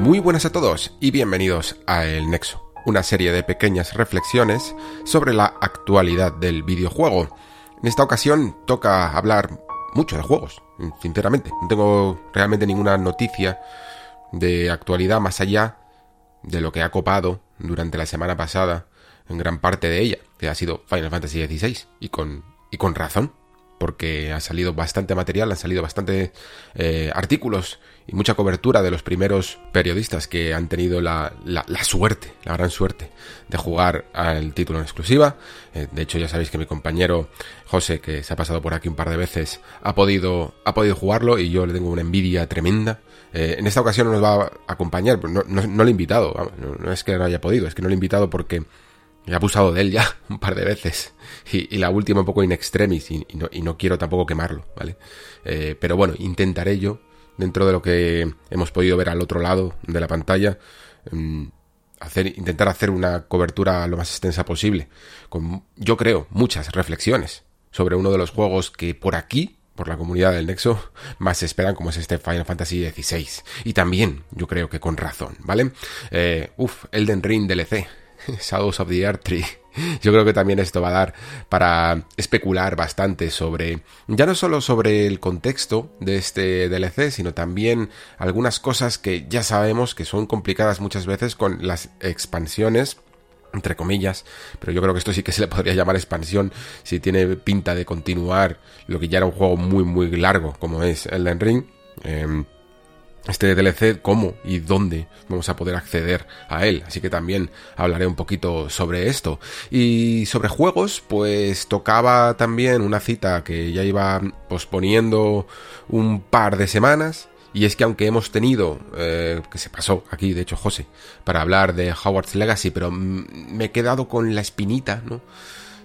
Muy buenas a todos y bienvenidos a El Nexo, una serie de pequeñas reflexiones sobre la actualidad del videojuego. En esta ocasión toca hablar mucho de juegos, sinceramente. No tengo realmente ninguna noticia de actualidad más allá de lo que ha copado durante la semana pasada en gran parte de ella, que ha sido Final Fantasy XVI, y con, y con razón, porque ha salido bastante material, han salido bastante eh, artículos y mucha cobertura de los primeros periodistas que han tenido la, la, suerte, la gran suerte de jugar al título en exclusiva. Eh, de hecho, ya sabéis que mi compañero José, que se ha pasado por aquí un par de veces, ha podido, ha podido jugarlo y yo le tengo una envidia tremenda. Eh, en esta ocasión no nos va a acompañar, no, no, no he invitado, no, es que no haya podido, es que no le he invitado porque he abusado de él ya un par de veces y, la última un poco in extremis y, y, no, y no, quiero tampoco quemarlo, ¿vale? Eh, pero bueno, intentaré yo, dentro de lo que hemos podido ver al otro lado de la pantalla, hacer, intentar hacer una cobertura lo más extensa posible, con yo creo muchas reflexiones sobre uno de los juegos que por aquí por la comunidad del Nexo más se esperan como es este Final Fantasy XVI y también yo creo que con razón vale eh, uff Elden Ring DLC Shadows of the Earth Tree. Yo creo que también esto va a dar para especular bastante sobre, ya no solo sobre el contexto de este DLC, sino también algunas cosas que ya sabemos que son complicadas muchas veces con las expansiones entre comillas, pero yo creo que esto sí que se le podría llamar expansión si tiene pinta de continuar lo que ya era un juego muy muy largo como es Elden Ring. Eh, este DLC, cómo y dónde vamos a poder acceder a él. Así que también hablaré un poquito sobre esto. Y sobre juegos, pues tocaba también una cita que ya iba posponiendo un par de semanas. Y es que aunque hemos tenido, eh, que se pasó aquí, de hecho, José, para hablar de Howard's Legacy, pero me he quedado con la espinita, ¿no?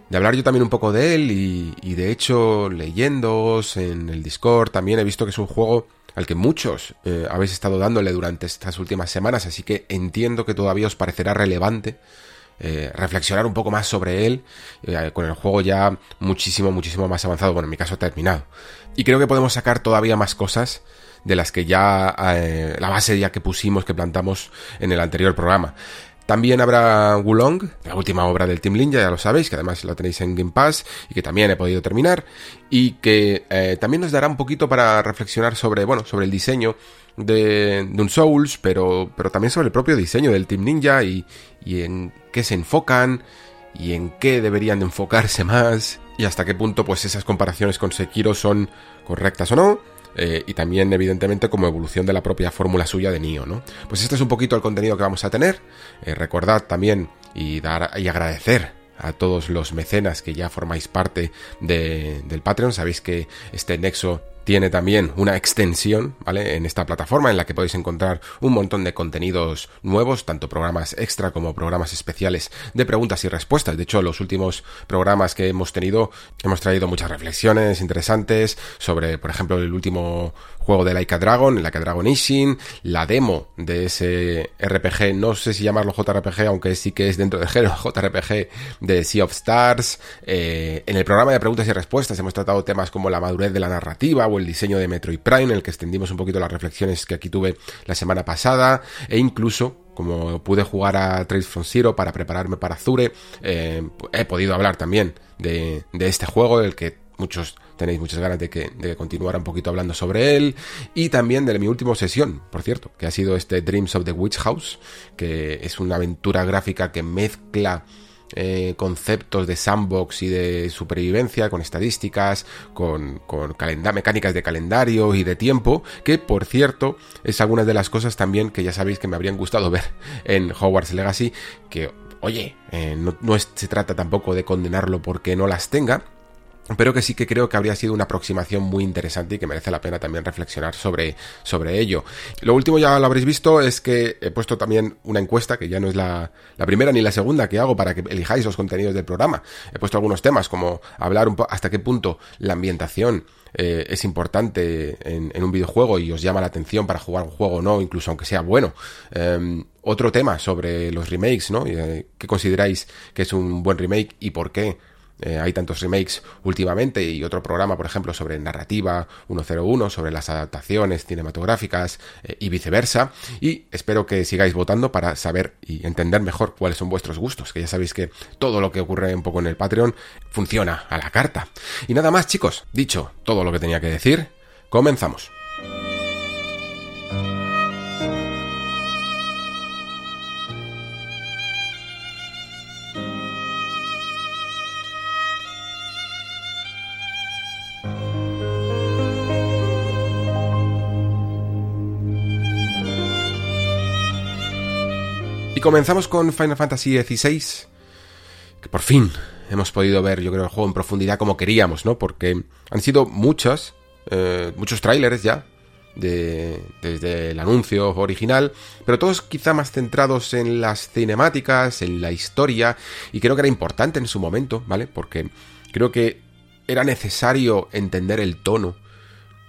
de hablar yo también un poco de él y, y de hecho leyéndoos en el Discord también he visto que es un juego al que muchos eh, habéis estado dándole durante estas últimas semanas, así que entiendo que todavía os parecerá relevante eh, reflexionar un poco más sobre él, eh, con el juego ya muchísimo, muchísimo más avanzado, bueno, en mi caso terminado. Y creo que podemos sacar todavía más cosas de las que ya, la base ya que pusimos, que plantamos en el anterior programa. También habrá Wulong, la última obra del Team Ninja, ya lo sabéis, que además la tenéis en Game Pass y que también he podido terminar y que eh, también nos dará un poquito para reflexionar sobre, bueno, sobre el diseño de, un Souls, pero, pero también sobre el propio diseño del Team Ninja y, y en qué se enfocan y en qué deberían de enfocarse más y hasta qué punto pues esas comparaciones con Sekiro son correctas o no eh, y también evidentemente como evolución de la propia fórmula suya de Nio, ¿no? Pues este es un poquito el contenido que vamos a tener. Eh, recordad también y dar y agradecer a todos los mecenas que ya formáis parte de, del Patreon. Sabéis que este nexo tiene también una extensión, ¿vale? En esta plataforma en la que podéis encontrar un montón de contenidos nuevos, tanto programas extra como programas especiales de preguntas y respuestas. De hecho, los últimos programas que hemos tenido hemos traído muchas reflexiones interesantes sobre, por ejemplo, el último juego de Laika Dragon, Laika Dragon Ishin, la demo de ese RPG, no sé si llamarlo JRPG, aunque sí que es dentro del género JRPG de Sea of Stars. Eh, en el programa de preguntas y respuestas hemos tratado temas como la madurez de la narrativa o el diseño de Metroid Prime, en el que extendimos un poquito las reflexiones que aquí tuve la semana pasada, e incluso como pude jugar a Trace from Zero para prepararme para Zure, eh, he podido hablar también de, de este juego, el que muchos tenéis muchas ganas de que, de continuar un poquito hablando sobre él. Y también de mi última sesión, por cierto, que ha sido este Dreams of the Witch House, que es una aventura gráfica que mezcla eh, conceptos de sandbox y de supervivencia, con estadísticas, con, con mecánicas de calendario y de tiempo, que por cierto es algunas de las cosas también que ya sabéis que me habrían gustado ver en Hogwarts Legacy, que oye, eh, no, se trata tampoco de condenarlo porque no las tenga, pero que sí que creo que habría sido una aproximación muy interesante y que merece la pena también reflexionar sobre, sobre ello. Lo último ya lo habréis visto es que he puesto también una encuesta, que ya no es la, primera ni la segunda que hago para que elijáis los contenidos del programa. He puesto algunos temas como hablar un hasta qué punto la ambientación eh, es importante en, un videojuego y os llama la atención para jugar un juego o no, incluso aunque sea bueno. Eh, otro tema sobre los remakes, ¿no? Eh, ¿Qué consideráis que es un buen remake y por qué? Eh, hay tantos remakes últimamente y otro programa, por ejemplo, sobre narrativa 101, sobre las adaptaciones cinematográficas eh, y viceversa. Y espero que sigáis votando para saber y entender mejor cuáles son vuestros gustos, que ya sabéis que todo lo que ocurre un poco en el Patreon funciona a la carta. Y nada más, chicos, dicho todo lo que tenía que decir, comenzamos. Comenzamos con Final Fantasy XVI, que por fin hemos podido ver, yo creo, el juego en profundidad como queríamos, ¿no? Porque han sido muchos, eh, muchos trailers ya, de, desde el anuncio original, pero todos quizá más centrados en las cinemáticas, en la historia, y creo que era importante en su momento, ¿vale? Porque creo que era necesario entender el tono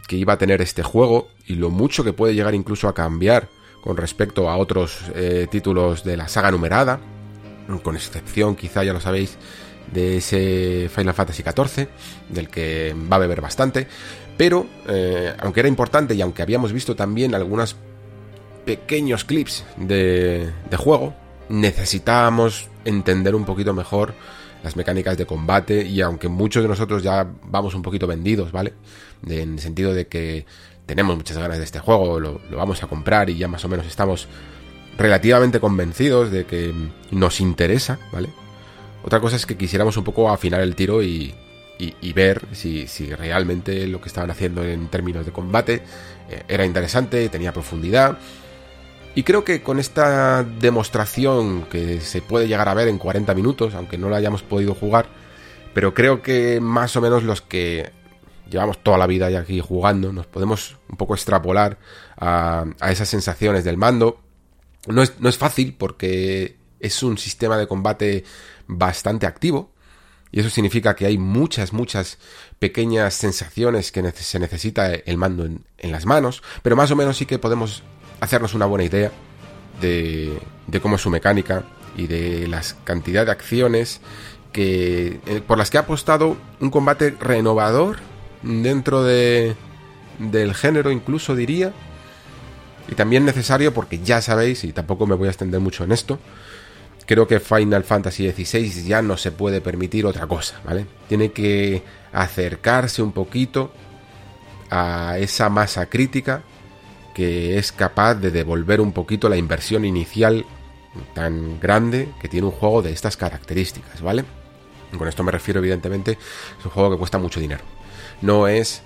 que iba a tener este juego y lo mucho que puede llegar incluso a cambiar con respecto a otros eh, títulos de la saga numerada, con excepción quizá ya lo sabéis de ese Final Fantasy XIV, del que va a beber bastante, pero eh, aunque era importante y aunque habíamos visto también algunos pequeños clips de, de juego, necesitábamos entender un poquito mejor las mecánicas de combate y aunque muchos de nosotros ya vamos un poquito vendidos, ¿vale? En el sentido de que tenemos muchas ganas de este juego, lo, vamos a comprar y ya más o menos estamos relativamente convencidos de que nos interesa, ¿vale? Otra cosa es que quisiéramos un poco afinar el tiro y, ver si, realmente lo que estaban haciendo en términos de combate eh, era interesante, tenía profundidad. Y creo que con esta demostración que se puede llegar a ver en 40 minutos, aunque no la hayamos podido jugar, pero creo que más o menos los que llevamos toda la vida ya aquí jugando, nos podemos un poco extrapolar a, esas sensaciones del mando. No es, no es fácil porque es un sistema de combate bastante activo, y eso significa que hay muchas, muchas pequeñas sensaciones que se necesita el mando en, las manos, pero más o menos sí que podemos hacernos una buena idea de, de cómo es su mecánica y de la cantidad de acciones que, eh, por las que ha apostado un combate renovador dentro de, del género incluso diría. Y también necesario porque ya sabéis, y tampoco me voy a extender mucho en esto, creo que Final Fantasy XVI ya no se puede permitir otra cosa, ¿vale? Tiene que acercarse un poquito a esa masa crítica que es capaz de devolver un poquito la inversión inicial tan grande que tiene un juego de estas características, ¿vale? Con esto me refiero evidentemente, es un juego que cuesta mucho dinero no es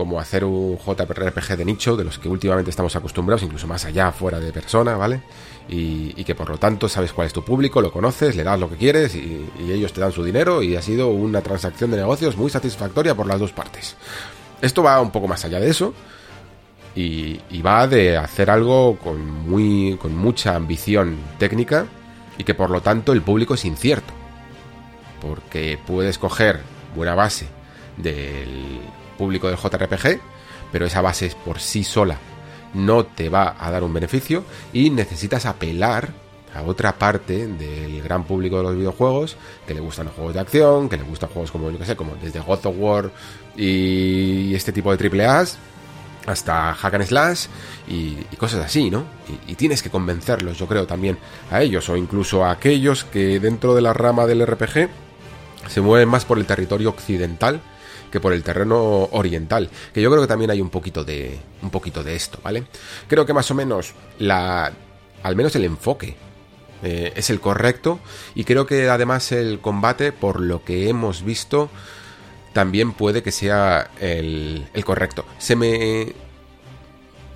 como hacer un JRPG de nicho, de los que últimamente estamos acostumbrados, incluso más allá, fuera de persona, ¿vale? Y, que por lo tanto sabes cuál es tu público, lo conoces, le das lo que quieres y, ellos te dan su dinero y ha sido una transacción de negocios muy satisfactoria por las dos partes. Esto va un poco más allá de eso y, va de hacer algo con, muy, con mucha ambición técnica y que por lo tanto el público es incierto. Porque puedes coger buena base del público del JRPG, pero esa base por sí sola no te va a dar un beneficio y necesitas apelar a otra parte del gran público de los videojuegos que le gustan los juegos de acción, que le gustan juegos como, yo que sé, como desde God of War y este tipo de triple A's hasta Hack and Slash y, cosas así, ¿no? Y, tienes que convencerlos, yo creo, también a ellos o incluso a aquellos que dentro de la rama del RPG se mueven más por el territorio occidental que por el terreno oriental, que yo creo que también hay un poquito de un poquito de esto, ¿vale? Creo que más o menos la al menos el enfoque eh, es el correcto y creo que además el combate, por lo que hemos visto, también puede que sea el, el correcto. Se me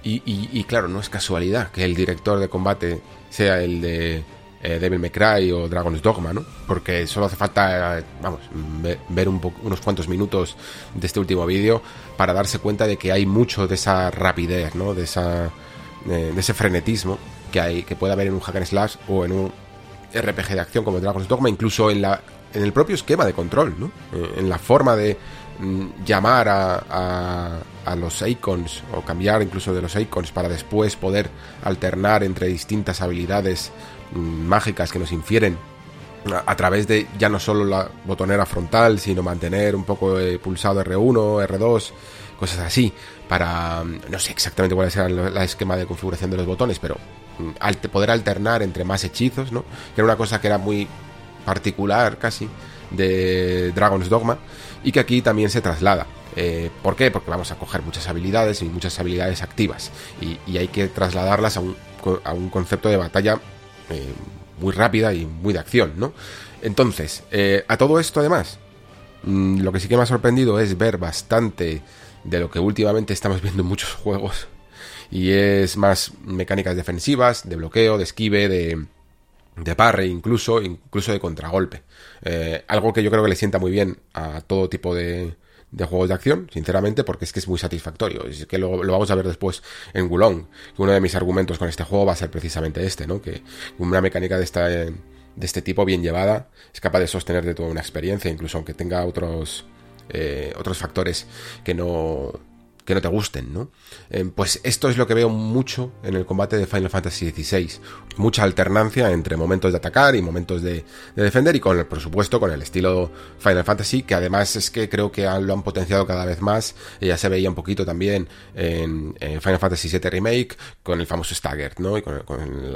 y, y, claro, no es casualidad que el director de combate sea el de eh, Devil May Cry o Dragon's Dogma, ¿no? Porque solo hace falta, vamos, ver un unos cuantos minutos de este último vídeo para darse cuenta de que hay mucho de esa rapidez, ¿no? De, esa, de ese frenetismo que, hay, que puede haber en un hack and slash o en un RPG de acción como Dragon's Dogma, incluso en, la, en el propio esquema de control, ¿no? Eh, en la forma de mm, llamar a, a, los icons o cambiar incluso de los icons para después poder alternar entre distintas habilidades mágicas que nos infieren a, través de ya no solo la botonera frontal, sino mantener un poco pulsado R1, R2, cosas así, para mm, no sé exactamente cuál será el esquema de configuración de los botones, pero poder alternar entre más hechizos, ¿no? Que era una cosa que era muy particular casi de Dragon's Dogma y que aquí también se traslada. Eh, ¿Por qué? Porque vamos a coger muchas habilidades y muchas habilidades activas y, hay que trasladarlas a un, a un concepto de batalla eh, muy rápida y muy de acción, ¿no? Entonces, eh, a todo esto además, mm, lo que sí que me ha sorprendido es ver bastante de lo que últimamente estamos viendo en muchos juegos y es más mecánicas defensivas, de bloqueo, de esquive, de, de incluso, incluso de contragolpe. Eh, algo que yo creo que le sienta muy bien a todo tipo de, de juegos de acción, sinceramente, porque es que es muy satisfactorio. Es que lo, vamos a ver después en Gulong, que uno de mis argumentos con este juego va a ser precisamente este, ¿no? Que una mecánica de esta de este tipo bien llevada es capaz de sostener de toda una experiencia, incluso aunque tenga otros eh, otros factores que no que no te gusten, ¿no? Eh, pues esto es lo que veo mucho en el combate de Final Fantasy XVI. Mucha alternancia entre momentos de atacar y momentos de, defender y con el, por supuesto, con el estilo Final Fantasy, que además es que creo que lo han potenciado cada vez más. ya se veía un poquito también en, Final Fantasy VII Remake con el famoso Stagger, ¿no? Y con,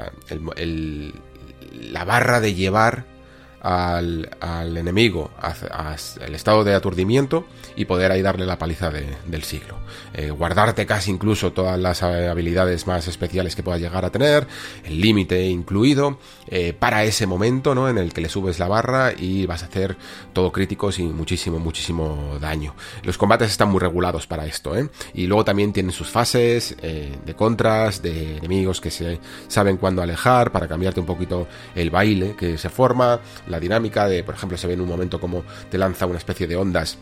la barra de llevar al, enemigo al estado de aturdimiento y poder ahí darle la paliza del siglo. Eh, guardarte casi incluso todas las habilidades más especiales que pueda llegar a tener, el límite incluido, eh, para ese momento ¿no? en el que le subes la barra y vas a hacer todo crítico sin muchísimo, muchísimo daño. Los combates están muy regulados para esto, ¿eh? y luego también tienen sus fases de contras, de enemigos que se saben cuándo alejar para cambiarte un poquito el baile que se forma, la dinámica de, por ejemplo, se ve en un momento como te lanza una especie de ondas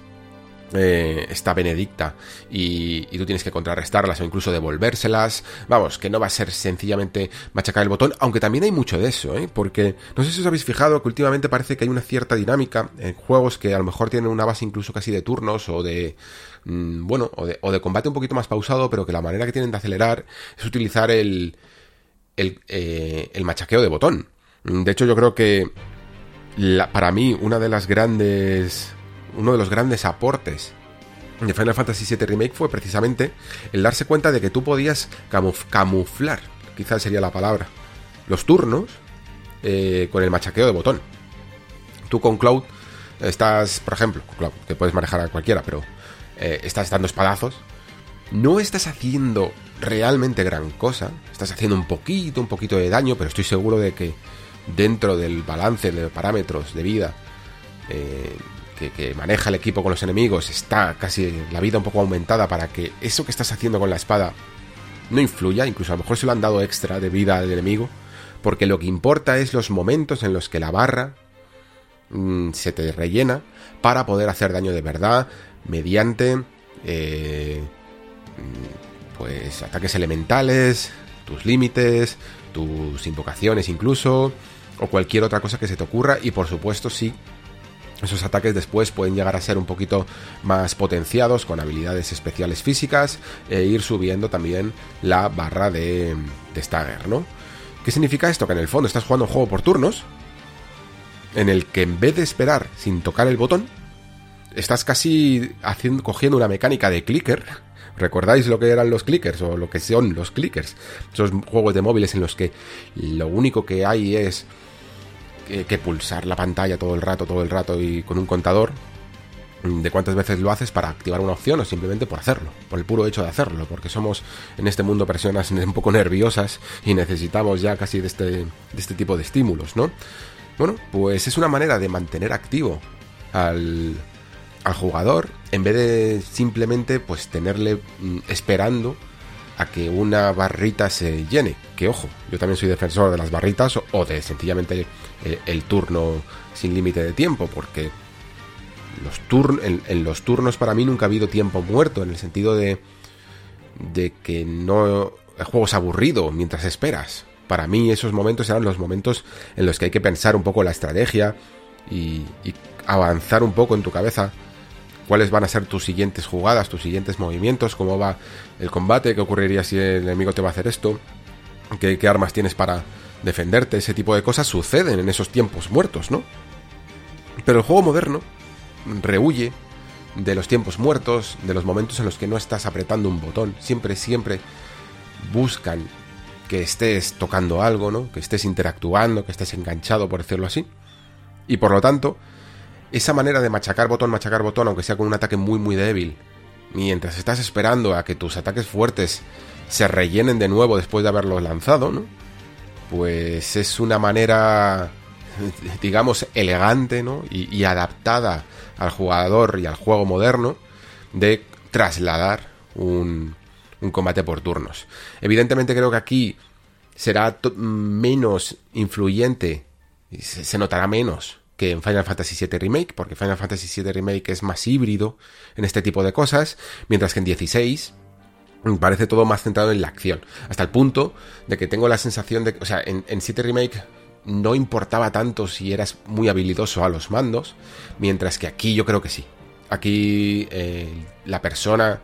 eh, esta Benedicta y, tú tienes que contrarrestarlas o incluso devolvérselas. Vamos, que no va a ser sencillamente machacar el botón, aunque también hay mucho de eso, ¿eh? porque no sé si os habéis fijado que últimamente parece que hay una cierta dinámica en juegos que a lo mejor tienen una base incluso casi de turnos o de... Mm, bueno, o de, o de combate un poquito más pausado, pero que la manera que tienen de acelerar es utilizar el, el, eh, el machaqueo de botón. De hecho, yo creo que para mí una de las grandes uno de los grandes aportes de Final Fantasy VII Remake fue precisamente el darse cuenta de que tú podías camuflar, quizás sería la palabra, los turnos eh, con el machaqueo de botón. Tú con Cloud estás, por ejemplo, con Cloud, puedes manejar a cualquiera, pero eh, estás dando espadazos, no estás haciendo realmente gran cosa, estás haciendo un poquito, un poquito de daño, pero estoy seguro de que dentro del balance de parámetros de vida eh, que, maneja el equipo con los enemigos está casi la vida un poco aumentada para que eso que estás haciendo con la espada no influya, incluso a lo mejor se lo han dado extra de vida al enemigo, porque lo que importa es los momentos en los que la barra mm, se te rellena para poder hacer daño de verdad mediante eh, mm, pues ataques elementales, tus límites, tus invocaciones incluso, o cualquier otra cosa que se te ocurra, y por supuesto sí esos ataques después pueden llegar a ser un poquito más potenciados con habilidades especiales físicas e ir subiendo también la barra de, de Stagger, ¿no? ¿Qué significa esto? Que en el fondo estás jugando un juego por turnos en el que en vez de esperar sin tocar el botón, estás casi haciendo, cogiendo una mecánica de clicker. ¿Recordáis lo que eran los clickers o lo que son los clickers? Esos juegos de móviles en los que lo único que hay es que, pulsar la pantalla todo el rato, todo el rato y con un contador de cuántas veces lo haces para activar una opción o simplemente por hacerlo, por el puro hecho de hacerlo, porque somos en este mundo personas un poco nerviosas y necesitamos ya casi de este, de este tipo de estímulos, ¿no? Bueno, pues es una manera de mantener activo al, al jugador en vez de simplemente pues tenerle mm, esperando a que una barrita se llene. Que ojo, yo también soy defensor de las barritas o, de sencillamente el, turno sin límite de tiempo, porque los en, los turnos para mí nunca ha habido tiempo muerto, en el sentido de, de que no el juego es aburrido mientras esperas. Para mí esos momentos eran los momentos en los que hay que pensar un poco la estrategia y, y avanzar un poco en tu cabeza cuáles van a ser tus siguientes jugadas, tus siguientes movimientos, cómo va el combate, qué ocurriría si el enemigo te va a hacer esto, qué, armas tienes para defenderte, ese tipo de cosas suceden en esos tiempos muertos, ¿no? Pero el juego moderno rehuye de los tiempos muertos, de los momentos en los que no estás apretando un botón, siempre, siempre buscan que estés tocando algo, ¿no? Que estés interactuando, que estés enganchado, por decirlo así. Y por lo tanto, esa manera de machacar botón, machacar botón, aunque sea con un ataque muy muy débil, mientras estás esperando a que tus ataques fuertes se rellenen de nuevo después de haberlos lanzado, ¿no? Pues es una manera, digamos, elegante, ¿no? Y, adaptada al jugador y al juego moderno de trasladar un, un combate por turnos. Evidentemente creo que aquí será menos influyente, se notará menos que en Final Fantasy VII Remake, porque Final Fantasy VII Remake es más híbrido en este tipo de cosas, mientras que en 16 parece todo más centrado en la acción, hasta el punto de que tengo la sensación de que, o sea, en, en 7 Remake no importaba tanto si eras muy habilidoso a los mandos, mientras que aquí yo creo que sí. Aquí eh, la persona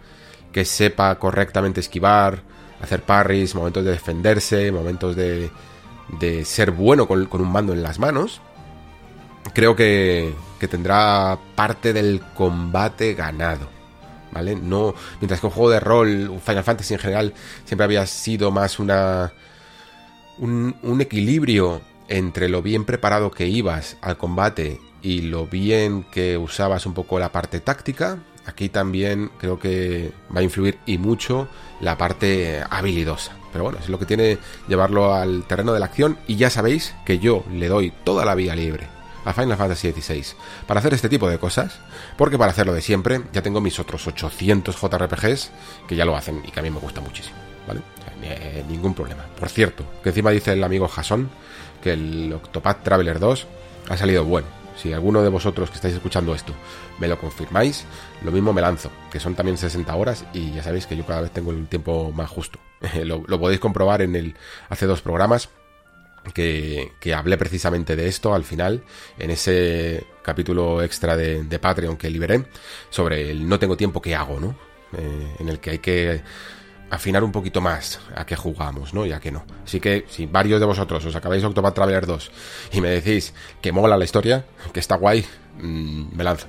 que sepa correctamente esquivar, hacer parries, momentos de defenderse, momentos de, de ser bueno con, con un mando en las manos, creo que, que tendrá parte del combate ganado. ¿Vale? No, mientras que un juego de rol, Final Fantasy en general, siempre había sido más una. Un, equilibrio entre lo bien preparado que ibas al combate y lo bien que usabas un poco la parte táctica. Aquí también creo que va a influir y mucho la parte habilidosa. Pero bueno, es lo que tiene llevarlo al terreno de la acción. Y ya sabéis que yo le doy toda la vía libre a Final Fantasy XVI para hacer este tipo de cosas, porque para hacerlo de siempre ya tengo mis otros 800 JRPGs que ya lo hacen y que a mí me gusta muchísimo, ¿vale? Eh, ningún problema. Por cierto, que encima dice el amigo Jason que el Octopath Traveler 2 ha salido bueno. Si alguno de vosotros que estáis escuchando esto me lo confirmáis, lo mismo me lanzo, que son también 60 horas y ya sabéis que yo cada vez tengo el tiempo más justo. lo, lo podéis comprobar en el hace dos programas que, hablé precisamente de esto al final, en ese capítulo extra de, Patreon que liberé, sobre el no tengo tiempo que hago, ¿no? Eh, en el que hay que afinar un poquito más a qué jugamos, ¿no? Y a qué no. Así que si varios de vosotros os acabáis Octopath Traveler 2 y me decís que mola la historia, que está guay, mmm, me lanzo.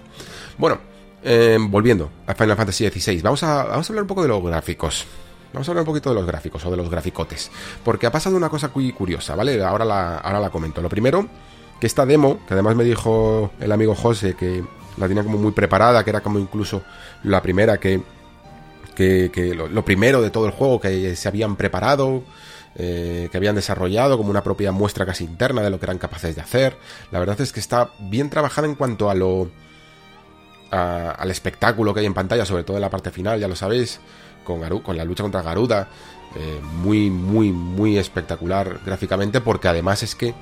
Bueno, eh, volviendo a Final Fantasy XVI, vamos a, vamos a hablar un poco de los gráficos. Vamos a hablar un poquito de los gráficos o de los graficotes. Porque ha pasado una cosa muy curiosa, ¿vale? Ahora la, ahora la comento. Lo primero, que esta demo, que además me dijo el amigo José que la tenía como muy preparada, que era como incluso la primera que. que, lo, primero de todo el juego que se habían preparado. Eh, que habían desarrollado como una propia muestra casi interna de lo que eran capaces de hacer. La verdad es que está bien trabajada en cuanto a lo. al espectáculo que hay en pantalla, sobre todo en la parte final, ya lo sabéis con, con la lucha contra Garuda. Eh, muy, muy, muy espectacular gráficamente porque además es que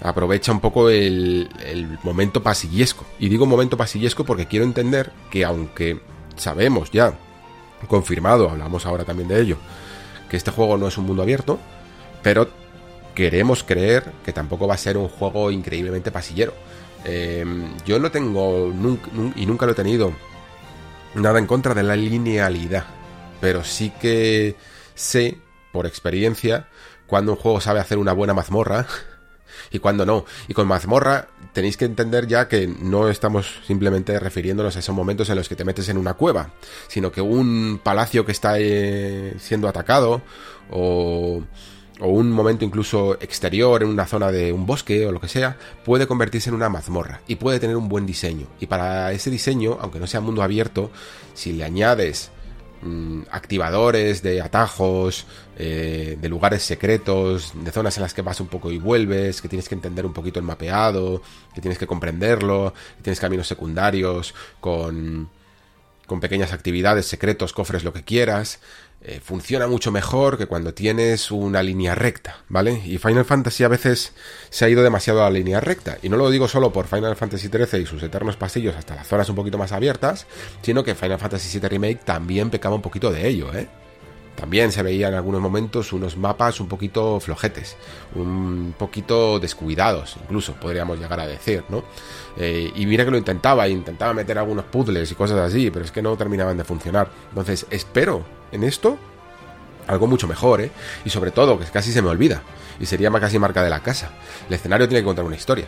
aprovecha un poco el, el momento pasillesco. Y digo momento pasillesco porque quiero entender que aunque sabemos ya, confirmado, hablamos ahora también de ello, que este juego no es un mundo abierto, pero queremos creer que tampoco va a ser un juego increíblemente pasillero. Eh, yo no tengo, y nunca lo he tenido, nada en contra de la linealidad, pero sí que sé, por experiencia, cuando un juego sabe hacer una buena mazmorra y cuando no. Y con mazmorra tenéis que entender ya que no estamos simplemente refiriéndonos a esos momentos en los que te metes en una cueva, sino que un palacio que está eh, siendo atacado o o un momento incluso exterior en una zona de un bosque o lo que sea, puede convertirse en una mazmorra y puede tener un buen diseño. Y para ese diseño, aunque no sea mundo abierto, si le añades mm, activadores de atajos, eh, de lugares secretos, de zonas en las que vas un poco y vuelves, que tienes que entender un poquito el mapeado, que tienes que comprenderlo, que tienes caminos secundarios con con pequeñas actividades, secretos, cofres, lo que quieras. Eh, funciona mucho mejor que cuando tienes una línea recta, ¿vale? Y Final Fantasy a veces se ha ido demasiado a la línea recta. Y no lo digo solo por Final Fantasy XIII y sus eternos pasillos hasta las zonas un poquito más abiertas, sino que Final Fantasy VII Remake también pecaba un poquito de ello, ¿eh? También se veía en algunos momentos unos mapas un poquito flojetes, un poquito descuidados, incluso podríamos llegar a decir, ¿no? Eh, y mira que lo intentaba, intentaba meter algunos puzzles y cosas así, pero es que no terminaban de funcionar. Entonces, espero en esto algo mucho mejor, ¿eh? Y sobre todo, que casi se me olvida, y sería casi marca de la casa. El escenario tiene que contar una historia.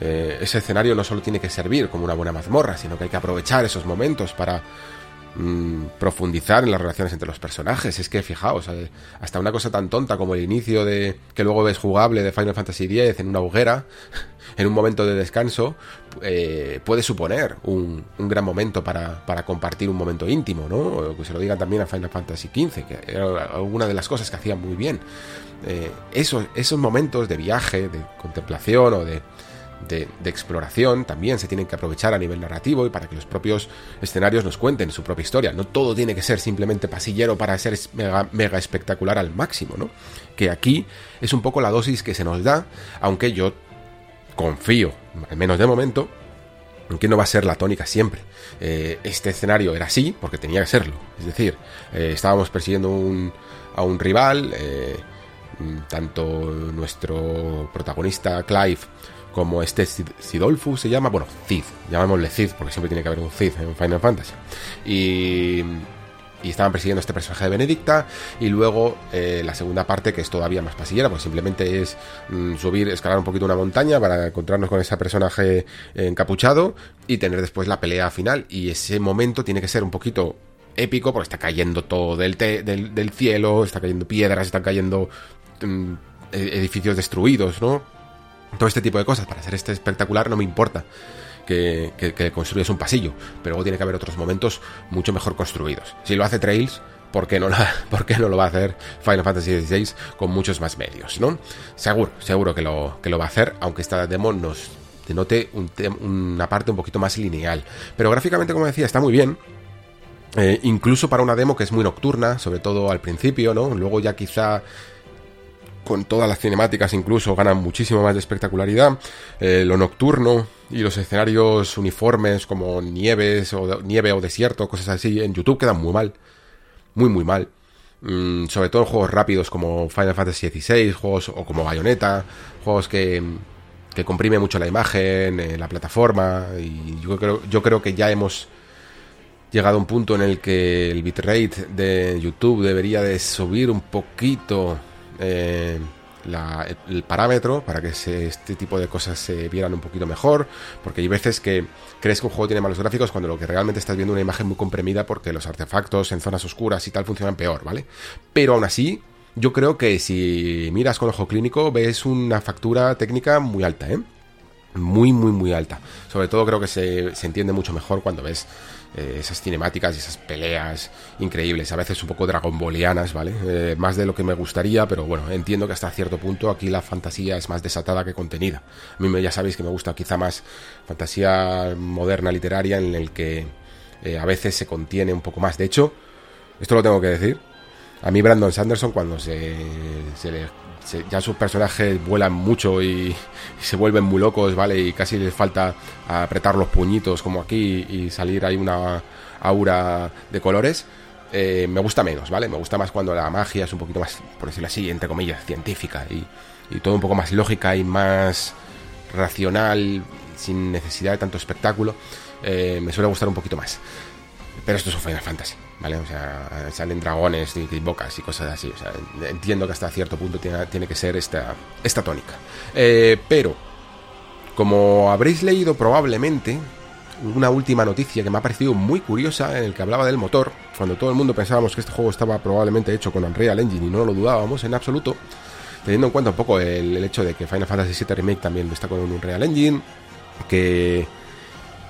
Eh, ese escenario no solo tiene que servir como una buena mazmorra, sino que hay que aprovechar esos momentos para Mm, profundizar en las relaciones entre los personajes. Es que fijaos, eh, hasta una cosa tan tonta como el inicio de que luego ves jugable de Final Fantasy X en una hoguera, en un momento de descanso, eh, puede suponer un, gran momento para, compartir un momento íntimo, ¿no? Que se lo digan también a Final Fantasy XV, que era alguna de las cosas que hacían muy bien. Eh, esos, esos momentos de viaje, de contemplación o de de, exploración también se tienen que aprovechar a nivel narrativo y para que los propios escenarios nos cuenten su propia historia. No todo tiene que ser simplemente pasillero para ser mega, espectacular al máximo, ¿no? Que aquí es un poco la dosis que se nos da, aunque yo confío, al menos de momento, en que no va a ser la tónica siempre. Eh, este escenario era así porque tenía que serlo. Es decir, eh, estábamos persiguiendo a un rival, eh, tanto nuestro protagonista Clive como este Sidolfu se llama, bueno, Cid, llamémosle Cid, porque siempre tiene que haber un Cid en Final Fantasy. Y, y estaban persiguiendo a este personaje de Benedicta, y luego eh, la segunda parte, que es todavía más pasillera, pues simplemente es mm, subir, escalar un poquito una montaña para encontrarnos con ese personaje encapuchado y tener después la pelea final. Y ese momento tiene que ser un poquito épico, porque está cayendo todo del, del, cielo, está cayendo piedras, están cayendo mm, e-, edificios destruidos, ¿no? Todo este tipo de cosas. Para hacer este espectacular no me importa que, que, construyas un pasillo, pero luego tiene que haber otros momentos mucho mejor construidos. Si lo hace Trails, ¿por qué no, la, ¿por no lo va a hacer Final Fantasy XVI con muchos más medios? ¿no? Seguro, seguro que lo, que lo va a hacer, aunque esta demo nos denote una parte un poquito más lineal. Pero gráficamente, como decía, está muy bien. Eh, incluso para una demo que es muy nocturna, sobre todo al principio, ¿no? Luego ya quizá con todas las cinemáticas incluso ganan muchísimo más de espectacularidad. Eh, lo nocturno y los escenarios uniformes como nieves o nieve o desierto, cosas así, en YouTube quedan muy mal. Muy, muy mal. Mm, sobre todo en juegos rápidos como Final Fantasy XVI, juegos o como Bayonetta, juegos que, que comprime mucho la imagen, eh, la plataforma. Y yo creo, yo creo que ya hemos llegado a un punto en el que el bitrate de YouTube debería de subir un poquito eh, el parámetro para que este tipo de cosas se vieran un poquito mejor, porque hay veces que crees que un juego tiene malos gráficos cuando lo que realmente estás viendo una imagen muy comprimida porque los artefactos en zonas oscuras y tal funcionan peor, ¿vale? Pero aún así, yo creo que si miras con ojo clínico ves una factura técnica muy alta, ¿eh? Muy, muy, muy alta. Sobre todo creo que se, se entiende mucho mejor cuando ves eh, esas cinemáticas y esas peleas increíbles, a veces un poco dragonbolianas, ¿vale? Eh, más de lo que me gustaría, pero bueno, entiendo que hasta cierto punto aquí la fantasía es más desatada que contenida. A mí ya sabéis que me gusta quizá más fantasía moderna literaria en el que eh, a veces se contiene un poco más. De hecho, esto lo tengo que decir, a mí Brandon Sanderson cuando se, ya sus personajes vuelan mucho y, se vuelven muy locos, ¿vale? Y casi les falta apretar los puñitos como aquí y salir ahí una aura de colores. Eh, me gusta menos, ¿vale? Me gusta más cuando la magia es un poquito más, por decirlo así, entre comillas, científica y, todo un poco más lógica y más racional, sin necesidad de tanto espectáculo. Eh, me suele gustar un poquito más. Pero esto es un Final Fantasy. ¿Vale? O sea, salen dragones y, bocas y cosas así. O sea, entiendo que hasta cierto punto tiene, tiene que ser esta, esta tónica. Eh, pero, como habréis leído probablemente, una última noticia que me ha parecido muy curiosa en el que hablaba del motor, cuando todo el mundo pensábamos que este juego estaba probablemente hecho con Unreal Engine y no lo dudábamos en absoluto, teniendo en cuenta un poco el, el hecho de que Final Fantasy VII Remake también está con un Unreal Engine, que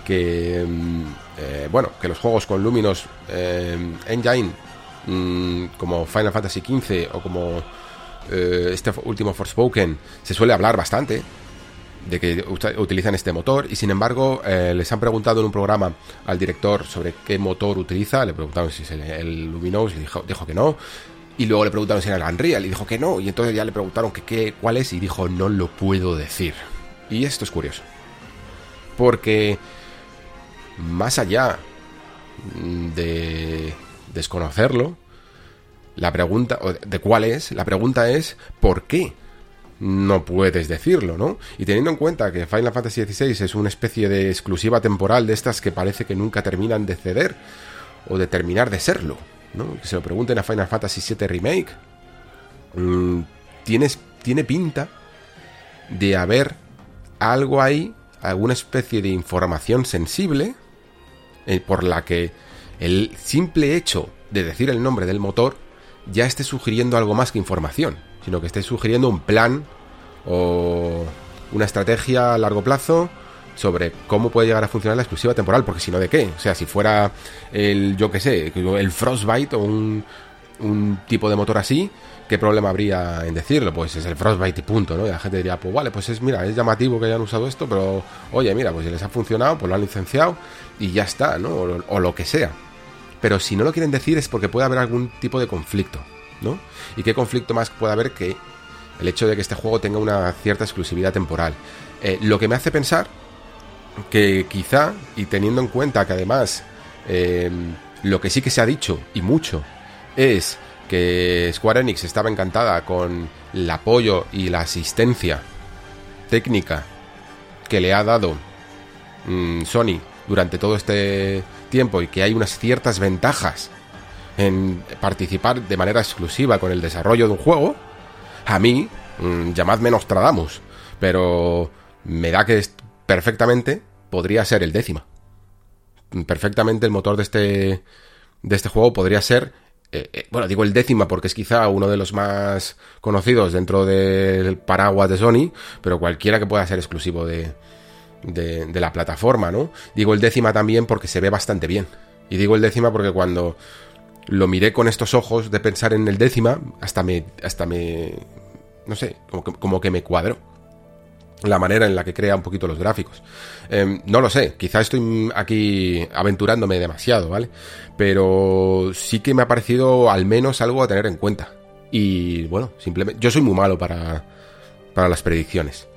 que mm, eh, bueno que los juegos con Luminos eh, Engine mm, como Final Fantasy XV o como eh, este último Forspoken se suele hablar bastante de que utilizan este motor y sin embargo les han preguntado en un programa al director sobre qué motor utiliza, le preguntaron si es el, Luminous y dijo, que no. Y luego le preguntaron si era el Unreal y dijo que no. Y entonces ya le preguntaron qué, cuál es y dijo no lo puedo decir. Y esto es curioso. Porque más allá de desconocerlo, la pregunta, de cuál es, la pregunta es ¿por qué? no puedes decirlo, ¿no? Y teniendo en cuenta que Final Fantasy XVI es una especie de exclusiva temporal de estas que parece que nunca terminan de ceder o de terminar de serlo, ¿no? Que se lo pregunten a Final Fantasy VII Remake. Mm, tiene pinta de haber algo ahí, alguna especie de información sensible eh, por la que el simple hecho de decir el nombre del motor ya esté sugiriendo algo más que información, sino que esté sugiriendo un plan o una estrategia a largo plazo sobre cómo puede llegar a funcionar la exclusiva temporal, porque si no, ¿de qué? O sea, si fuera el, yo qué sé, el Frostbite o un, un tipo de motor así, ¿qué problema habría en decirlo? Pues es el Frostbite y punto, ¿no? Y la gente diría, pues vale, pues es, mira, es llamativo que hayan usado esto, pero oye, mira, pues si les ha funcionado, pues lo han licenciado y ya está, ¿no? o lo que sea. Pero si no lo quieren decir es porque puede haber algún tipo de conflicto, ¿no? ¿Y qué conflicto más puede haber que el hecho de que este juego tenga una cierta exclusividad temporal? Eh, lo que me hace pensar que quizá, y teniendo en cuenta que además eh, lo que sí que se ha dicho, y mucho, es que Square Enix estaba encantada con el apoyo y la asistencia técnica que le ha dado mm, Sony durante todo este tiempo y que hay unas ciertas ventajas en participar de manera exclusiva con el desarrollo de un juego, a mí, mmm, llamadme Nostradamus, pero me da que perfectamente podría ser el décima. Perfectamente el motor de este, de este juego podría ser eh, eh, bueno, digo el décima porque es quizá uno de los más conocidos dentro del paraguas de Sony, pero cualquiera que pueda ser exclusivo de, de, la plataforma, ¿no? Digo el décima también porque se ve bastante bien. Y digo el décima porque cuando lo miré con estos ojos de pensar en el décima, hasta me, hasta me, no sé, como que, como que me cuadró la manera en la que crea un poquito los gráficos. Em, no lo sé, quizá estoy aquí aventurándome demasiado, ¿vale? Pero sí que me ha parecido al menos algo a tener en cuenta. Y bueno, simplemente, yo soy muy malo para, para las predicciones.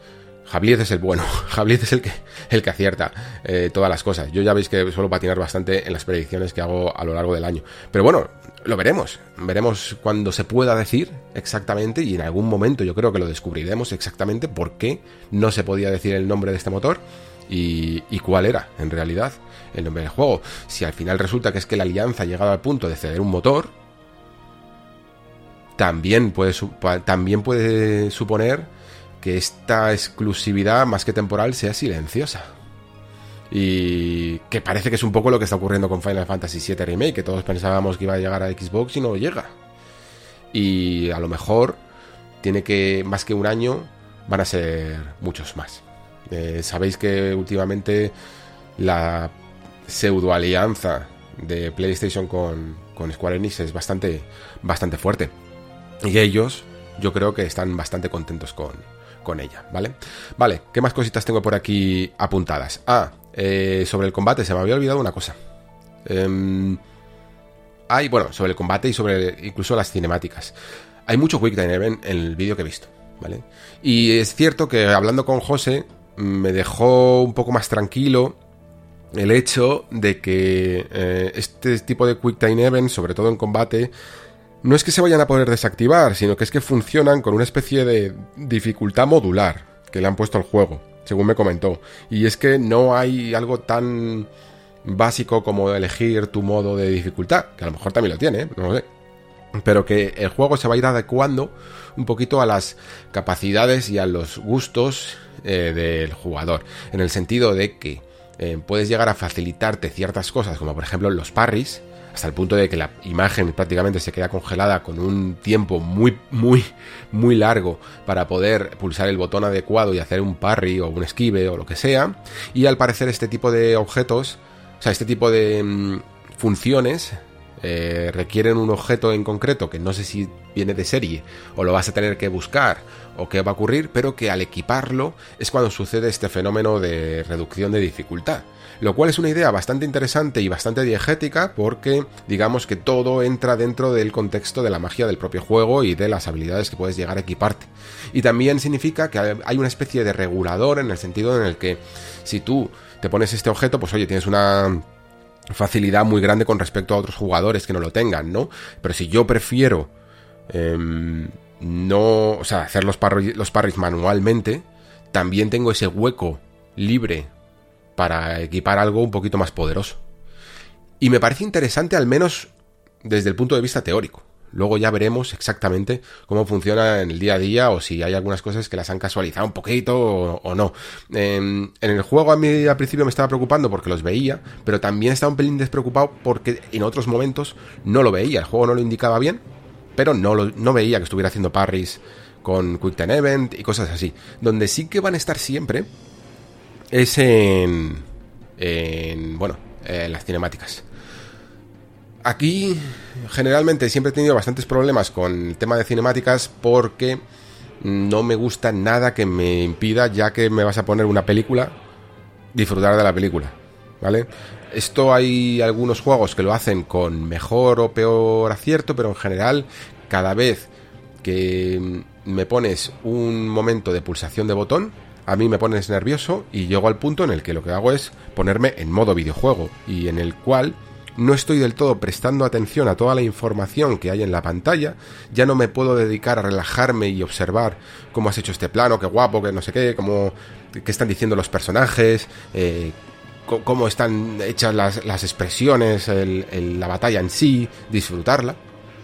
Jabliez es el bueno, Jabliez es el que, el que acierta eh, todas las cosas. Yo ya veis que suelo patinar bastante en las predicciones que hago a lo largo del año. Pero bueno, lo veremos. Veremos cuando se pueda decir exactamente y en algún momento yo creo que lo descubriremos exactamente por qué no se podía decir el nombre de este motor y, y cuál era en realidad el nombre del juego. Si al final resulta que es que la alianza ha llegado al punto de ceder un motor, también puede, también puede suponer que esta exclusividad más que temporal sea silenciosa. Y que parece que es un poco lo que está ocurriendo con Final Fantasy VII Remake, que todos pensábamos que iba a llegar a Xbox y no llega. Y a lo mejor tiene que, más que un año, van a ser muchos más. Eh, sabéis que últimamente la pseudo alianza de PlayStation con, con Square Enix es bastante, bastante fuerte. Y ellos, yo creo que están bastante contentos con, con ella, ¿vale? Vale, ¿qué más cositas tengo por aquí apuntadas? Ah, eh, sobre el combate, se me había olvidado una cosa. Eh, hay, bueno, sobre el combate y sobre incluso las cinemáticas. Hay mucho Quick Time Event en el vídeo que he visto, ¿vale? Y es cierto que hablando con José, me dejó un poco más tranquilo el hecho de que eh, este tipo de Quick Time Event, sobre todo en combate, no es que se vayan a poder desactivar, sino que es que funcionan con una especie de dificultad modular que le han puesto al juego, según me comentó. Y es que no hay algo tan básico como elegir tu modo de dificultad, que a lo mejor también lo tiene, ¿eh? no lo sé. Pero que el juego se va a ir adecuando un poquito a las capacidades y a los gustos eh, del jugador. En el sentido de que eh, puedes llegar a facilitarte ciertas cosas, como por ejemplo los parries, hasta el punto de que la imagen prácticamente se queda congelada con un tiempo muy, muy, muy largo para poder pulsar el botón adecuado y hacer un parry o un esquive o lo que sea. Y al parecer este tipo de objetos, o sea, este tipo de mm, funciones eh, requieren un objeto en concreto que no sé si viene de serie o lo vas a tener que buscar o qué va a ocurrir, pero que al equiparlo es cuando sucede este fenómeno de reducción de dificultad. Lo cual es una idea bastante interesante y bastante diegética porque digamos que todo entra dentro del contexto de la magia del propio juego y de las habilidades que puedes llegar a equiparte. Y también significa que hay una especie de regulador en el sentido en el que si tú te pones este objeto, pues oye, tienes una facilidad muy grande con respecto a otros jugadores que no lo tengan, ¿no? Pero si yo prefiero em, no, o sea, hacer los, los parries manualmente, también tengo ese hueco libre para equipar algo un poquito más poderoso. Y me parece interesante al menos desde el punto de vista teórico. Luego ya veremos exactamente cómo funciona en el día a día o si hay algunas cosas que las han casualizado un poquito o, no. En, en, el juego a mí al principio me estaba preocupando porque los veía, pero también estaba un pelín despreocupado porque en otros momentos no lo veía. El juego no lo indicaba bien, pero no, lo, no veía que estuviera haciendo parries con Quick Time Event y cosas así. Donde sí que van a estar siempre es en, en bueno, en las cinemáticas. Aquí, generalmente, siempre he tenido bastantes problemas con el tema de cinemáticas porque no me gusta nada que me impida, ya que me vas a poner una película, disfrutar de la película, ¿vale? Esto hay algunos juegos que lo hacen con mejor o peor acierto, pero en general, cada vez que me pones un momento de pulsación de botón, a mí me pones nervioso y llego al punto en el que lo que hago es ponerme en modo videojuego y en el cual no estoy del todo prestando atención a toda la información que hay en la pantalla, ya no me puedo dedicar a relajarme y observar cómo has hecho este plano, qué guapo, qué no sé qué, cómo, qué están diciendo los personajes, eh, cómo están hechas las, expresiones, la batalla en sí, disfrutarla,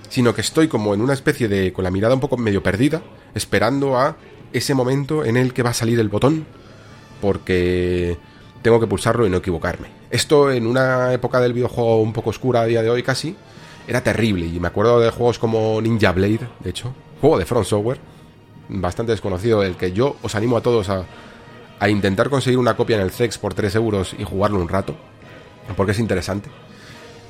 sino que estoy como en una especie de, con la mirada un poco medio perdida, esperando a ese momento en el que va a salir el botón, porque tengo que pulsarlo y no equivocarme. Esto en una época del videojuego un poco oscura a día de hoy casi, era terrible. Y me acuerdo de juegos como Ninja Blade, de hecho, juego de Front Software, bastante desconocido, el que yo os animo a todos a, a intentar conseguir una copia en el CEX por 3 euros y jugarlo un rato, porque es interesante.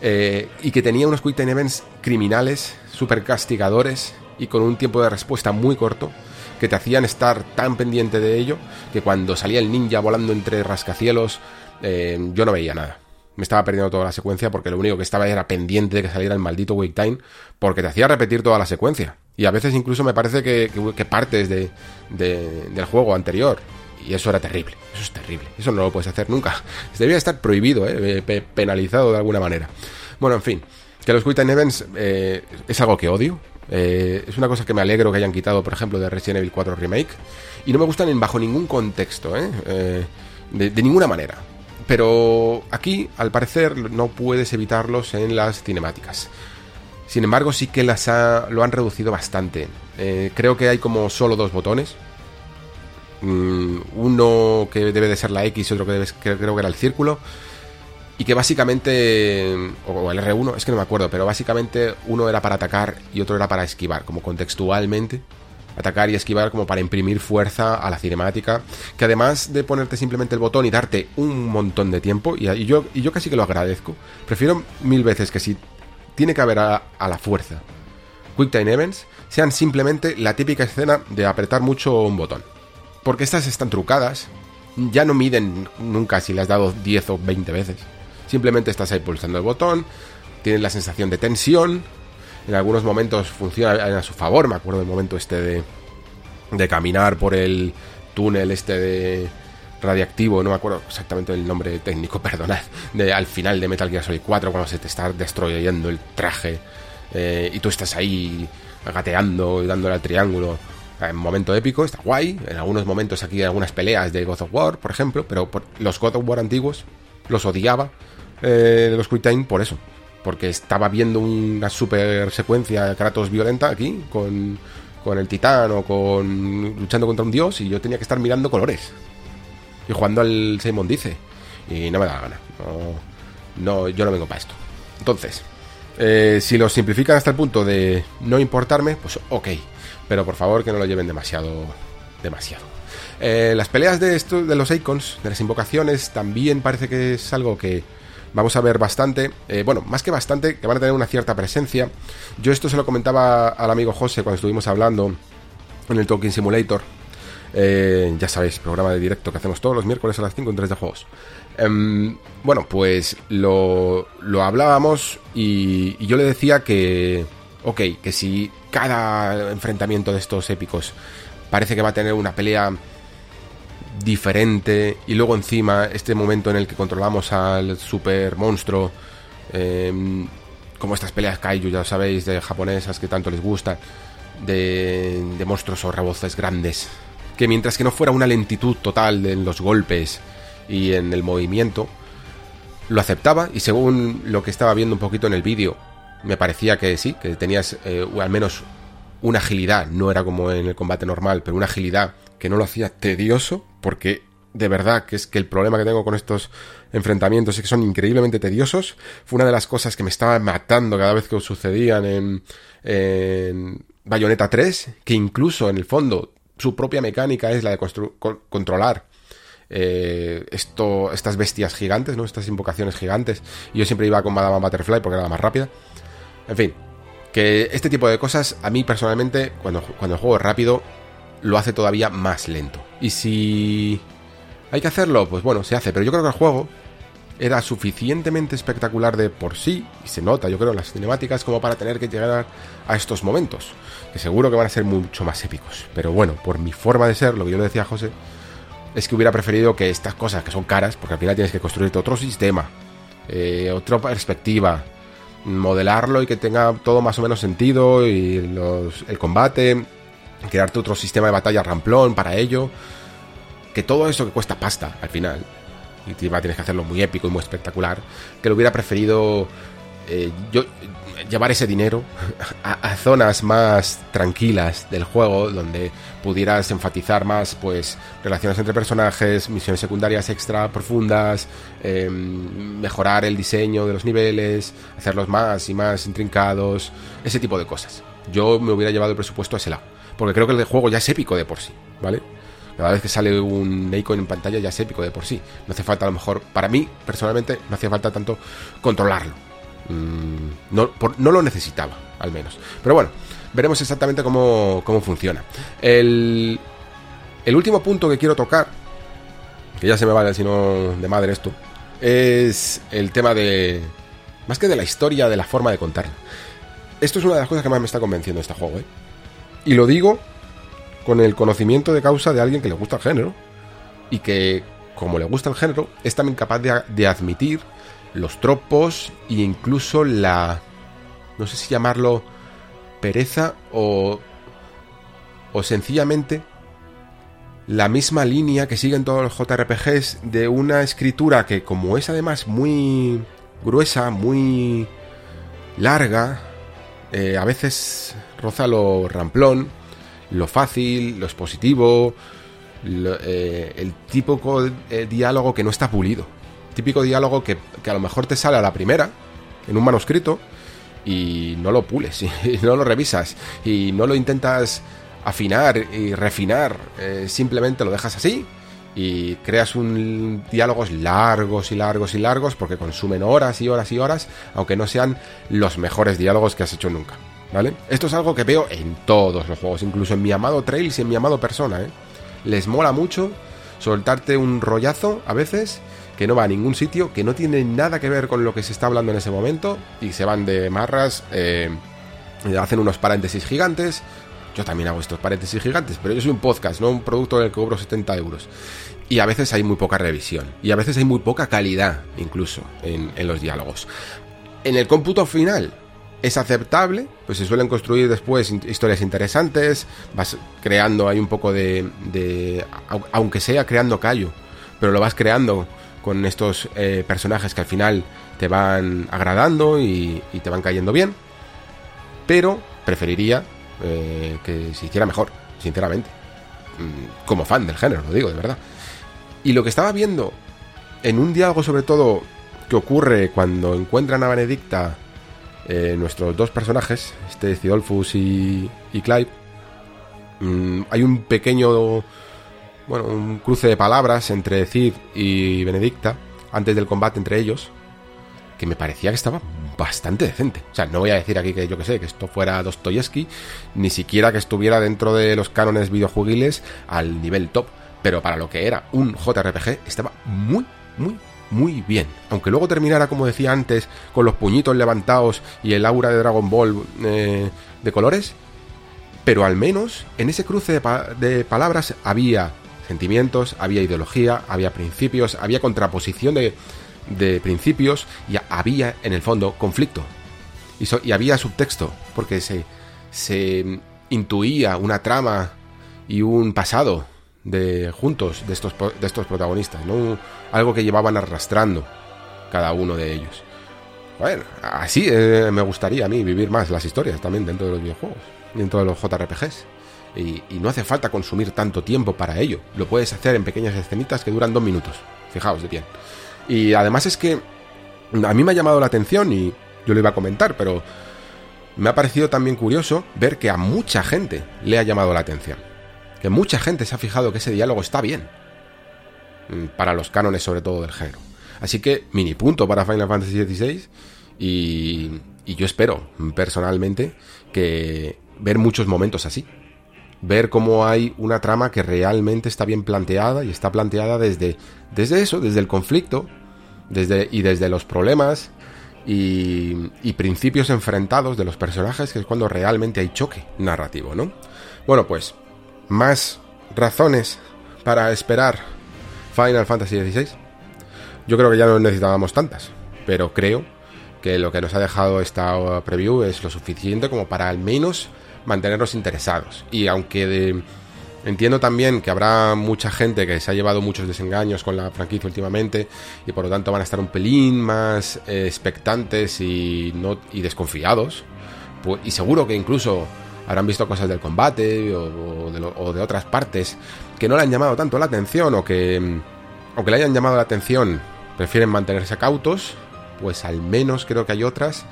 Eh, y que tenía unos Quick Time Events criminales, super castigadores y con un tiempo de respuesta muy corto que te hacían estar tan pendiente de ello que cuando salía el ninja volando entre rascacielos eh, yo no veía nada. Me estaba perdiendo toda la secuencia porque lo único que estaba era pendiente de que saliera el maldito wait time porque te hacía repetir toda la secuencia. Y a veces incluso me parece que, partes de, del juego anterior. Y eso era terrible. Eso es terrible. Eso no lo puedes hacer nunca. Debería estar prohibido, ¿eh? penalizado de alguna manera. Bueno, en fin. Que los Quick Time Events eh, es algo que odio. Eh, es una cosa que me alegro que hayan quitado, por ejemplo, de Resident Evil 4 Remake. Y no me gustan en bajo ningún contexto, ¿eh? eh de, ninguna manera. Pero aquí, al parecer, no puedes evitarlos en las cinemáticas. Sin embargo, sí que las lo han reducido bastante. Eh, creo que hay como solo dos botones. Mm, uno que debe de ser la X y otro que, debe, que creo que era el círculo y que básicamente, o el R1, es que no me acuerdo, pero básicamente uno era para atacar y otro era para esquivar, como contextualmente. Atacar y esquivar como para imprimir fuerza a la cinemática, que además de ponerte simplemente el botón y darte un montón de tiempo, y, yo, y yo casi que lo agradezco, prefiero mil veces que si tiene que haber a, a la fuerza Quick Time Events, sean simplemente la típica escena de apretar mucho un botón. Porque estas están trucadas, ya no miden nunca si le has dado 10 o 20 veces Simplemente estás ahí pulsando el botón, tienes la sensación de tensión, en algunos momentos funciona a su favor, me acuerdo del momento este de, de caminar por el túnel este de radiactivo, no me acuerdo exactamente el nombre técnico, perdonad, de, al final de Metal Gear Solid 4 cuando se te está destruyendo el traje eh, y tú estás ahí gateando y dándole al triángulo. En momento épico, está guay. En algunos momentos aquí hay algunas peleas de God of War, por ejemplo, pero los God of War antiguos los odiaba eh, los Quick Time por eso. Porque estaba viendo una super secuencia de Kratos violenta aquí, con, con el titán o con luchando contra un dios, y yo tenía que estar mirando colores. Y jugando al Simon dice. Y no me da la gana. No, yo no vengo para esto. Entonces, eh, si lo simplifican hasta el punto de no importarme, pues ok. Pero por favor que no lo lleven demasiado. Demasiado. Eh, las peleas de, esto, de los icons, de las invocaciones, también parece que es algo que vamos a ver bastante, eh, bueno, más que bastante, que van a tener una cierta presencia. Yo esto se lo comentaba al amigo José cuando estuvimos hablando en el Talking Simulator. Eh, ya sabéis, programa de directo que hacemos todos los miércoles a las 5 en 3 de juegos. Em, bueno, pues lo, lo hablábamos y, y yo le decía que, ok, que si cada enfrentamiento de estos épicos parece que va a tener una pelea diferente y luego encima este momento en el que controlamos al super monstruo em, como estas peleas kaiju ya sabéis de japonesas que tanto les gusta de, de monstruos o reboces grandes que mientras que no fuera una lentitud total en los golpes y en el movimiento lo aceptaba y según lo que estaba viendo un poquito en el vídeo me parecía que sí, que tenías eh, al menos una agilidad, no era como en el combate normal, pero una agilidad que no lo hacía tedioso, porque de verdad que es que el problema que tengo con estos enfrentamientos es que son increíblemente tediosos. Fue una de las cosas que me estaba matando cada vez que sucedían en, Bayonetta 3, que incluso en el fondo su propia mecánica es la de controlar eh, esto, estas bestias gigantes, ¿no? Estas invocaciones gigantes. Y yo siempre iba con Madame Butterfly porque era la más rápida. En fin, que este tipo de cosas a mí personalmente, cuando, cuando juego rápido, lo hace todavía más lento. Y si hay que hacerlo, pues bueno, se hace. Pero yo creo que el juego era suficientemente espectacular de por sí, y se nota, yo creo, en las cinemáticas, como para tener que llegar a estos momentos. Que seguro que van a ser mucho más épicos. Pero bueno, por mi forma de ser, lo que yo le decía a José, es que hubiera preferido que estas cosas que son caras, porque al final tienes que construirte otro sistema, eh, otra perspectiva, modelarlo y que tenga todo más o menos sentido y el combate, crearte otro sistema de batalla ramplón para ello, que todo eso que cuesta pasta al final, y tienes que hacerlo muy épico y muy espectacular, que lo hubiera preferido eh, yo llevar ese dinero a, zonas más tranquilas del juego, donde pudieras enfatizar más, pues, relaciones entre personajes, misiones secundarias extra profundas, em, mejorar el diseño de los niveles, hacerlos más y más intrincados, ese tipo de cosas. Yo me hubiera llevado el presupuesto a ese lado, porque creo que el juego ya es épico de por sí, ¿vale? Cada vez que sale un icon en pantalla ya es épico de por sí. No hace falta a lo mejor, para mí personalmente, no hacía falta tanto controlarlo Mm, no, no, lo necesitaba, al menos. Pero bueno, veremos exactamente cómo, cómo funciona. El, el último punto que quiero tocar, que ya se me vale si no de madre esto, es el tema de... Más que de la historia, de la forma de contarla. Esto es una de las cosas que más me está convenciendo este juego, ¿eh? Y lo digo con el conocimiento de causa de alguien que le gusta el género. Y que, como le gusta el género, es también capaz de, admitir los tropos e incluso la... no sé si llamarlo pereza o... o sencillamente la misma línea que siguen todos los JRPGs de una escritura que como es además muy gruesa, muy larga, eh, a veces roza lo ramplón, lo fácil, lo expositivo, eh, el de eh, diálogo que no está pulido típico diálogo que, a lo mejor te sale a la primera, en un manuscrito, y no lo pules, y no lo revisas, y no lo intentas afinar y refinar, eh, simplemente lo dejas así y creas un diálogos largos y largos y largos porque consumen horas y horas y horas, aunque no sean los mejores diálogos que has hecho nunca. ¿Vale? Esto es algo que veo en todos los juegos, incluso en mi amado Trails y en mi amado Persona, ¿eh? Les mola mucho soltarte un rollazo a veces que no va a ningún sitio, que no tiene nada que ver con lo que se está hablando en ese momento y se van de marras, eh, hacen unos paréntesis gigantes. Yo también hago estos paréntesis gigantes, pero yo soy un podcast, no un producto del que cobro 70 euros. Y a veces hay muy poca revisión, y a veces hay muy poca calidad incluso en, los diálogos. En el cómputo final, es aceptable, pues se suelen construir después historias interesantes, vas creando ahí un poco de, de aunque sea creando callo, pero lo vas creando con estos eh, personajes que al final te van agradando y, te van cayendo bien. Pero preferiría eh, que se hiciera mejor, sinceramente. Mm, como fan del género, lo digo, de verdad. Y lo que estaba viendo en un diálogo sobre todo que ocurre cuando encuentran a Benedicta eh, nuestros dos personajes, este Cidolfus y, y Clive, mm, hay un pequeño bueno, un cruce de palabras entre Cid y Benedicta antes del combate entre ellos, que me parecía que estaba bastante decente. O sea, no voy a decir aquí que yo que sé, que esto fuera Dostoyevsky, ni siquiera que estuviera dentro de los cánones videojuegiles al nivel top, pero para lo que era un JRPG estaba muy, muy, muy bien. Aunque luego terminara, como decía antes, con los puñitos levantados y el aura de Dragon Ball eh, de colores, pero al menos en ese cruce de, palabras había sentimientos, había ideología, había principios, había contraposición de, de principios y había en el fondo conflicto. Y, y había subtexto, porque se, se intuía una trama y un pasado de juntos de estos, de estos protagonistas, ¿no? Algo que llevaban arrastrando cada uno de ellos. Bueno, así eh, me gustaría a mí vivir más las historias también dentro de los videojuegos, dentro de los JRPGs. Y, y, no hace falta consumir tanto tiempo para ello. Lo puedes hacer en pequeñas escenitas que duran dos minutos. Fijaos de bien. Y además es que a mí me ha llamado la atención y yo lo iba a comentar, pero me ha parecido también curioso ver que a mucha gente le ha llamado la atención que mucha gente se ha fijado que ese diálogo está bien. Mm, para los cánones, sobre todo del género. Así que, mini punto para Final Fantasy XVI. Y, y yo espero, personalmente, que ver muchos momentos así. Ver cómo hay una trama que realmente está bien planteada y está planteada desde, desde eso, desde el conflicto desde, y desde los problemas y, y, principios enfrentados de los personajes, que es cuando realmente hay choque narrativo, ¿no? Bueno, pues más razones para esperar Final Fantasy XVI. Yo creo que ya no necesitábamos tantas, pero creo que lo que nos ha dejado esta preview es lo suficiente como para al menos mantenernos interesados. Y aunque entiendo también que habrá mucha gente que se ha llevado muchos desengaños con la franquicia últimamente y por lo tanto van a estar un pelín más eh, expectantes y, no, y desconfiados, pues, y seguro que incluso habrán visto cosas del combate o, de, otras partes que no le han llamado tanto la atención o que, aunque le hayan llamado la atención, prefieren mantenerse cautos, pues al menos creo que hay otras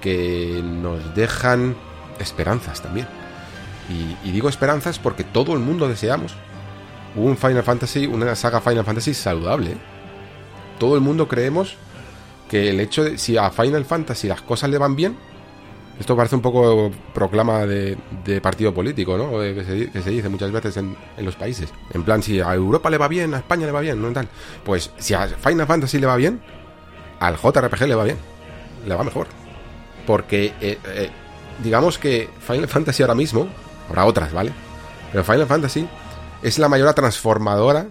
que nos dejan esperanzas también. Y, digo esperanzas porque todo el mundo deseamos un Final Fantasy, una saga Final Fantasy saludable. ¿eh? Todo el mundo creemos que el hecho de si a Final Fantasy las cosas le van bien, esto parece un poco proclama de, partido político, ¿no? Que se, dice muchas veces en, los países. En plan, si a Europa le va bien, a España le va bien, ¿no? Tal. Pues si a Final Fantasy le va bien, al JRPG le va bien. Le va mejor. Porque, eh, eh, digamos que Final Fantasy ahora mismo, habrá otras, ¿vale? Pero Final Fantasy es la mayor transformadora,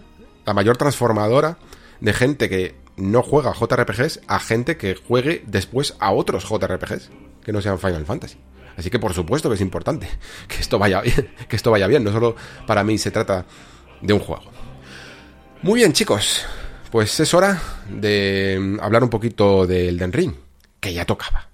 la mayor transformadora de gente que no juega JRPGs a gente que juegue después a otros JRPGs que no sean Final Fantasy. Así que por supuesto que es importante que esto vaya bien, que esto vaya bien, no solo para mí se trata de un juego. Muy bien, chicos, pues es hora de hablar un poquito del Den Ring, que ya tocaba.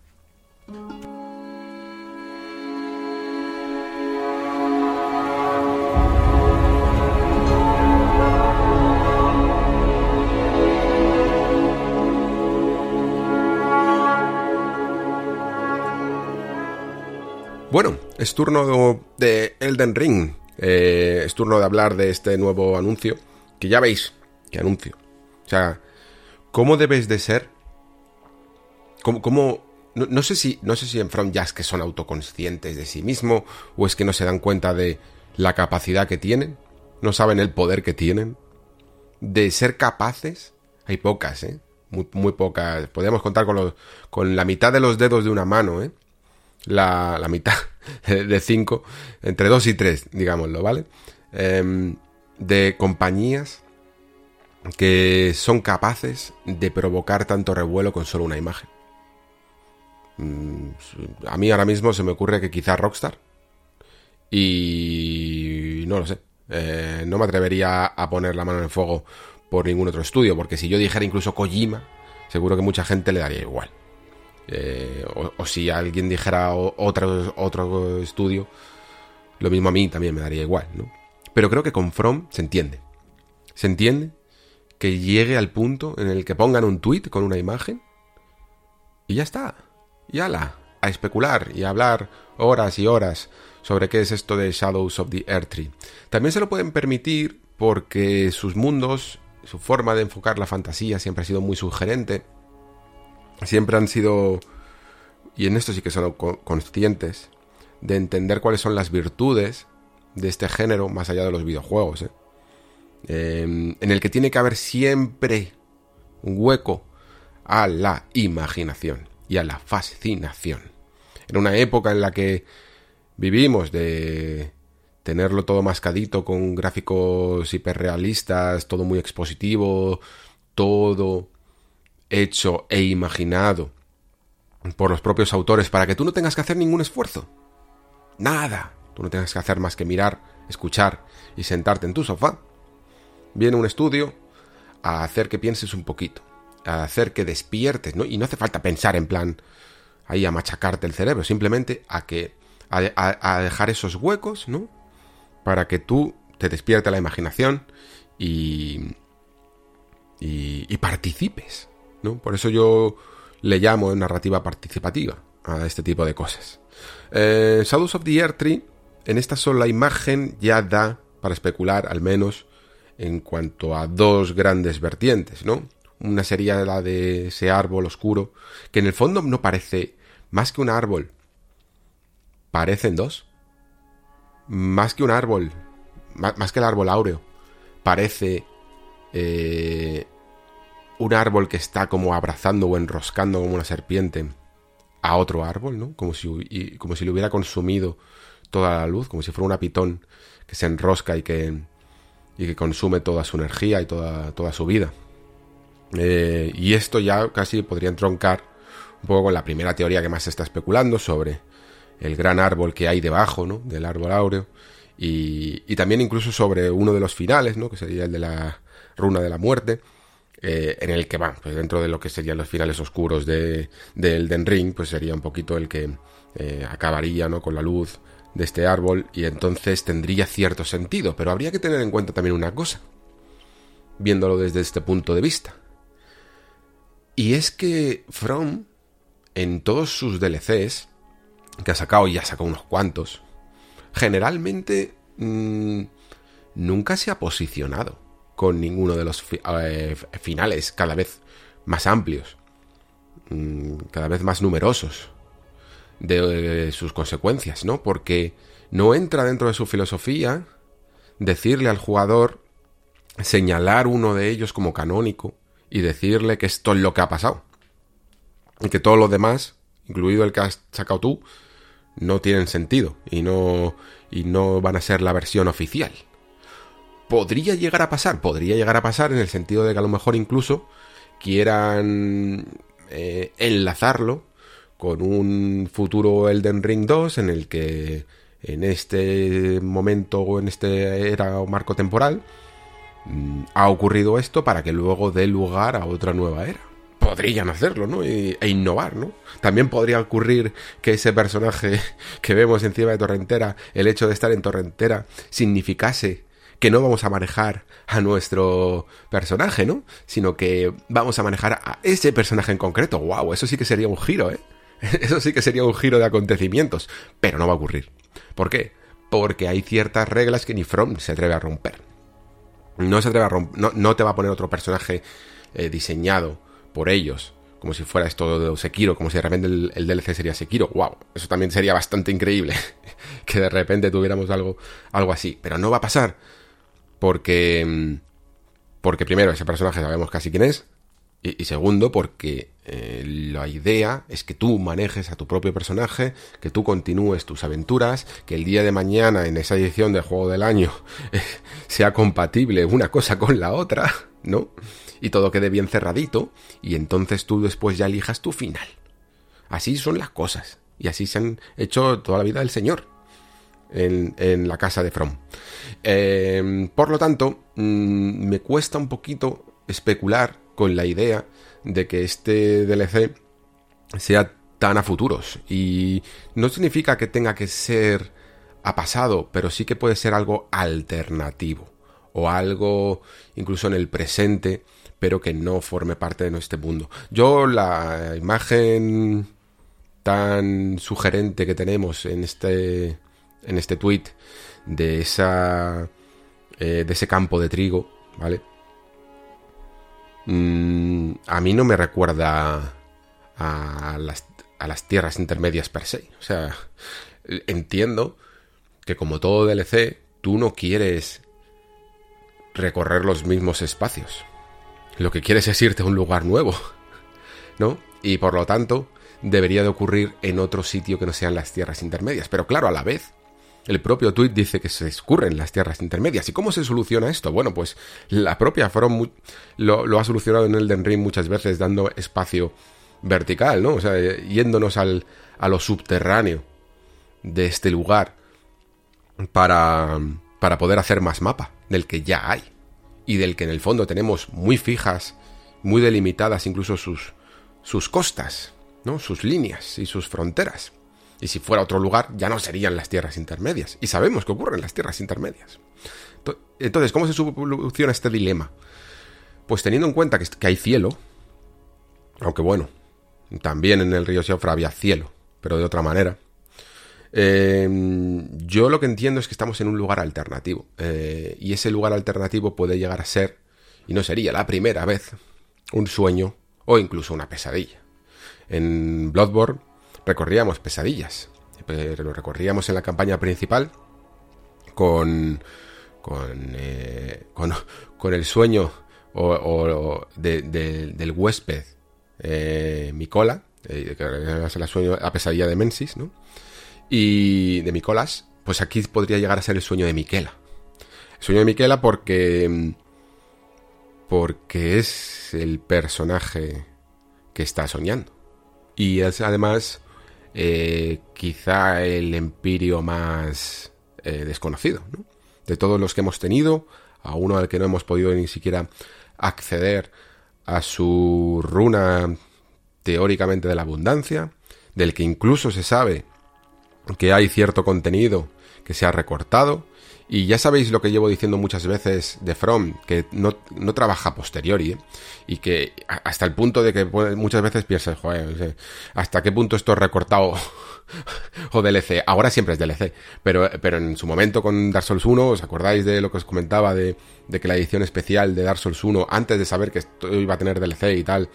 Bueno, es turno de Elden Ring. Eh, es turno de hablar de este nuevo anuncio. Que ya veis, que anuncio. O sea, ¿cómo debes de ser? ¿Cómo, no, sé si, no sé si en From Jazz que son autoconscientes de sí mismo o es que no se dan cuenta de la capacidad que tienen, no saben el poder que tienen, de ser capaces. Hay pocas, ¿eh? Muy, muy pocas. Podríamos contar con, la mitad de los dedos de una mano, ¿eh? La, la mitad de 5, entre 2 y 3, digámoslo, ¿vale? Em, de compañías que son capaces de provocar tanto revuelo con solo una imagen. Mm, a mí ahora mismo se me ocurre que quizá Rockstar. Y no lo sé. Eh, no me atrevería a poner la mano en el fuego por ningún otro estudio, porque si yo dijera incluso Kojima, seguro que mucha gente le daría igual. Eh, o, si alguien dijera otro, otro estudio, lo mismo a mí también me daría igual, ¿no? Pero creo que con From se entiende. Se entiende que llegue al punto en el que pongan un tweet con una imagen y ya está. Y ala, a especular y a hablar horas y horas sobre qué es esto de Shadows of the Earth Tree. También se lo pueden permitir porque sus mundos, su forma de enfocar la fantasía siempre ha sido muy sugerente siempre han sido, y en esto sí que son conscientes, de entender cuáles son las virtudes de este género más allá de los videojuegos. ¿eh? Em, en el que tiene que haber siempre un hueco a la imaginación y a la fascinación. En una época en la que vivimos de tenerlo todo mascadito con gráficos hiperrealistas, todo muy expositivo, todo hecho e imaginado por los propios autores para que tú no tengas que hacer ningún esfuerzo. Nada. Tú no tengas que hacer más que mirar, escuchar y sentarte en tu sofá. Viene un estudio a hacer que pienses un poquito, a hacer que despiertes, ¿no? Y no hace falta pensar en plan ahí a machacarte el cerebro, simplemente a que a, dejar esos huecos, ¿no? Para que tú te despierte la imaginación y, y, participes, Por eso yo le llamo narrativa participativa a este tipo de cosas. Eh, Shadows of the Earth Tree, en esta sola imagen ya da para especular al menos en cuanto a dos grandes vertientes, ¿no? Una sería la de ese árbol oscuro, que en el fondo no parece más que un árbol. Parecen dos. Más que un árbol, más, que el árbol áureo, parece eh, un árbol que está como abrazando o enroscando como una serpiente a otro árbol, ¿no? Como si, como si le hubiera consumido toda la luz, como si fuera una pitón que se enrosca y que, y que consume toda su energía y toda, toda su vida. Eh, y esto ya casi podría entroncar un poco con la primera teoría que más se está especulando sobre el gran árbol que hay debajo ¿no? del árbol áureo y, y, también incluso sobre uno de los finales, ¿no? que sería el de la runa de la muerte, eh, en el que va, pues dentro de lo que serían los finales oscuros de, del Den Ring, pues sería un poquito el que eh, acabaría ¿no? con la luz de este árbol y entonces tendría cierto sentido, pero habría que tener en cuenta también una cosa, viéndolo desde este punto de vista. Y es que From, en todos sus DLCs, que ha sacado y ha sacado unos cuantos, generalmente mm, nunca se ha posicionado con ninguno de los eh, finales cada vez más amplios, mm, cada vez más numerosos de, sus consecuencias, ¿no? Porque no entra dentro de su filosofía decirle al jugador, señalar uno de ellos como canónico y decirle que esto es lo que ha pasado. Y que todo lo demás, incluido el que has sacado tú, no tienen sentido y no, y no van a ser la versión oficial. Podría llegar a pasar, podría llegar a pasar en el sentido de que a lo mejor incluso quieran eh, enlazarlo con un futuro Elden Ring 2 en el que en este momento o en este era o marco temporal mm, ha ocurrido esto para que luego dé lugar a otra nueva era. Podrían hacerlo, ¿no? e innovar, ¿no? También podría ocurrir que ese personaje que vemos encima de Torrentera, el hecho de estar en Torrentera, significase que no vamos a manejar a nuestro personaje, ¿no? Sino que vamos a manejar a ese personaje en concreto. ¡Wow! Eso sí que sería un giro, ¿eh? Eso sí que sería un giro de acontecimientos, pero no va a ocurrir. ¿Por qué? Porque hay ciertas reglas que ni From se atreve a romper. No se atreve a romper, no, te va a poner otro personaje eh, diseñado por ellos, como si fuera esto de Sekiro, como si de repente el, el, DLC sería Sekiro. ¡Wow! Eso también sería bastante increíble, que de repente tuviéramos algo, algo así. Pero no va a pasar, porque... Porque primero, ese personaje sabemos casi quién es, y, segundo, porque eh, la idea es que tú manejes a tu propio personaje, que tú continúes tus aventuras, que el día de mañana en esa edición del juego del año sea compatible una cosa con la otra, ¿no? Y todo quede bien cerradito, y entonces tú después ya elijas tu final. Así son las cosas, y así se han hecho toda la vida del Señor. En, la casa de From. Eh, por lo tanto, mm, me cuesta un poquito especular con la idea de que este DLC sea tan a futuros. Y no significa que tenga que ser a pasado, pero sí que puede ser algo alternativo. O algo incluso en el presente, pero que no forme parte de nuestro mundo. Yo la imagen tan sugerente que tenemos en este en este tweet de esa eh, de ese campo de trigo, ¿vale? Mm, a mí no me recuerda a las, a las tierras intermedias per se. O sea, entiendo que como todo DLC, tú no quieres recorrer los mismos espacios. Lo que quieres es irte a un lugar nuevo, ¿no? Y por lo tanto, debería de ocurrir en otro sitio que no sean las tierras intermedias. Pero claro, a la vez, el propio tweet dice que se escurren las tierras intermedias. ¿Y cómo se soluciona esto? Bueno, pues la propia From lo, ha solucionado en Elden Ring muchas veces dando espacio vertical, ¿no? O sea, yéndonos al, a lo subterráneo de este lugar para, para poder hacer más mapa del que ya hay y del que en el fondo tenemos muy fijas, muy delimitadas incluso sus, sus costas, ¿no? sus líneas y sus fronteras. Y si fuera otro lugar, ya no serían las tierras intermedias. Y sabemos que ocurren las tierras intermedias. Entonces, ¿cómo se soluciona este dilema? Pues teniendo en cuenta que, hay cielo, aunque bueno, también en el río Siofra había cielo, pero de otra manera. Em, yo lo que entiendo es que estamos en un lugar alternativo. Eh, y ese lugar alternativo puede llegar a ser, y no sería la primera vez, un sueño o incluso una pesadilla. En Bloodborne recorríamos pesadillas, pero lo recorríamos en la campaña principal con, con, eh, con, el sueño o, del huésped eh, Micola, eh, que la sueño, la pesadilla de Mensis, ¿no? y de Micolas, pues aquí podría llegar a ser el sueño de Miquela. El sueño de Miquela porque porque es el personaje que está soñando. Y es además eh, quizá el empirio más eh, desconocido, ¿no? De todos los que hemos tenido, a uno al que no hemos podido ni siquiera acceder a su runa teóricamente de la abundancia, del que incluso se sabe que hay cierto contenido que se ha recortado. Y ya sabéis lo que llevo diciendo muchas veces de From, que no, no trabaja posteriori, ¿eh? y que hasta el punto de que muchas veces piensas, joder, ¿hasta qué punto esto es recortado o DLC? Ahora siempre es DLC, pero, pero en su momento con Dark Souls 1, ¿os acordáis de lo que os comentaba de, de que la edición especial de Dark Souls 1, antes de saber que esto iba a tener DLC y tal,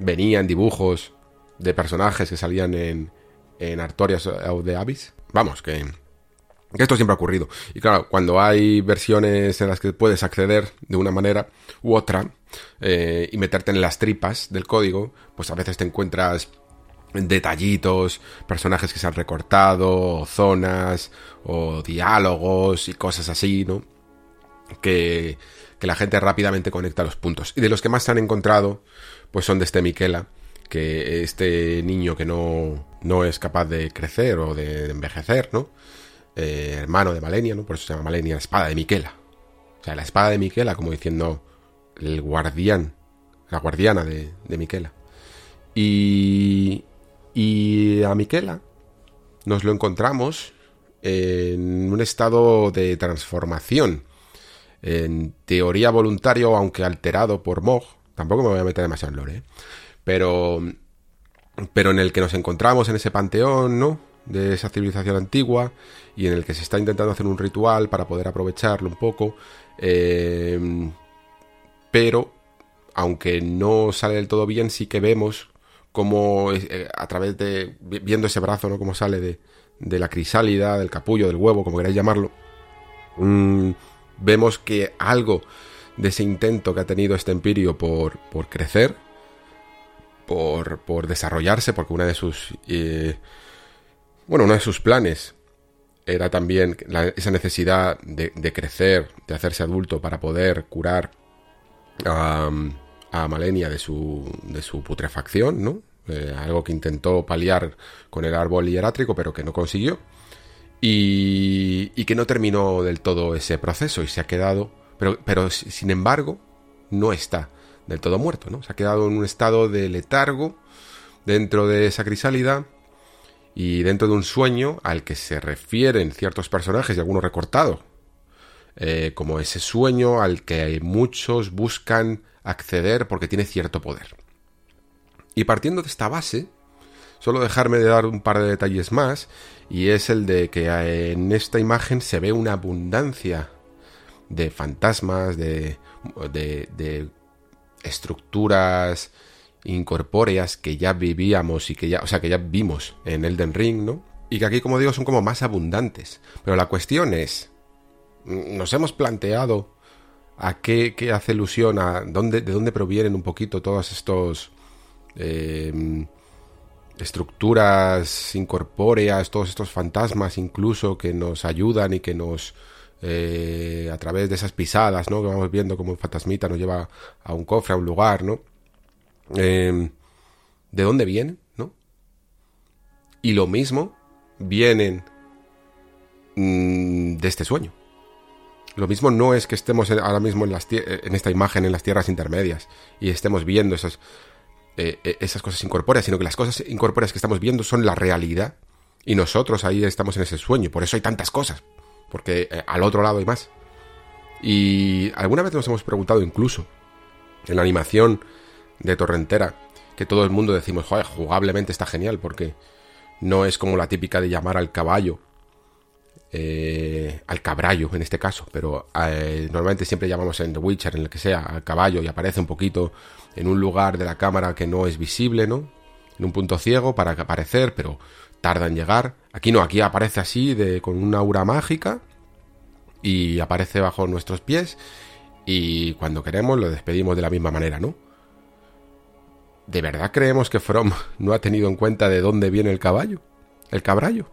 venían dibujos de personajes que salían en, en Artorias of the Abyss. Vamos, que, esto siempre ha ocurrido. Y claro, cuando hay versiones en las que puedes acceder de una manera u otra eh, y meterte en las tripas del código, pues a veces te encuentras detallitos, personajes que se han recortado, zonas, o diálogos y cosas así, ¿no? Que, que la gente rápidamente conecta los puntos. Y de los que más se han encontrado, pues son de este Miquela, que este niño que no, no es capaz de crecer o de, envejecer, ¿no? Eh, hermano de Malenia, ¿no? Por eso se llama Malenia, la espada de Miquela. O sea, la espada de Miquela, como diciendo el guardián, la guardiana de, Miquela. Y, y a Miquela nos lo encontramos en un estado de transformación. En teoría voluntario, aunque alterado por Mog. Tampoco me voy a meter demasiado en lore, ¿eh? pero, pero en el que nos encontramos en ese panteón, ¿no? De esa civilización antigua y en el que se está intentando hacer un ritual para poder aprovecharlo un poco. Eh, pero, aunque no sale del todo bien, sí que vemos como eh, a través de, viendo ese brazo, ¿no? Como sale de, de la crisálida, del capullo, del huevo, como queráis llamarlo, mm, vemos que algo de ese intento que ha tenido este empirio por, por crecer por, por desarrollarse, porque una de sus... Eh, bueno, uno de sus planes era también esa necesidad de, crecer, de hacerse adulto para poder curar a, Malenia de su, de su putrefacción, ¿no? Eh, algo que intentó paliar con el árbol hierátrico, pero que no consiguió. Y, y, que no terminó del todo ese proceso y se ha quedado, pero, pero sin embargo, no está del todo muerto, ¿no? Se ha quedado en un estado de letargo dentro de esa crisálida y dentro de un sueño al que se refieren ciertos personajes y algunos recortados, eh, como ese sueño al que muchos buscan acceder porque tiene cierto poder. Y partiendo de esta base, solo dejarme de dar un par de detalles más, y es el de que en esta imagen se ve una abundancia de fantasmas, de, de estructuras incorpóreas que ya vivíamos y que ya, o sea, que ya vimos en Elden Ring, ¿no? Y que aquí, como digo, son como más abundantes. Pero la cuestión es, nos hemos planteado a qué, hace ilusión, a dónde, de dónde provienen un poquito todos estos em, estructuras incorpóreas, todos estos fantasmas incluso que nos ayudan y que nos eh, a través de esas pisadas, ¿no? Que vamos viendo como un fantasmita nos lleva a un cofre, a un lugar, ¿no? Em, ¿De dónde vienen, no? Y lo mismo vienen mm, de este sueño. Lo mismo no es que estemos ahora mismo en, esta imagen en las tierras intermedias y estemos viendo esas, eh, eh, esas cosas incorpóreas, sino que las cosas incorpóreas que estamos viendo son la realidad y nosotros ahí estamos en ese sueño. Por eso hay tantas cosas, porque eh, al otro lado hay más. Y alguna vez nos hemos preguntado incluso en la animación de Torrentera, que todo el mundo decimos, joder, jugablemente está genial, porque no es como la típica de llamar al caballo eh, al caballo en este caso, pero eh, normalmente siempre llamamos en The Witcher, en el que sea, al caballo y aparece un poquito en un lugar de la cámara que no es visible, ¿no? En un punto ciego para aparecer, pero tarda en llegar. Aquí no, aquí aparece así, de, con una aura mágica y aparece bajo nuestros pies y cuando queremos lo despedimos de la misma manera, ¿no? ¿De verdad creemos que From no ha tenido en cuenta de dónde viene el caballo? ¿El caballo?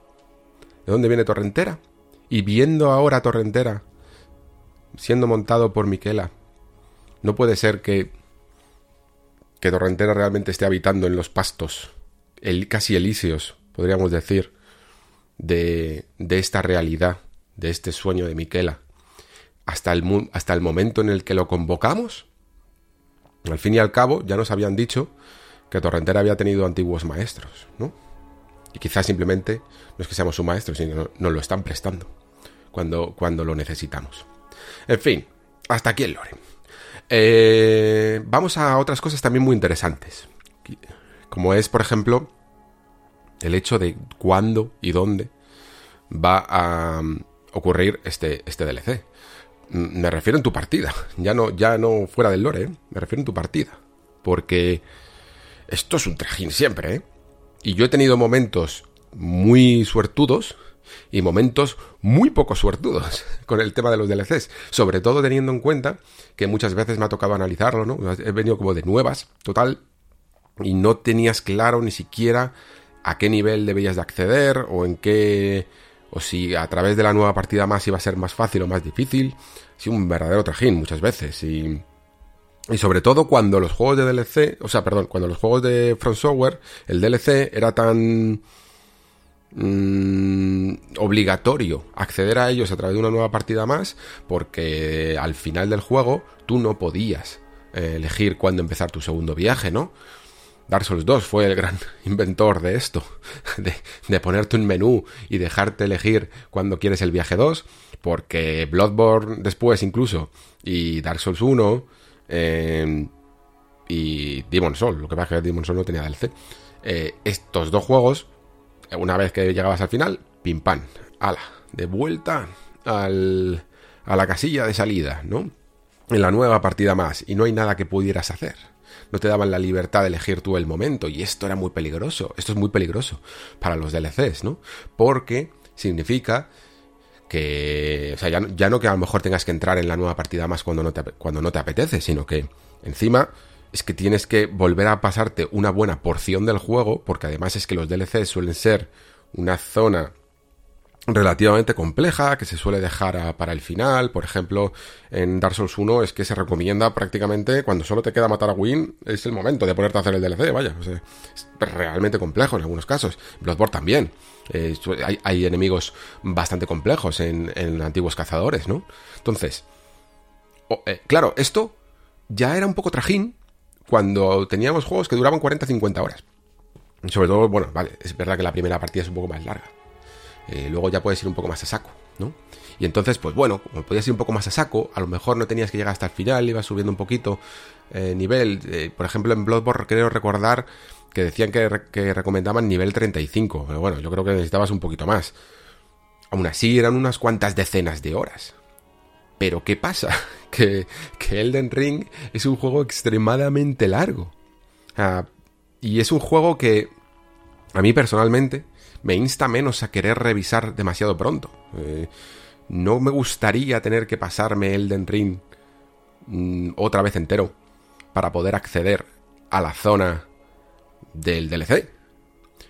¿De dónde viene Torrentera? Y viendo ahora Torrentera siendo montado por Miquela, no puede ser que que Torrentera realmente esté habitando en los pastos, el, casi elíseos, podríamos decir, de, de esta realidad, de este sueño de Miquela, hasta el, hasta el momento en el que lo convocamos. Al fin y al cabo, ya nos habían dicho que Torrentera había tenido antiguos maestros, ¿no? Y quizás simplemente no es que seamos su maestro, sino nos lo están prestando cuando, cuando lo necesitamos. En fin, hasta aquí el lore. Eh, vamos a otras cosas también muy interesantes. Como es, por ejemplo, el hecho de cuándo y dónde va a um, ocurrir este, este DLC. Me refiero en tu partida, ya no, ya no fuera del lore, ¿eh? me refiero en tu partida. Porque esto es un trajín siempre, ¿eh? Y yo he tenido momentos muy suertudos y momentos muy poco suertudos con el tema de los DLCs, sobre todo teniendo en cuenta que muchas veces me ha tocado analizarlo, ¿no? He venido como de nuevas, total, y no tenías claro ni siquiera a qué nivel debías de acceder o en qué o si a través de la nueva partida más iba a ser más fácil o más difícil. Sí, un verdadero trajín muchas veces y y sobre todo cuando los juegos de DLC, o sea, perdón, cuando los juegos de Front Software, el DLC era tan mm, obligatorio acceder a ellos a través de una nueva partida más, porque al final del juego tú no podías eh, elegir cuándo empezar tu segundo viaje, ¿no? Dark Souls 2 fue el gran inventor de esto, de, ponerte un menú y dejarte elegir cuando quieres el viaje 2, porque Bloodborne después incluso y Dark Souls 1 eh, y Demon Soul, lo que pasa es que Demon Soul no tenía DLC. Eh, estos dos juegos, una vez que llegabas al final, pim pam, ala, de vuelta al, a la casilla de salida, ¿no? En la nueva partida más, y no hay nada que pudieras hacer. No te daban la libertad de elegir tú el momento, y esto era muy peligroso. Esto es muy peligroso para los DLCs, ¿no? Porque significa que, o sea, ya, no que a lo mejor tengas que entrar en la nueva partida más cuando no te, cuando no te apetece, sino que encima es que tienes que volver a pasarte una buena porción del juego, porque además es que los DLCs suelen ser una zona relativamente compleja que se suele dejar para el final. Por ejemplo, en Dark Souls 1 es que se recomienda prácticamente cuando solo te queda matar a Win, es el momento de ponerte a hacer el DLC, vaya. es realmente complejo en algunos casos. Bloodborne también. Eh, hay, enemigos bastante complejos en, antiguos cazadores, ¿no? Entonces, eh, claro, esto ya era un poco trajín cuando teníamos juegos que duraban 40-50 horas. Sobre todo, bueno, vale, es verdad que la primera partida es un poco más larga. Eh, luego ya puedes ir un poco más a saco, ¿no? Y entonces, pues bueno, como podías ir un poco más a saco, a lo mejor no tenías que llegar hasta el final, ibas subiendo un poquito nivel. por ejemplo, en Bloodborne creo recordar que decían que, recomendaban nivel 35, pero bueno, yo creo que necesitabas un poquito más. Aún así eran unas cuantas decenas de horas. Pero ¿qué pasa? Que, que Elden Ring es un juego extremadamente largo. Ah, y es un juego que a mí personalmente me insta menos a querer revisar demasiado pronto. Eh, no me gustaría tener que pasarme Elden Ring mm, otra vez entero para poder acceder a la zona del DLC.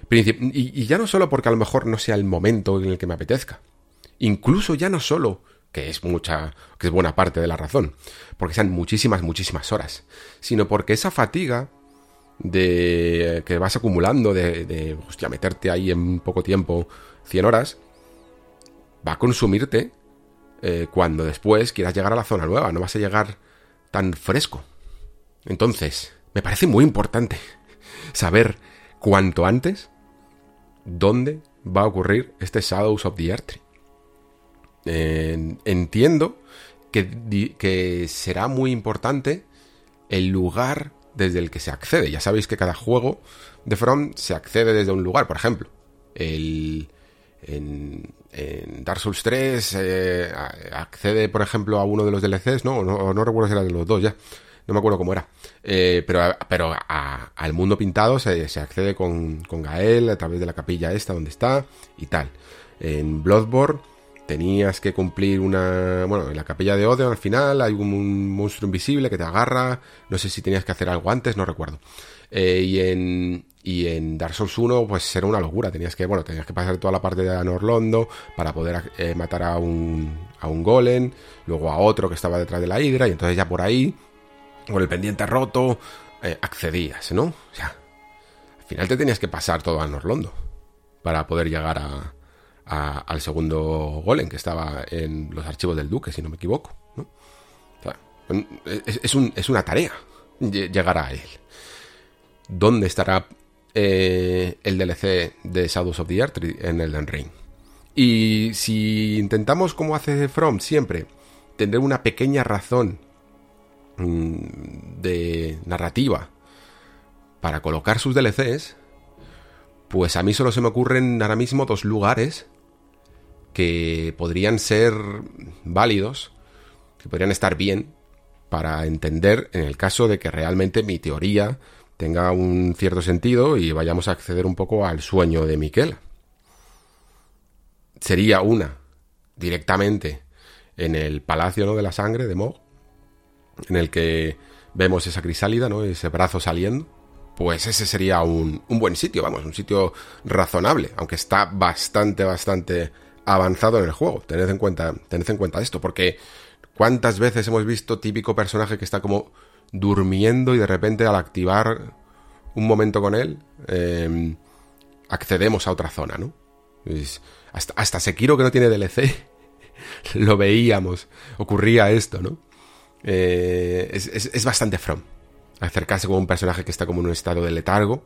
Y, ya no solo porque a lo mejor no sea el momento en el que me apetezca. Incluso ya no solo, que es mucha, que es buena parte de la razón, porque sean muchísimas, muchísimas horas, sino porque esa fatiga de que vas acumulando de, hostia, meterte ahí en poco tiempo 100 horas, va a consumirte eh, cuando después quieras llegar a la zona nueva, no vas a llegar tan fresco. Entonces, me parece muy importante saber cuanto antes dónde va a ocurrir este Shadows of the Earth entiendo que, que será muy importante el lugar desde el que se accede. Ya sabéis que cada juego de From se accede desde un lugar. Por ejemplo, el, en, Dark Souls 3 eh, accede, por ejemplo, a uno de los DLCs, ¿no? No, no recuerdo si era de los dos ya. No me acuerdo cómo era. Eh, pero pero al mundo pintado se, se accede con, con, Gael a través de la capilla esta donde está y tal. En Bloodborne tenías que cumplir una... Bueno, en la capilla de Odeon al final hay un, monstruo invisible que te agarra. No sé si tenías que hacer algo antes, no recuerdo. Eh, y, en, y en Dark Souls 1 pues era una locura. Tenías que, bueno, tenías que pasar toda la parte de Anorlondo para poder eh, matar a un, a un golem, luego a otro que estaba detrás de la hidra y entonces ya por ahí, con el pendiente roto, eh, accedías, ¿no? O sea, al final te tenías que pasar todo a Anorlondo para poder llegar a al segundo golem que estaba en los archivos del duque, si no me equivoco. es, una tarea llegar a él. ¿Dónde estará eh, el DLC de Shadows of the Earth en Elden Ring? Y si intentamos, como hace From siempre, tener una pequeña razón mm, de narrativa para colocar sus DLCs, pues a mí solo se me ocurren ahora mismo dos lugares que podrían ser válidos, que podrían estar bien para entender en el caso de que realmente mi teoría tenga un cierto sentido y vayamos a acceder un poco al sueño de Miquel. Sería una directamente en el Palacio ¿no? de la Sangre de Mog, en el que vemos esa crisálida, ¿no? ese brazo saliendo, pues ese sería un, un buen sitio, vamos, un sitio razonable, aunque está bastante, bastante avanzado en el juego. Tened en cuenta, tened en cuenta esto, porque cuántas veces hemos visto típico personaje que está como durmiendo y de repente al activar un momento con él, em, accedemos a otra zona, ¿no? hasta, hasta Sekiro que no tiene DLC, lo veíamos, ocurría esto, ¿no? Eh, es, bastante from acercarse con un personaje que está como en un estado de letargo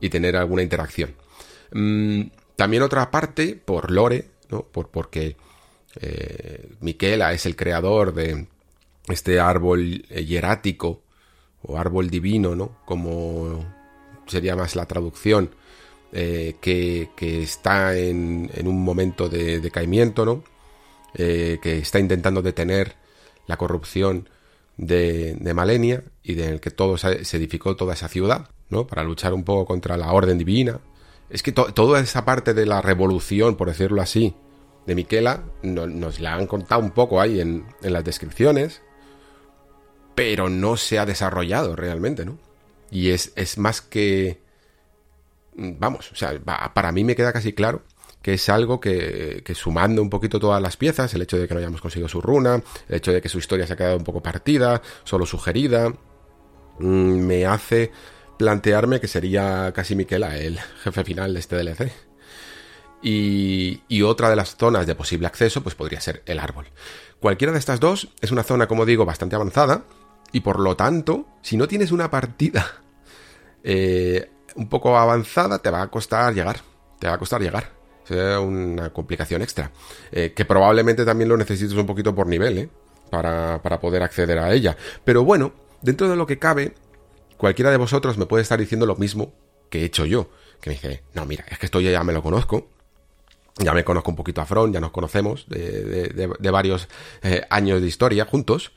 y tener alguna interacción. Mm, también otra parte, por lore, por, porque eh, Miquela es el creador de este árbol hierático o árbol divino, ¿no? Como sería más la traducción, eh, que, está en, un momento de decaimiento, ¿no? Eh, que está intentando detener la corrupción de, Malenia y del que todo se, edificó toda esa ciudad, ¿no? Para luchar un poco contra la orden divina es que toda esa parte de la revolución, por decirlo así, de Miquela, nos la han contado un poco ahí en, las descripciones, pero no se ha desarrollado realmente, ¿no? Y es, más que... Vamos, o sea, para mí me queda casi claro que es algo que, que, sumando un poquito todas las piezas, el hecho de que no hayamos conseguido su runa, el hecho de que su historia se ha quedado un poco partida, solo sugerida, mm, me hace plantearme que sería casi Miquela el jefe final de este DLC. Y, y, otra de las zonas de posible acceso pues podría ser el árbol. Cualquiera de estas dos es una zona, como digo, bastante avanzada y por lo tanto, si no tienes una partida eh, un poco avanzada, te va a costar llegar. Te va a costar llegar. Será una complicación extra. Eh, que probablemente también lo necesites un poquito por nivel, ¿eh? Para, para poder acceder a ella. Pero bueno, dentro de lo que cabe, cualquiera de vosotros me puede estar diciendo lo mismo que he hecho yo. Que me dice, no, mira, es que esto ya me lo conozco. Ya me conozco un poquito a Front, ya nos conocemos de, varios eh, años de historia juntos.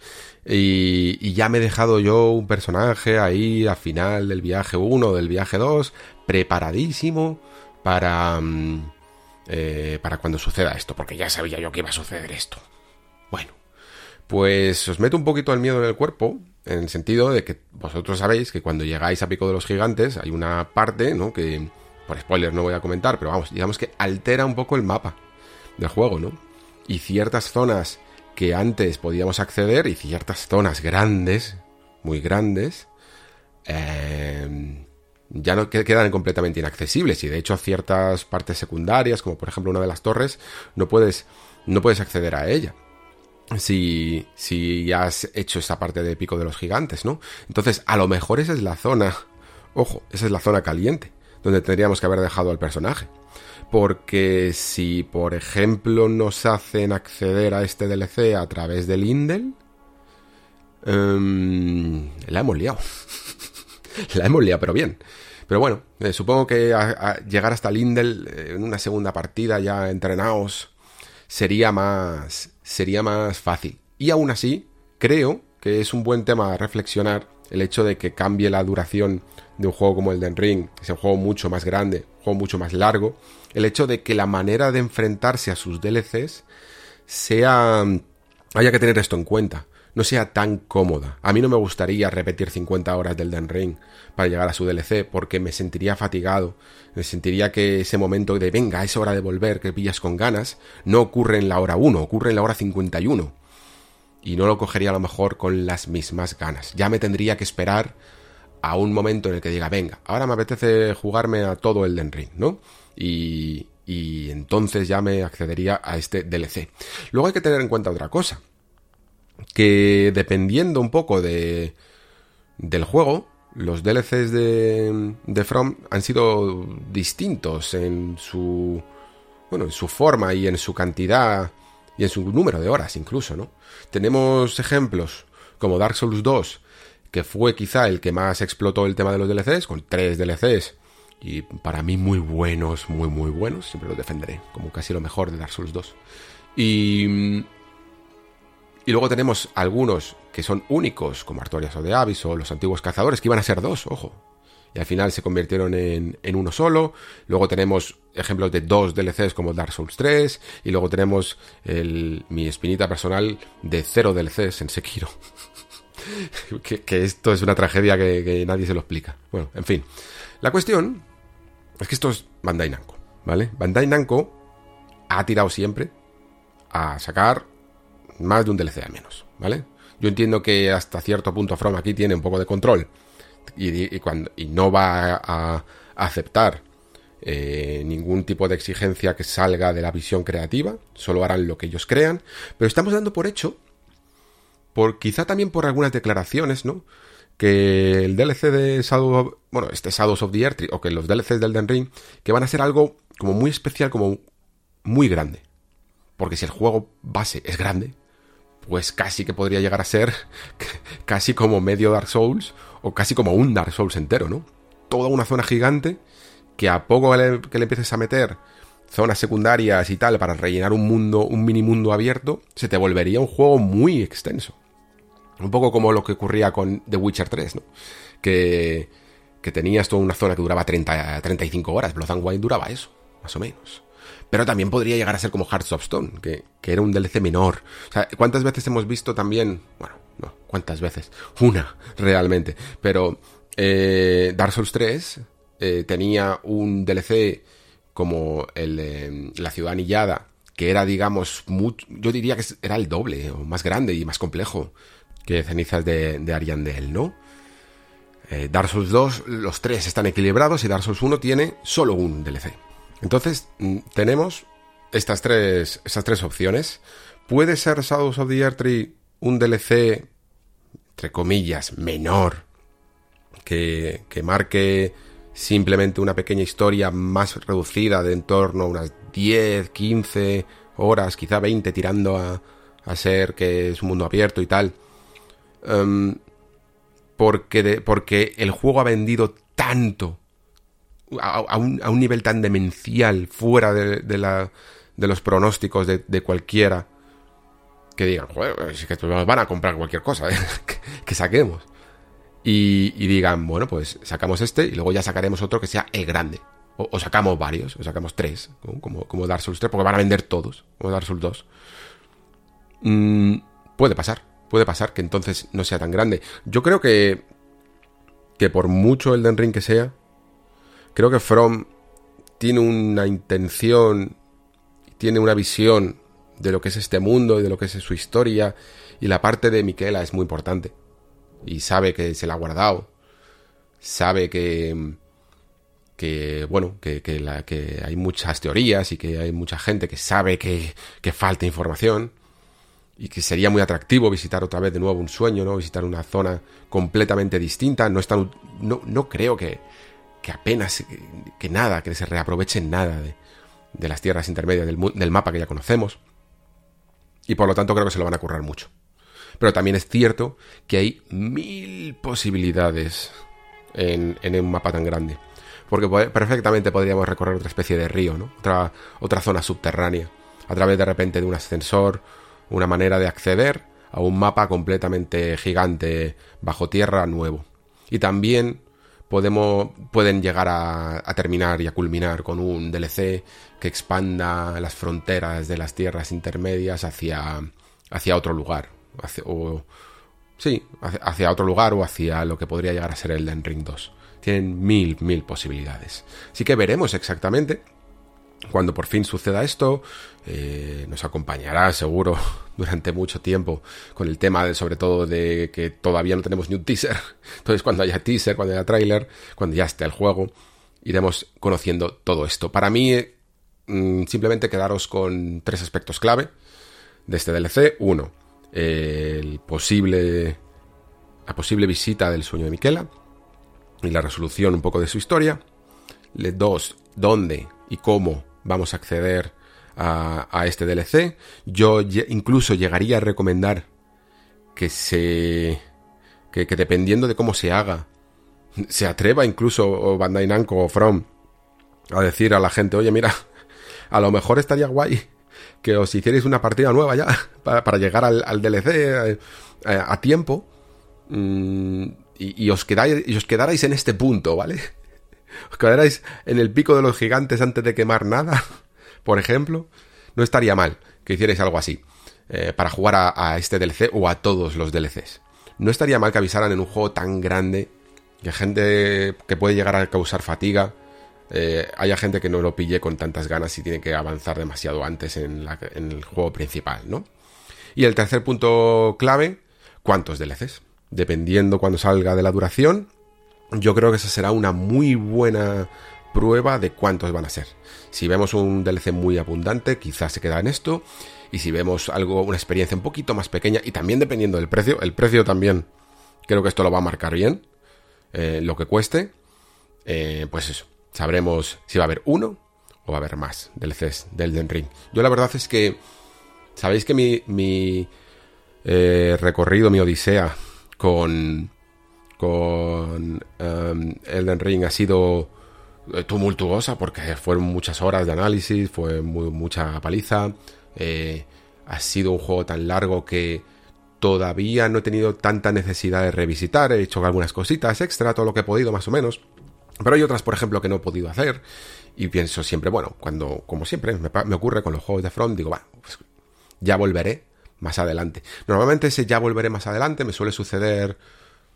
Y, ya me he dejado yo un personaje ahí al final del viaje 1, del viaje 2, preparadísimo para, mm, eh, para cuando suceda esto, porque ya sabía yo que iba a suceder esto. Bueno, pues os meto un poquito el miedo en el cuerpo, en el sentido de que vosotros sabéis que cuando llegáis a Pico de los Gigantes hay una parte, ¿no? Que, por spoilers no voy a comentar, pero vamos, digamos que altera un poco el mapa del juego, ¿no? Y ciertas zonas que antes podíamos acceder y ciertas zonas grandes, muy grandes, eh, ya no quedan completamente inaccesibles y de hecho ciertas partes secundarias, como por ejemplo una de las torres, no puedes, no puedes acceder a ella. Si, si has hecho esa parte de pico de los gigantes, ¿no? Entonces, a lo mejor esa es la zona, ojo, esa es la zona caliente, donde tendríamos que haber dejado al personaje. Porque si, por ejemplo, nos hacen acceder a este DLC a través del Indel, em, la hemos liado. la hemos liado, pero bien. Pero bueno, eh, supongo que llegar hasta Lindel eh, en una segunda partida ya entrenados sería más, sería más fácil. Y aún así, creo que es un buen tema a reflexionar el hecho de que cambie la duración de un juego como el Den Ring, que es un juego mucho más grande, un juego mucho más largo, el hecho de que la manera de enfrentarse a sus DLCs sea haya que tener esto en cuenta no sea tan cómoda. A mí no me gustaría repetir 50 horas del Den Ring para llegar a su DLC porque me sentiría fatigado, me sentiría que ese momento de venga, es hora de volver, que pillas con ganas, no ocurre en la hora 1, ocurre en la hora 51. Y no lo cogería a lo mejor con las mismas ganas. Ya me tendría que esperar a un momento en el que diga, venga, ahora me apetece jugarme a todo el Den Ring, ¿no? Y, y entonces ya me accedería a este DLC. Luego hay que tener en cuenta otra cosa que dependiendo un poco de, del juego, los DLCs de, de From han sido distintos en su, bueno, en su forma y en su cantidad y en su número de horas incluso, ¿no? Tenemos ejemplos como Dark Souls 2, que fue quizá el que más explotó el tema de los DLCs, con tres DLCs, y para mí muy buenos, muy muy buenos, siempre los defenderé, como casi lo mejor de Dark Souls 2. Y y luego tenemos algunos que son únicos, como Artorias o de Abyss o los antiguos cazadores, que iban a ser dos, ojo. Y al final se convirtieron en, uno solo. Luego tenemos ejemplos de dos DLCs como Dark Souls 3. Y luego tenemos mi espinita personal de cero DLCs en Sekiro. que, esto es una tragedia que, que nadie se lo explica. Bueno, en fin. La cuestión es que esto es Bandai Namco, ¿vale? Bandai Namco ha tirado siempre a sacar más de un DLC al menos, ¿vale? Yo entiendo que hasta cierto punto From aquí tiene un poco de control y, no va a, aceptar eh, ningún tipo de exigencia que salga de la visión creativa, solo harán lo que ellos crean, pero estamos dando por hecho, por quizá también por algunas declaraciones, ¿no? Que el DLC de Shadow of, bueno, este Shadows of the Earth, o que los DLCs del Den Ring, que van a ser algo como muy especial, como muy grande. Porque si el juego base es grande, pues casi que podría llegar a ser casi como medio Dark Souls o casi como un Dark Souls entero, ¿no? Toda una zona gigante que a poco que le, empieces a meter zonas secundarias y tal para rellenar un mundo, un mini mundo abierto, se te volvería un juego muy extenso. Un poco como lo que ocurría con The Witcher 3, ¿no? Que, que tenías toda una zona que duraba 30, 35 horas. Blood and Wine duraba eso, más o menos. Pero también podría llegar a ser como Hearts of Stone, que, era un DLC menor. O sea, ¿cuántas veces hemos visto también? Bueno, no, ¿cuántas veces? Una, realmente. Pero eh, Dark Souls 3 eh, tenía un DLC como de La Ciudad Anillada, que era, digamos, yo diría que era el doble, o más grande y más complejo que Cenizas de, de Ariandel, ¿no? Eh, Dark Souls 2, los tres están equilibrados y Dark Souls 1 tiene solo un DLC. Entonces, mm, tenemos estas tres, tres opciones. ¿Puede ser Shadows of the Earth un DLC, entre comillas, menor, que, que marque simplemente una pequeña historia más reducida de en torno a unas 10, 15 horas, quizá 20, tirando a, a ser que es un mundo abierto y tal? Um, porque, porque el juego ha vendido tanto a, un, nivel tan demencial fuera de, la, de los pronósticos de, cualquiera que digan, joder, es que van a comprar cualquier cosa ¿eh? que, saquemos. Y, digan, bueno, pues sacamos este y luego ya sacaremos otro que sea el grande. O, sacamos varios, o sacamos tres, como, como Dark Souls 3, porque van a vender todos, como Dark Souls 2. Mm, puede pasar, puede pasar que entonces no sea tan grande. Yo creo que, que por mucho el Den Ring que sea, creo que From tiene una intención, tiene una visión de lo que es este mundo y de lo que es su historia, y la parte de Miquela es muy importante. Y sabe que se la ha guardado, sabe que, que bueno, que, que hay muchas teorías y que hay mucha gente que sabe que, que falta información y que sería muy atractivo visitar otra vez de nuevo un sueño, ¿no? Visitar una zona completamente distinta. No, está, no, no creo que, que apenas, que, nada, que se reaprovechen nada de, las tierras intermedias del, del, mapa que ya conocemos. Y por lo tanto creo que se lo van a currar mucho. Pero también es cierto que hay mil posibilidades en, en un mapa tan grande. Porque perfectamente podríamos recorrer otra especie de río, ¿no? Otra, otra zona subterránea. A través de repente de un ascensor una manera de acceder a un mapa completamente gigante bajo tierra nuevo. Y también podemos, pueden llegar a, terminar y a culminar con un DLC que expanda las fronteras de las tierras intermedias hacia, hacia otro lugar. o, sí, hacia, otro lugar o hacia lo que podría llegar a ser el Den Ring 2. Tienen mil, mil posibilidades. Así que veremos exactamente cuando por fin suceda esto, eh, nos acompañará seguro durante mucho tiempo con el tema de, sobre todo de que todavía no tenemos ni un teaser. Entonces cuando haya teaser, cuando haya trailer, cuando ya esté el juego, iremos conociendo todo esto. Para mí, mm, simplemente quedaros con tres aspectos clave de este DLC. Uno, el posible, la posible visita del sueño de Miquela y la resolución un poco de su historia. Dos, dónde y cómo vamos a acceder a, este DLC. Yo incluso llegaría a recomendar que se... Que, dependiendo de cómo se haga, se atreva incluso Bandai Namco o From a decir a la gente, oye mira, a lo mejor estaría guay que os hicierais una partida nueva ya para, llegar al, DLC eh, a, tiempo mm, y, os quedáis, y os quedarais en este punto, ¿vale? os quedarais en el pico de los gigantes antes de quemar nada, por ejemplo, no estaría mal que hicierais algo así. Eh, para jugar a, este DLC o a todos los DLCs. No estaría mal que avisaran en un juego tan grande que gente que puede llegar a causar fatiga, eh, haya gente que no lo pille con tantas ganas y tiene que avanzar demasiado antes en, el juego principal, ¿no? Y el tercer punto clave, ¿cuántos DLCs? Dependiendo cuando salga de la duración, yo creo que esa será una muy buena prueba de cuántos van a ser. Si vemos un DLC muy abundante, quizás se queda en esto. Y si vemos algo, una experiencia un poquito más pequeña, y también dependiendo del precio, el precio también creo que esto lo va a marcar bien, eh, lo que cueste, eh, pues eso, sabremos si va a haber uno o va a haber más DLCs del Den Ring. Yo la verdad es que, sabéis que mi, mi eh, recorrido, mi odisea con con um, Elden Ring ha sido tumultuosa porque fueron muchas horas de análisis, fue mucha paliza. Eh, ha sido un juego tan largo que todavía no he tenido tanta necesidad de revisitar. He hecho algunas cositas extra, todo lo que he podido más o menos. Pero hay otras, por ejemplo, que no he podido hacer. Y pienso siempre, bueno, cuando, como siempre, me, ocurre con los juegos de Front, digo, va, pues ya volveré más adelante. Normalmente ese ya volveré más adelante me suele suceder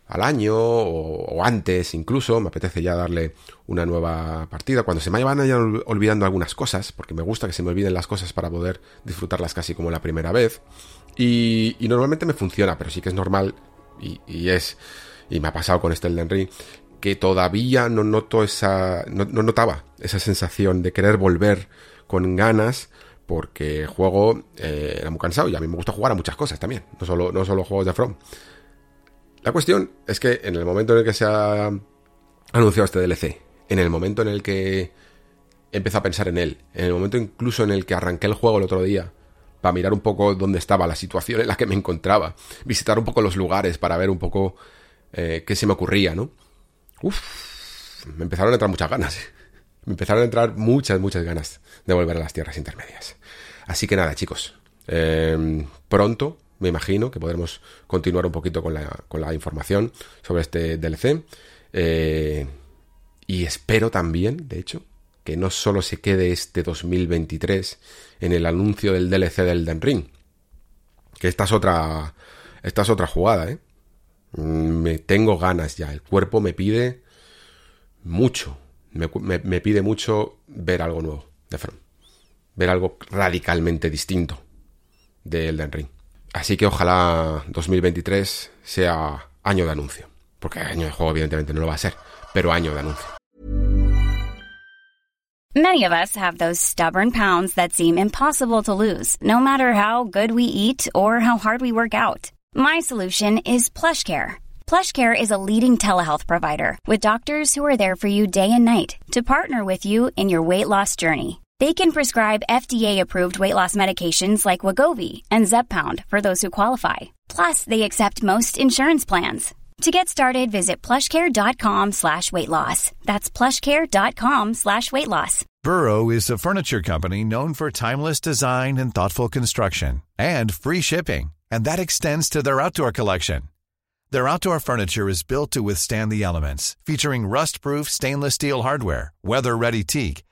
al año o, antes incluso, me apetece ya darle una nueva partida, cuando se me van olvidando algunas cosas, porque me gusta que se me olviden las cosas para poder disfrutarlas casi como la primera vez, y, normalmente me funciona, pero sí que es normal, y, es, y me ha pasado con este Elden que todavía no noto esa, no, notaba esa sensación de querer volver con ganas, porque juego eh, era muy cansado y a mí me gusta jugar a muchas cosas también, no solo, no solo juegos de From. La cuestión es que en el momento en el que se ha anunciado este DLC, en el momento en el que empecé a pensar en él, en el momento incluso en el que arranqué el juego el otro día, para mirar un poco dónde estaba la situación en la que me encontraba, visitar un poco los lugares para ver un poco eh, qué se me ocurría, ¿no? Uf, me empezaron a entrar muchas ganas. me empezaron a entrar muchas, muchas ganas de volver a las tierras intermedias. Así que nada, chicos, em, pronto me imagino que podremos continuar un poquito con la, información sobre este DLC. Eh, y espero también, de hecho, que no solo se quede este 2023 en el anuncio del DLC del Den Ring. Que esta es otra. Esta es otra jugada, ¿eh? Mm, me tengo ganas ya. El cuerpo me pide mucho. Me, pide mucho ver algo nuevo de From. Ver algo radicalmente distinto de Elden Ring. Así que ojalá 2023 sea año de anuncio. Porque año de juego evidentemente no lo va a ser, pero año de anuncio. Many of us have those stubborn pounds that seem impossible to lose, no matter how good we eat or how hard we work out. My solution is PlushCare. PlushCare is a leading telehealth provider with doctors who are there for you day and night to partner with you in your weight loss journey. They can prescribe FDA-approved weight loss medications like Wagovi and Zepbound for those who qualify. Plus, they accept most insurance plans. To get started, visit plushcare.com slash weight loss. That's plushcare.com slash weight loss. Burrow is a furniture company known for timeless design and thoughtful construction and free shipping. And that extends to their outdoor collection. Their outdoor furniture is built to withstand the elements, featuring rust-proof stainless steel hardware, weather-ready teak,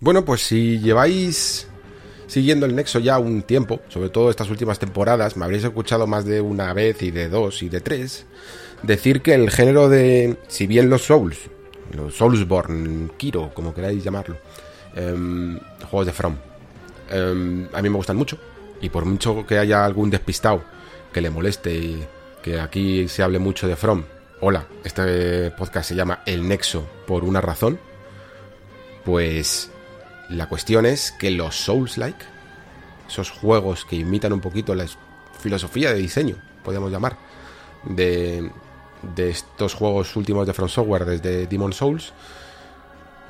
Bueno, pues si lleváis siguiendo el Nexo ya un tiempo, sobre todo estas últimas temporadas, me habréis escuchado más de una vez y de dos y de tres, decir que el género de, si bien los Souls, los Soulsborne, Kiro, como queráis llamarlo, em, juegos de From, em, a mí me gustan mucho, y por mucho que haya algún despistado que le moleste y que aquí se hable mucho de From, hola, este podcast se llama El Nexo por una razón, pues la cuestión es que los Souls-like, esos juegos que imitan un poquito la filosofía de diseño, podríamos llamar, de, de estos juegos últimos de From Software desde Demon Souls,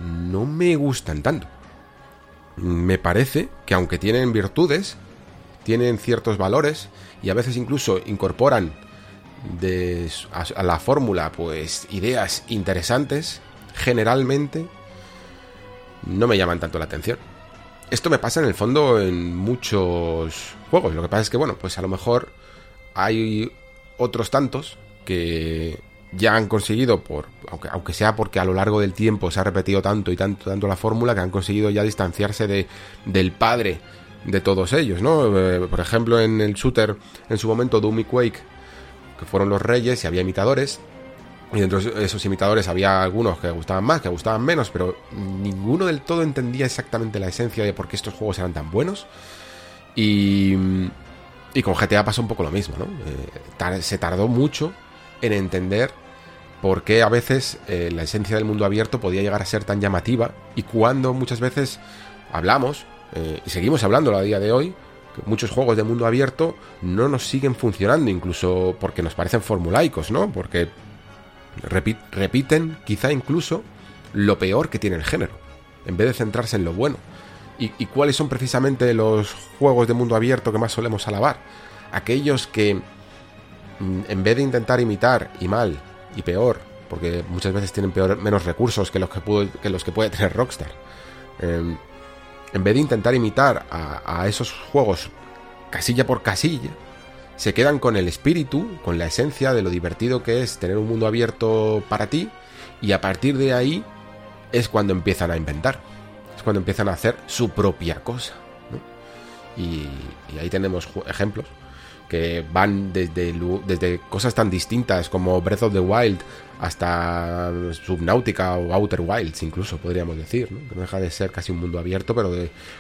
no me gustan tanto. Me parece que aunque tienen virtudes, tienen ciertos valores y a veces incluso incorporan de, a la fórmula pues ideas interesantes, generalmente no me llaman tanto la atención. Esto me pasa en el fondo en muchos juegos. Lo que pasa es que, bueno, pues a lo mejor hay otros tantos que ya han conseguido, por, aunque, aunque sea porque a lo largo del tiempo se ha repetido tanto y tanto, tanto la fórmula, que han conseguido ya distanciarse de, del padre de todos ellos, ¿no? Eh, por ejemplo, en el shooter, en su momento, Doom y Quake, que fueron los reyes y había imitadores, y dentro de esos imitadores había algunos que gustaban más, que gustaban menos, pero ninguno del todo entendía exactamente la esencia de por qué estos juegos eran tan buenos. Y, y con GTA pasa un poco lo mismo, ¿no? Eh, se tardó mucho en entender por qué a veces eh, la esencia del mundo abierto podía llegar a ser tan llamativa y cuando muchas veces hablamos, eh, y seguimos hablando a día de hoy, muchos juegos de mundo abierto no nos siguen funcionando, incluso porque nos parecen formulaicos, ¿no? Porque repiten quizá incluso lo peor que tiene el género, en vez de centrarse en lo bueno. ¿Y, cuáles son precisamente los juegos de mundo abierto que más solemos alabar? Aquellos que, mm, en vez de intentar imitar, y mal, y peor, porque muchas veces tienen peor, menos recursos que los que, que los que puede tener Rockstar, em, en vez de intentar imitar a esos juegos casilla por casilla, se quedan con el espíritu, con la esencia de lo divertido que es tener un mundo abierto para ti y a partir de ahí es cuando empiezan a inventar, es cuando empiezan a hacer su propia cosa. Y, ahí tenemos ejemplos que van desde, desde cosas tan distintas como Breath of the Wild hasta Subnautica o Outer Wilds incluso podríamos decir, que no deja de ser casi un mundo abierto pero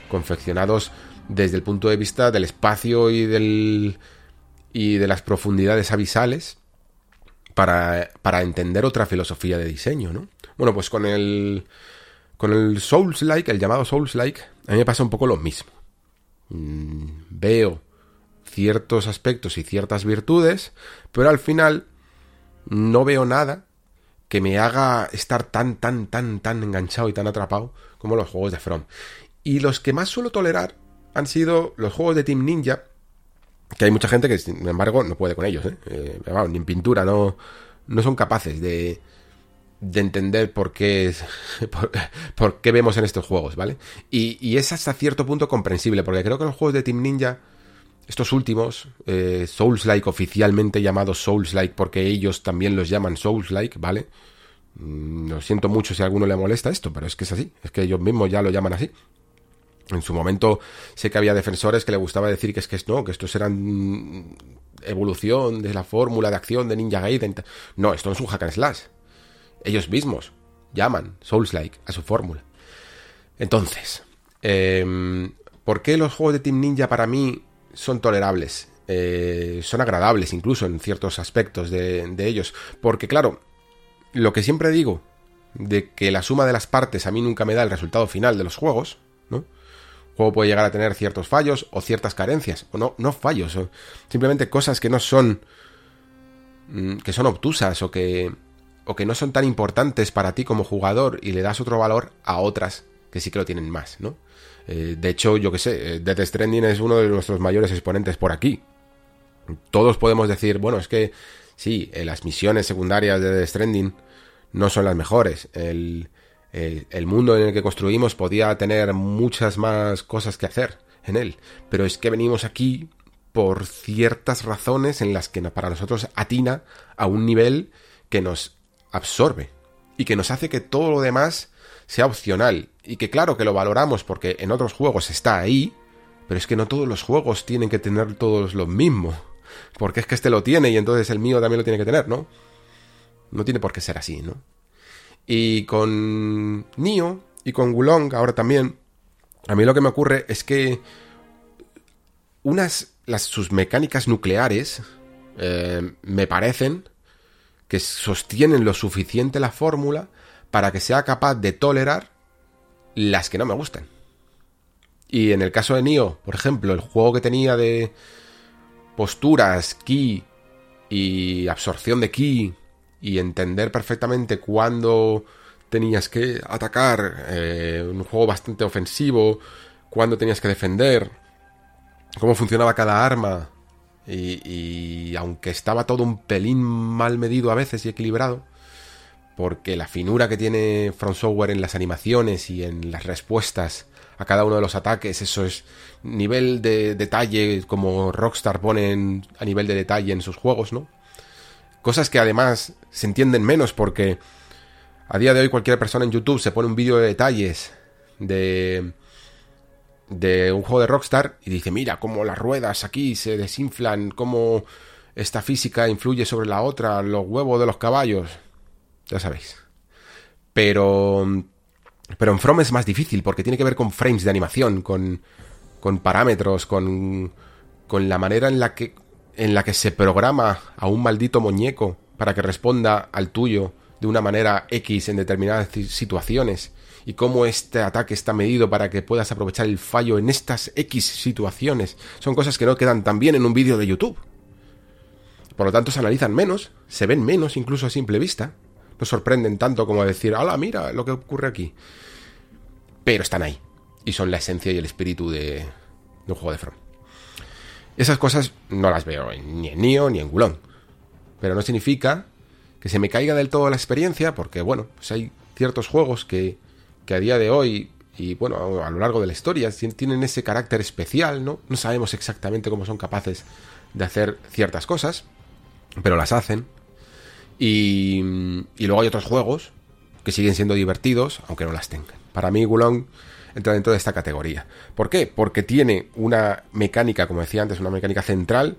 confeccionados desde el punto de vista del espacio y del y de las profundidades abisales para, para entender otra filosofía de diseño, ¿no? Bueno, pues con el con el Souls-like, el llamado Souls-like, a mí me pasa un poco lo mismo. Mm, veo ciertos aspectos y ciertas virtudes, pero al final no veo nada que me haga estar tan, tan, tan, tan enganchado y tan atrapado como los juegos de From. Y los que más suelo tolerar han sido los juegos de Team Ninja, que hay mucha gente que, sin embargo, no puede con ellos, ¿eh? eh ni en pintura, no, no son capaces de, de entender por qué, por, qué vemos en estos juegos, ¿vale? Y, es hasta cierto punto comprensible, porque creo que los juegos de Team Ninja, estos últimos, eh, Souls-like, oficialmente llamados Souls-like, porque ellos también los llaman Souls-like, ¿vale? Mm, lo siento mucho si a alguno le molesta esto, pero es que es así, es que ellos mismos ya lo llaman así. En su momento sé que había defensores que le gustaba decir que es que no, que estos eran evolución de la fórmula de acción de Ninja Gaiden. No, esto no es un hack and slash ellos mismos llaman Souls-like a su fórmula. Entonces, em, ¿por qué los juegos de Team Ninja para mí son tolerables? Eh, son agradables incluso en ciertos aspectos de ellos. Porque claro, lo que siempre digo, de que la suma de las partes a mí nunca me da el resultado final de los juegos, ¿no? Juego puede llegar a tener ciertos fallos o ciertas carencias, o no, no fallos, simplemente cosas que no son mm, que son obtusas o que o que no son tan importantes para ti como jugador y le das otro valor a otras que sí que lo tienen más, ¿no? Eh, de hecho, yo que sé, eh, Death Stranding es uno de nuestros mayores exponentes por aquí. Todos podemos decir, bueno, es que sí, eh, las misiones secundarias de Death Stranding no son las mejores. El, el mundo en el que construimos podía tener muchas más cosas que hacer en él. Pero es que venimos aquí por ciertas razones en las que para nosotros atina a un nivel que nos absorbe y que nos hace que todo lo demás sea opcional y que claro que lo valoramos porque en otros juegos está ahí, pero es que no todos los juegos tienen que tener todos lo mismo, porque es que este lo tiene y entonces el mío también lo tiene que tener, ¿no? No tiene por qué ser así, ¿no? Y con Nio y con Wulong ahora también, a mí lo que me ocurre es que unas las sus mecánicas nucleares eh, me parecen que sostienen lo suficiente la fórmula para que sea capaz de tolerar las que no me gustan. Y en el caso de Nio, por ejemplo, el juego que tenía de posturas, ki y absorción de ki y entender perfectamente cuándo tenías que atacar, eh, un juego bastante ofensivo, cuándo tenías que defender, cómo funcionaba cada arma, y, aunque estaba todo un pelín mal medido a veces y equilibrado, porque la finura que tiene From Software en las animaciones y en las respuestas a cada uno de los ataques, eso es nivel de detalle como Rockstar pone a nivel de detalle en sus juegos, ¿no? Cosas que además se entienden menos porque a día de hoy cualquier persona en YouTube se pone un vídeo de detalles de de un juego de Rockstar y dice, mira cómo las ruedas aquí se desinflan, cómo esta física influye sobre la otra, los huevos de los caballos. Ya sabéis. Pero... Pero en From es más difícil porque tiene que ver con frames de animación, con, con parámetros, con, con la manera en la que en la que se programa a un maldito muñeco para que responda al tuyo de una manera X en determinadas situaciones y cómo este ataque está medido para que puedas aprovechar el fallo en estas X situaciones. Son cosas que no quedan tan bien en un vídeo de YouTube. Por lo tanto, se analizan menos, se ven menos incluso a simple vista. No sorprenden tanto como decir, ¡hala, mira lo que ocurre aquí! Pero están ahí. Y son la esencia y el espíritu de, un juego de From. Esas cosas no las veo ni en Nio ni en Gulong. Pero no significa que se me caiga del todo la experiencia, porque bueno, pues hay ciertos juegos que que a día de hoy y bueno, a lo largo de la historia tienen ese carácter especial, ¿no? No sabemos exactamente cómo son capaces de hacer ciertas cosas, pero las hacen. Y, y luego hay otros juegos que siguen siendo divertidos, aunque no las tengan. Para mí, Gulong entra dentro de esta categoría. ¿Por qué? Porque tiene una mecánica, como decía antes, una mecánica central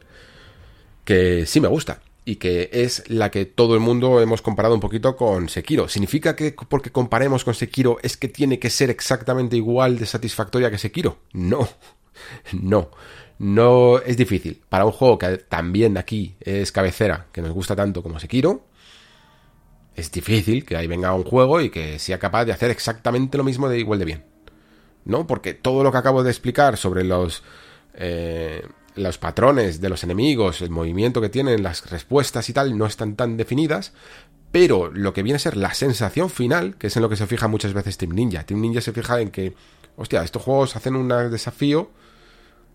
que sí me gusta y que es la que todo el mundo hemos comparado un poquito con Sekiro. ¿Significa que porque comparemos con Sekiro es que tiene que ser exactamente igual de satisfactoria que Sekiro? No, no, no es difícil. Para un juego que también aquí es cabecera, que nos gusta tanto como Sekiro, es difícil que ahí venga un juego y que sea capaz de hacer exactamente lo mismo de igual de bien. ¿No? Porque todo lo que acabo de explicar sobre los, eh, los patrones de los enemigos, el movimiento que tienen, las respuestas y tal, no están tan definidas. Pero lo que viene a ser la sensación final, que es en lo que se fija muchas veces Team Ninja. Team Ninja se fija en que, hostia, estos juegos hacen un desafío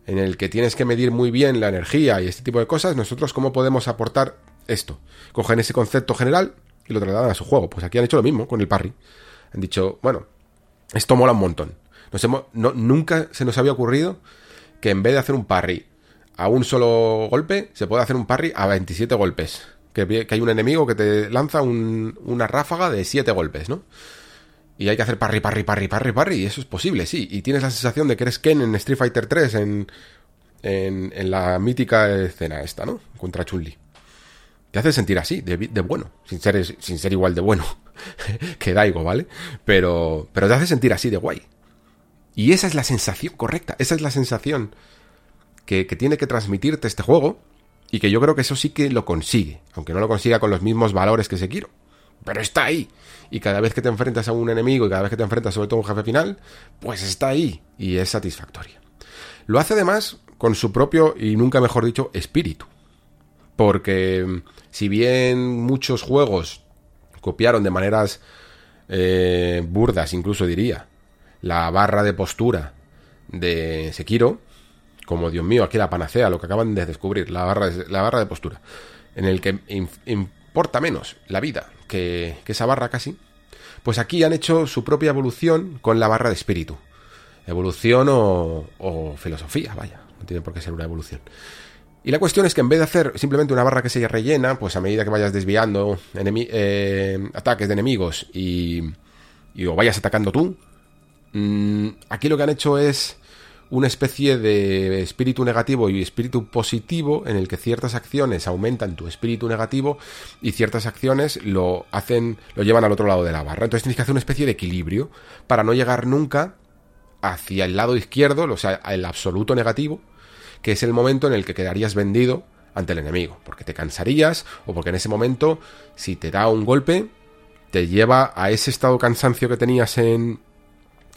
en el que tienes que medir muy bien la energía y este tipo de cosas. Nosotros, ¿cómo podemos aportar esto? Cogen ese concepto general y lo trasladan a su juego. Pues aquí han hecho lo mismo con el parry. Han dicho, bueno, esto mola un montón. No, nunca se nos había ocurrido que en vez de hacer un parry a un solo golpe, se puede hacer un parry a 27 golpes. Que, hay un enemigo que te lanza una ráfaga de 7 golpes, ¿no? Y hay que hacer parry, parry, parry, parry, parry. Y eso es posible, sí. Y tienes la sensación de que eres Ken en Street Fighter 3 en, la mítica escena esta, ¿no? Contra Chun-Li te hace sentir así, de, bueno, sin ser, sin ser igual de bueno que Daigo, ¿vale? Pero, pero te hace sentir así de guay. Y esa es la sensación correcta, esa es la sensación que, que tiene que transmitirte este juego y que yo creo que eso sí que lo consigue, aunque no lo consiga con los mismos valores que Sekiro. Pero está ahí. Y cada vez que te enfrentas a un enemigo y cada vez que te enfrentas sobre todo a un jefe final, pues está ahí y es satisfactoria. Lo hace además con su propio y nunca mejor dicho espíritu. Porque si bien muchos juegos copiaron de maneras eh, burdas, incluso diría, la barra de postura de Sekiro, como Dios mío, aquí la panacea, lo que acaban de descubrir, la barra de, la barra de postura, en el que importa menos la vida que, esa barra casi, pues aquí han hecho su propia evolución con la barra de espíritu. Evolución o, o filosofía, vaya, no tiene por qué ser una evolución. Y la cuestión es que en vez de hacer simplemente una barra que se rellena, pues a medida que vayas desviando eh, ataques de enemigos y, y, o vayas atacando tú, mm, aquí lo que han hecho es una especie de espíritu negativo y espíritu positivo en el que ciertas acciones aumentan tu espíritu negativo y ciertas acciones lo hacen lo llevan al otro lado de la barra. Entonces tienes que hacer una especie de equilibrio para no llegar nunca hacia el lado izquierdo, o sea, el absoluto negativo, que es el momento en el que quedarías vendido ante el enemigo, porque te cansarías o porque en ese momento, si te da un golpe, te lleva a ese estado de cansancio que tenías en,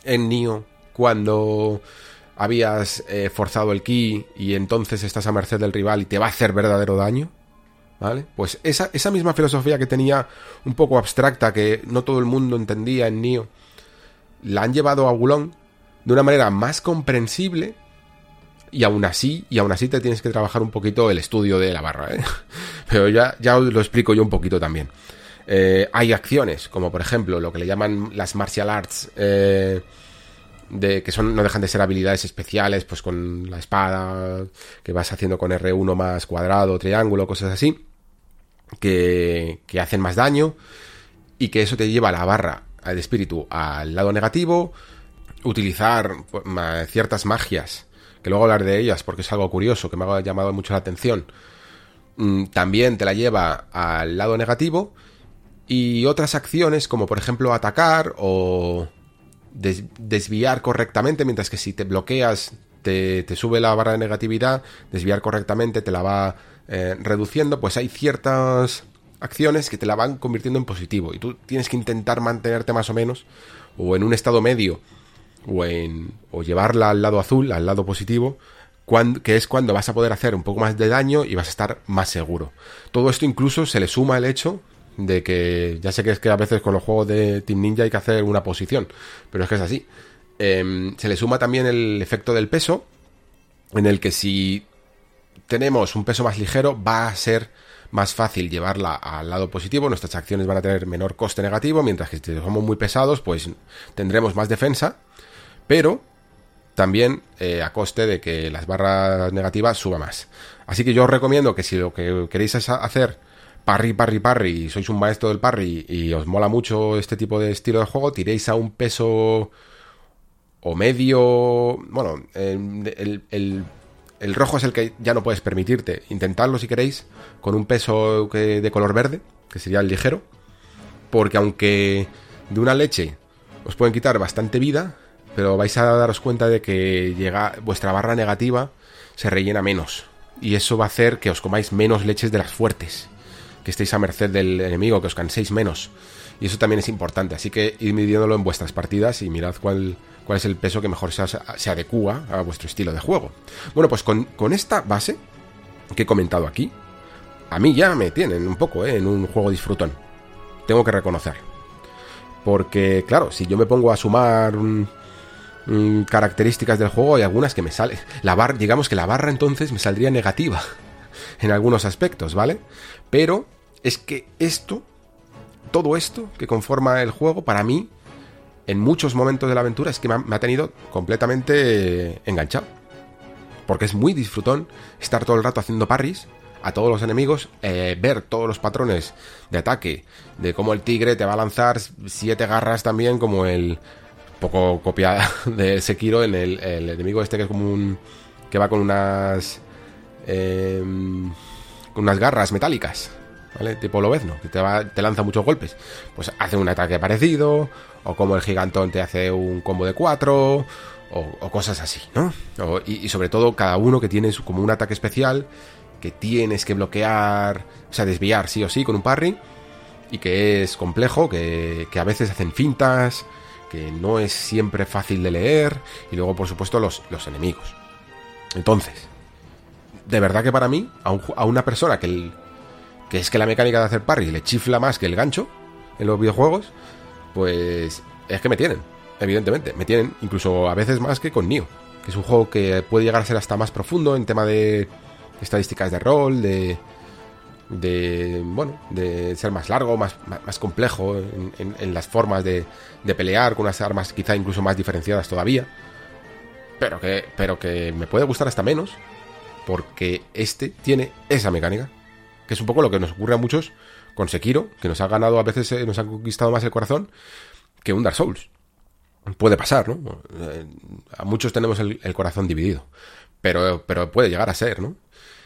en Nio cuando habías eh, forzado el ki y entonces estás a merced del rival y te va a hacer verdadero daño. ¿Vale? Pues esa, esa misma filosofía que tenía un poco abstracta, que no todo el mundo entendía en Nio, la han llevado a Gulong de una manera más comprensible y aún así, y aún así te tienes que trabajar un poquito el estudio de la barra, ¿eh? Pero ya, ya os lo explico yo un poquito también. Eh, hay acciones, como por ejemplo lo que le llaman las martial arts, eh, que son, no dejan de ser habilidades especiales, pues con la espada, que vas haciendo con R1 más cuadrado, triángulo, cosas así, que, que hacen más daño, y que eso te lleva la barra de espíritu al lado negativo, utilizar pues, ciertas magias que luego hablar de ellas porque es algo curioso que me ha llamado mucho la atención, mm, también te la lleva al lado negativo y otras acciones como por ejemplo atacar o desviar correctamente, mientras que si te bloqueas te, sube la barra de negatividad, desviar correctamente te la va eh, reduciendo, pues hay ciertas acciones que te la van convirtiendo en positivo y tú tienes que intentar mantenerte más o menos o en un estado medio o, en, o llevarla al lado azul, al lado positivo, que es cuando vas a poder hacer un poco más de daño y vas a estar más seguro. Todo esto incluso se le suma el hecho de que ya sé que es que a veces con los juegos de Team Ninja hay que hacer una posición, pero es que es así. Em, se le suma también el efecto del peso, en el que si tenemos un peso más ligero va a ser más fácil llevarla al lado positivo, nuestras acciones van a tener menor coste negativo, mientras que si somos muy pesados, pues tendremos más defensa pero también eh, a coste de que las barras negativas suba más. Así que yo os recomiendo que si lo que queréis hacer parry, parry, parry, y sois un maestro del parry y os mola mucho este tipo de estilo de juego, tiréis a un peso o medio... Bueno, el, rojo es el que ya no puedes permitirte. Intentadlo si queréis con un peso de color verde, que sería el ligero, porque aunque de una leche os pueden quitar bastante vida, pero vais a daros cuenta de que llega vuestra barra negativa se rellena menos y eso va a hacer que os comáis menos leches de las fuertes que estéis a merced del enemigo, que os canséis menos. Y eso también es importante. Así que id midiéndolo en vuestras partidas y mirad cuál, cuál es el peso que mejor se, se adecua a vuestro estilo de juego. Bueno, pues con, con, esta base que he comentado aquí, a mí ya me tienen un poco ¿eh? en un juego disfrutón. Tengo que reconocerlo. Porque, claro, si yo me pongo a sumar características del juego, hay algunas que me salen. La barra, digamos que la barra entonces me saldría negativa en algunos aspectos, ¿vale? Pero es que esto, todo esto que conforma el juego, para mí, en muchos momentos de la aventura, es que me ha, tenido completamente enganchado. Porque es muy disfrutón estar todo el rato haciendo parries a todos los enemigos, eh, ver todos los patrones de ataque, de cómo el tigre te va a lanzar siete garras también, como el poco copiada de Sekiro en el, el enemigo este que es como un... que va con unas eh, con unas garras metálicas, ¿vale? Tipo Lobezno, que te, va, te lanza muchos golpes. Pues hace un ataque parecido, o como el gigantón te hace un combo de cuatro, o, cosas así, ¿no? y, sobre todo cada uno que tiene como un ataque especial que tienes que bloquear, o sea, desviar sí o sí con un parry, y que es complejo, que, a veces hacen fintas, que no es siempre fácil de leer, y luego por supuesto los enemigos. Entonces, de verdad que para mí, a, una persona que, que es que la mecánica de hacer parry le chifla más que el gancho en los videojuegos, pues es que me tienen, evidentemente. Me tienen incluso a veces más que con Nioh, que es un juego que puede llegar a ser hasta más profundo en tema de estadísticas de rol, de, de bueno, de ser más largo, más, más, complejo en, las formas de, de, pelear con unas armas quizá incluso más diferenciadas todavía, pero que, pero que me puede gustar hasta menos porque este tiene esa mecánica, que es un poco lo que nos ocurre a muchos con Sekiro, que nos ha ganado a veces, eh, nos ha conquistado más el corazón que un Dark Souls. Puede pasar, ¿no? Eh, a muchos tenemos el, corazón dividido, pero, pero puede llegar a ser, ¿no?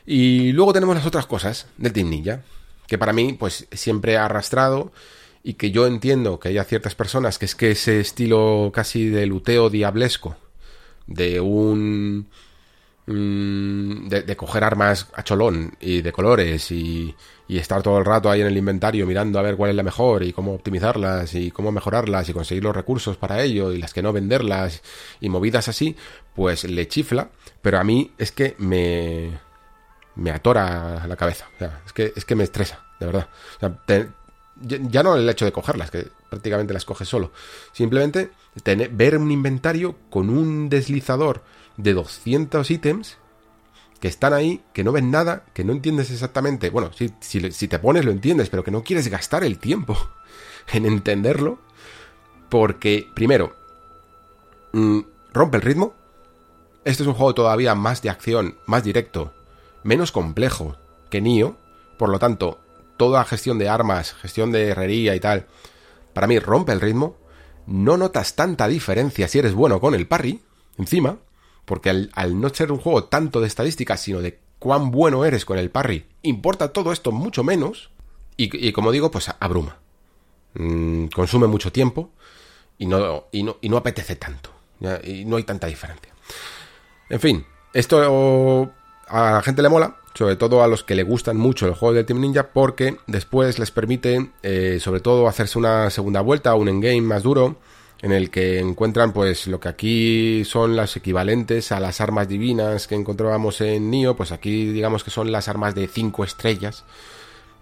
Y luego tenemos las otras cosas del Team Ninja, que para mí, pues siempre ha arrastrado y que yo entiendo que haya ciertas personas que es que ese estilo casi de luteo diablesco, de un Mm, de, coger armas a cholón y de colores y, estar todo el rato ahí en el inventario mirando a ver cuál es la mejor y cómo optimizarlas y cómo mejorarlas y conseguir los recursos para ello y las que no venderlas y movidas así, pues le chifla, pero a mí es que me me atora la cabeza, es que es que me estresa, de verdad. ya no el hecho de cogerlas, que prácticamente las coges solo, simplemente tener, ver un inventario con un deslizador de 200 ítems que están ahí, que no ven nada, que no entiendes exactamente. Bueno, si, si, te pones lo entiendes, pero que no quieres gastar el tiempo en entenderlo. Porque, primero, mm, rompe el ritmo. Este es un juego todavía más de acción, más directo, menos complejo que Nio. Por lo tanto, toda gestión de armas, gestión de herrería y tal, para mí rompe el ritmo. No notas tanta diferencia si eres bueno con el parry, encima. Porque al, no ser un juego tanto de estadísticas, sino de cuán bueno eres con el parry, importa todo esto mucho menos. Y, como digo, pues abruma. Mm, consume mucho tiempo y no, y no, apetece tanto. Y no hay tanta diferencia. En fin, esto a la gente le mola, sobre todo a los que le gustan mucho el juego de Team Ninja, porque después les permite, eh, sobre todo, hacerse una segunda vuelta, un endgame más duro, en el que encuentran pues lo que aquí son las equivalentes a las armas divinas que encontrábamos en Nio, pues aquí digamos que son las armas de 5 estrellas.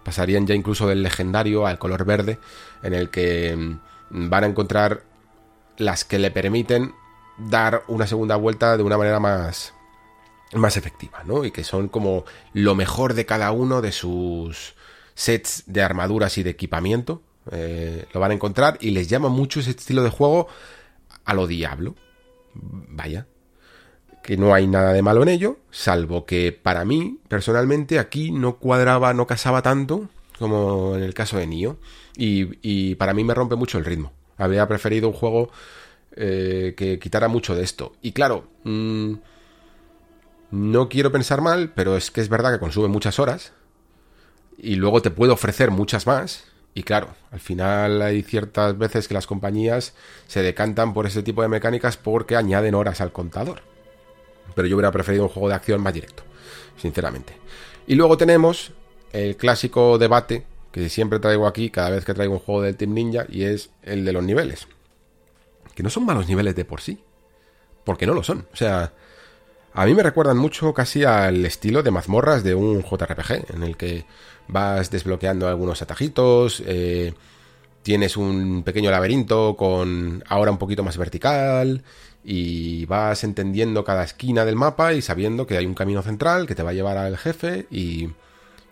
Pasarían ya incluso del legendario al color verde, en el que mm, van a encontrar las que le permiten dar una segunda vuelta de una manera más más efectiva, ¿no? Y que son como lo mejor de cada uno de sus sets de armaduras y de equipamiento, eh, lo van a encontrar y les llama mucho ese estilo de juego a lo diablo. Vaya. Que no hay nada de malo en ello, salvo que para mí, personalmente, aquí no cuadraba, no casaba tanto como en el caso de Nio. Y, para mí me rompe mucho el ritmo. Habría preferido un juego eh, que quitara mucho de esto. Y claro, mm, no quiero pensar mal, pero es que es verdad que consume muchas horas. Y luego te puede ofrecer muchas más. Y claro, al final hay ciertas veces que las compañías se decantan por ese tipo de mecánicas porque añaden horas al contador. Pero yo hubiera preferido un juego de acción más directo, sinceramente. Y luego tenemos el clásico debate que siempre traigo aquí cada vez que traigo un juego del Team Ninja y es el de los niveles. Que no son malos niveles de por sí. Porque no lo son. O sea, a mí me recuerdan mucho casi al estilo de mazmorras de un JRPG, en el que vas desbloqueando algunos atajitos, eh, tienes un pequeño laberinto con ahora un poquito más vertical y vas entendiendo cada esquina del mapa y sabiendo que hay un camino central que te va a llevar al jefe y,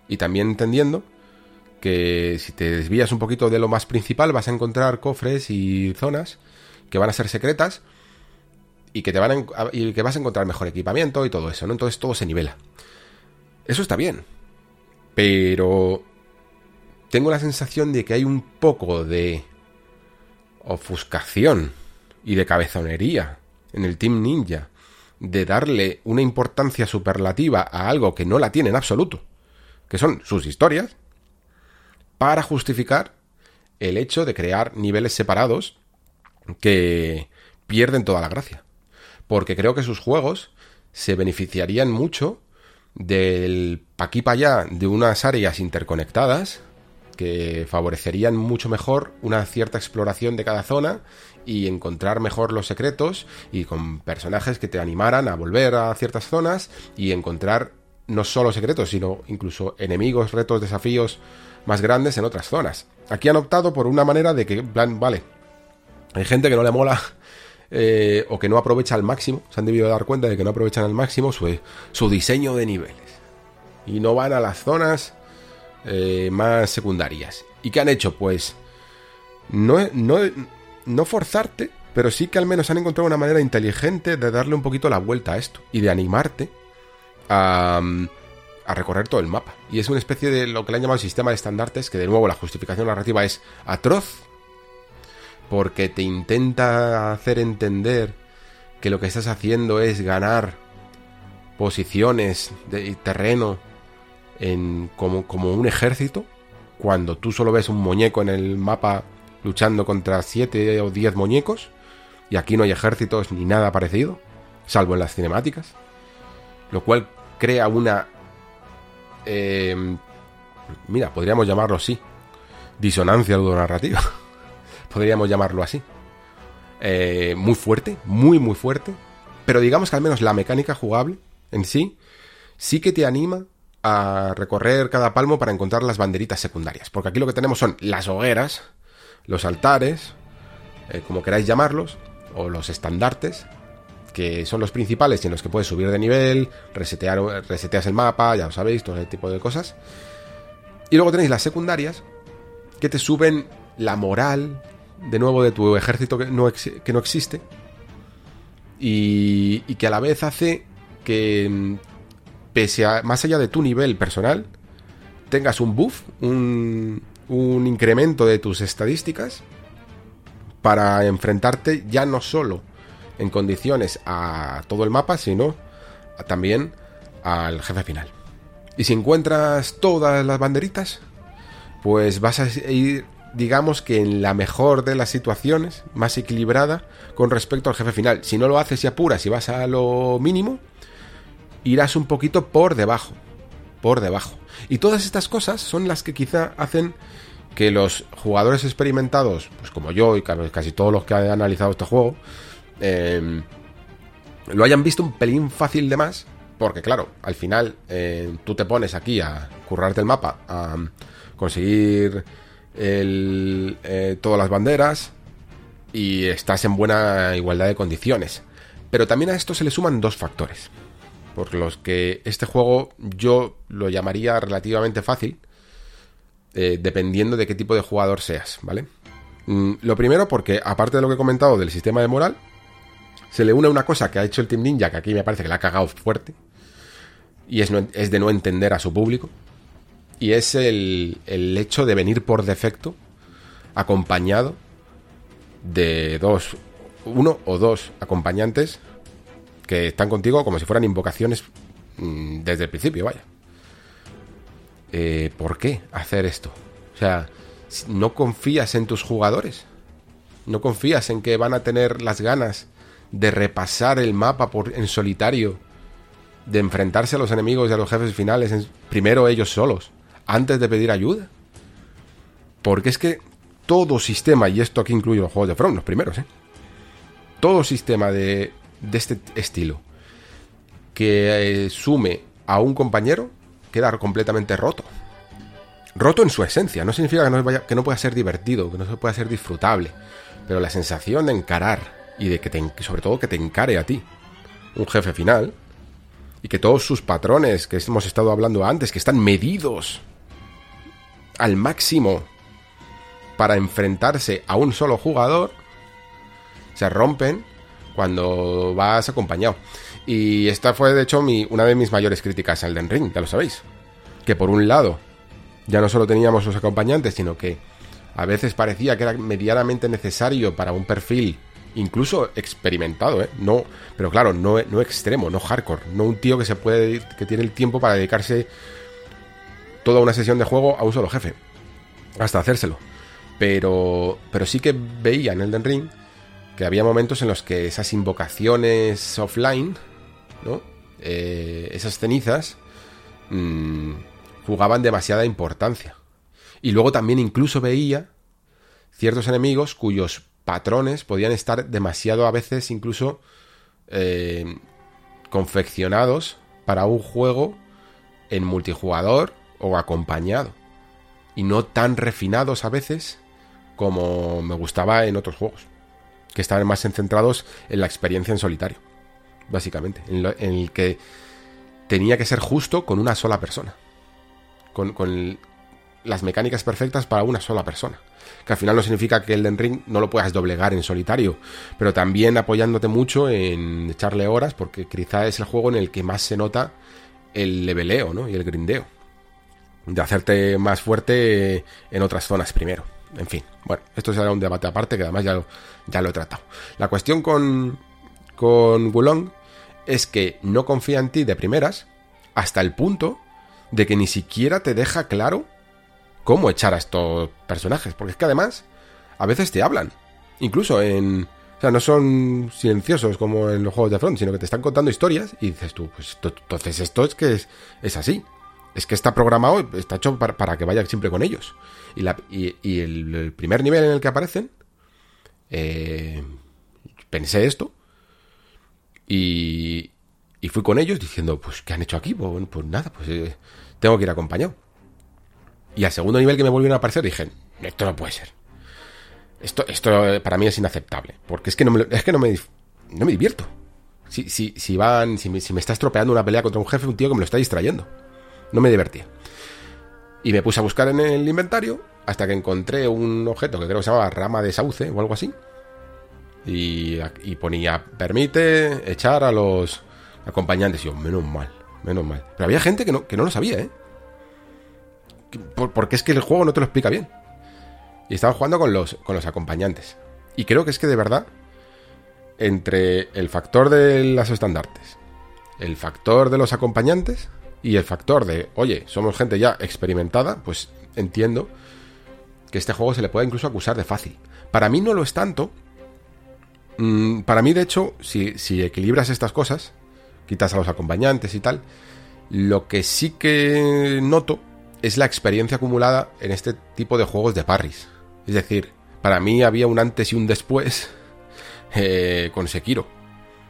y también entendiendo que si te desvías un poquito de lo más principal vas a encontrar cofres y zonas que van a ser secretas y que te van y que vas a encontrar mejor equipamiento y todo eso, ¿no? Entonces todo se nivela. Eso está bien. Pero tengo la sensación de que hay un poco de ofuscación y de cabezonería en el Team Ninja de darle una importancia superlativa a algo que no la tiene en absoluto, que son sus historias, para justificar el hecho de crear niveles separados que pierden toda la gracia. Porque creo que sus juegos se beneficiarían mucho del pa' aquí pa' allá de unas áreas interconectadas que favorecerían mucho mejor una cierta exploración de cada zona y encontrar mejor los secretos y con personajes que te animaran a volver a ciertas zonas y encontrar no solo secretos, sino incluso enemigos, retos, desafíos más grandes en otras zonas. Aquí han optado por una manera de que, plan, vale, hay gente que no le mola eh, o que no aprovecha al máximo, se han debido dar cuenta de que no aprovechan al máximo su, diseño de niveles. Y no van a las zonas eh, más secundarias. ¿Y qué han hecho? Pues no, no, no forzarte, pero sí que al menos han encontrado una manera inteligente de darle un poquito la vuelta a esto y de animarte a, a recorrer todo el mapa. Y es una especie de lo que le han llamado sistema de estandartes, que de nuevo la justificación narrativa es atroz, porque te intenta hacer entender que lo que estás haciendo es ganar posiciones de terreno en, como, como un ejército, cuando tú solo ves un muñeco en el mapa luchando contra siete o diez muñecos, y aquí no hay ejércitos ni nada parecido, salvo en las cinemáticas, lo cual crea una Em, mira, podríamos llamarlo así. Disonancia ludonarrativa. podríamos llamarlo así. Eh, muy fuerte, muy, muy fuerte. Pero digamos que al menos la mecánica jugable en sí sí que te anima a recorrer cada palmo para encontrar las banderitas secundarias. Porque aquí lo que tenemos son las hogueras, los altares, eh, como queráis llamarlos, o los estandartes, que son los principales y en los que puedes subir de nivel, resetear, reseteas el mapa, ya lo sabéis, todo ese tipo de cosas. Y luego tenéis las secundarias, que te suben la moral, de nuevo, de tu ejército que no, que no existe. Y, y, que a la vez hace que, mm, pese a, más allá de tu nivel personal, tengas un buff, un, un incremento de tus estadísticas para enfrentarte ya no solo en condiciones a todo el mapa, sino también al jefe final. Y si encuentras todas las banderitas, pues vas a ir, digamos que en la mejor de las situaciones, más equilibrada con respecto al jefe final. Si no lo haces y apuras y vas a lo mínimo, irás un poquito por debajo. Por debajo. Y todas estas cosas son las que quizá hacen que los jugadores experimentados, pues como yo y casi todos los que han analizado este juego, Em, lo hayan visto un pelín fácil de más, porque claro, al final eh, tú te pones aquí a currarte el mapa, a conseguir eh, todas las banderas y estás en buena igualdad de condiciones. Pero también a esto se le suman dos factores, por los que este juego yo lo llamaría relativamente fácil, eh, dependiendo de qué tipo de jugador seas, ¿vale? Mm, lo primero porque, aparte de lo que he comentado del sistema de moral, se le une una cosa que ha hecho el Team Ninja, que aquí me parece que le ha cagado fuerte, y es de no entender a su público, y es el, el hecho de venir por defecto acompañado de dos, uno o dos acompañantes que están contigo como si fueran invocaciones mm, desde el principio, vaya. Eh, ¿Por qué hacer esto? O sea, no confías en tus jugadores. No confías en que van a tener las ganas de repasar el mapa por, en solitario, de enfrentarse a los enemigos y a los jefes finales, primero ellos solos, antes de pedir ayuda. Porque es que todo sistema, y esto aquí incluye los juegos de From, los primeros, ¿eh? Todo sistema de, de este estilo que eh, sume a un compañero queda completamente roto. Roto en su esencia, no significa que no, pueda ser divertido, que no pueda ser disfrutable, pero la sensación de encarar y de que sobre todo que te encare a ti un jefe final y que todos sus patrones que hemos estado hablando antes, que están medidos al máximo para enfrentarse a un solo jugador, se rompen cuando vas acompañado. Y esta fue, de hecho, mi, una de mis mayores críticas al Den Ring, ya lo sabéis. Que por un lado, ya no solo teníamos los acompañantes, sino que a veces parecía que era medianamente necesario para un perfil incluso experimentado, ¿eh? No, pero claro, no, no extremo, no hardcore, no un tío que se puede que tiene el tiempo para dedicarse toda una sesión de juego a un solo jefe, hasta hacérselo. Pero pero sí que veía en Elden Ring que había momentos en los que esas invocaciones offline, ¿no? Eh, esas cenizas mmm, jugaban demasiada importancia. Y luego también incluso veía ciertos enemigos cuyos patrones podían estar demasiado a veces incluso eh, confeccionados para un juego en multijugador o acompañado. Y no tan refinados a veces como me gustaba en otros juegos. Que estaban más centrados en la experiencia en solitario. Básicamente. En, lo, el que tenía que ser justo con una sola persona. Con, las mecánicas perfectas para una sola persona. Que al final no significa que el Ring no lo puedas doblegar en solitario, pero también apoyándote mucho en echarle horas, porque quizá es el juego en el que más se nota el leveleo ¿no? y el grindeo. De hacerte más fuerte en otras zonas primero. En fin, bueno, esto será un debate aparte que además ya lo, ya lo he tratado. La cuestión con, con es que no confía en ti de primeras hasta el punto de que ni siquiera te deja claro cómo echar a estos personajes. Porque es que además, a veces te hablan. Incluso en. O sea, no son silenciosos como en los juegos de Front, sino que te están contando historias y dices tú, pues entonces esto es que es, es, así. Es que está programado, está hecho para, para que vaya siempre con ellos. Y, la, y, el, primer nivel en el que aparecen, eh, pensé esto y, y, fui con ellos diciendo, pues, ¿qué han hecho aquí? Pues, pues nada, pues eh, tengo que ir acompañado. Y al segundo nivel que me volvieron a aparecer dije, esto no puede ser. Esto, esto para mí es inaceptable. Porque es que no me, es que no me, no me divierto. Si, si, si van, si me, si me está estropeando una pelea contra un jefe, un tío que me lo está distrayendo. No me divertía. Y me puse a buscar en el inventario hasta que encontré un objeto que creo que se llamaba rama de sauce o algo así. Y, y ponía, permite echar a los acompañantes. Y yo, menos mal, menos mal. Pero había gente que no, que no lo sabía, ¿eh? porque es que el juego no te lo explica bien. Y estaba jugando con los, con los acompañantes. Y creo que es que de verdad, entre el factor de las estandartes, el factor de los acompañantes y el factor de, oye, somos gente ya experimentada, pues entiendo que este juego se le puede incluso acusar de fácil. Para mí no lo es tanto. Mm, para mí, de hecho, si, si equilibras estas cosas, quitas a los acompañantes y tal, lo que sí que noto es la experiencia acumulada en este tipo de juegos de parries. Es decir, para mí había un antes y un después eh, con Sekiro.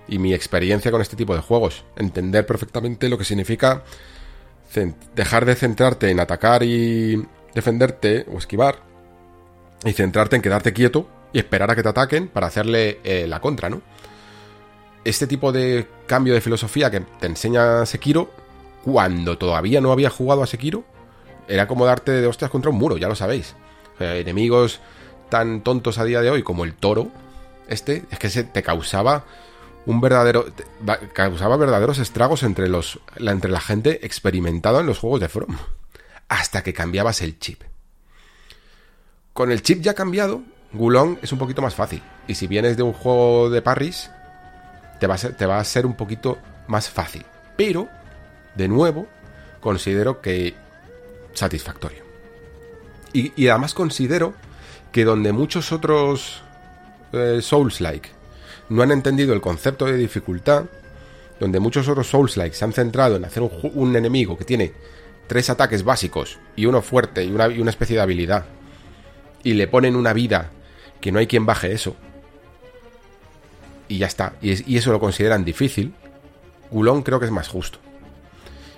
Y mi experiencia con este tipo de juegos. Entender perfectamente lo que significa dejar de centrarte en atacar y defenderte o esquivar. Y centrarte en quedarte quieto y esperar a que te ataquen para hacerle eh, la contra, ¿no? Este tipo de cambio de filosofía que te enseña Sekiro, cuando todavía no había jugado a Sekiro, era como darte de hostias contra un muro, ya lo sabéis. Enemigos tan tontos a día de hoy como el toro, este, es que se te causaba un verdadero. Causaba verdaderos estragos entre los. La, entre la gente experimentada en los juegos de From. Hasta que cambiabas el chip. Con el chip ya cambiado, Gulong es un poquito más fácil. Y si vienes de un juego de parries, te va a ser, te va a ser un poquito más fácil. Pero, de nuevo, considero que satisfactorio. Y, y además considero que donde muchos otros eh, Souls-like no han entendido el concepto de dificultad, donde muchos otros Souls-like se han centrado en hacer un, enemigo que tiene tres ataques básicos y uno fuerte y una, especie de habilidad, y le ponen una vida que no hay quien baje eso, y ya está, y, y eso lo consideran difícil, Gulón creo que es más justo.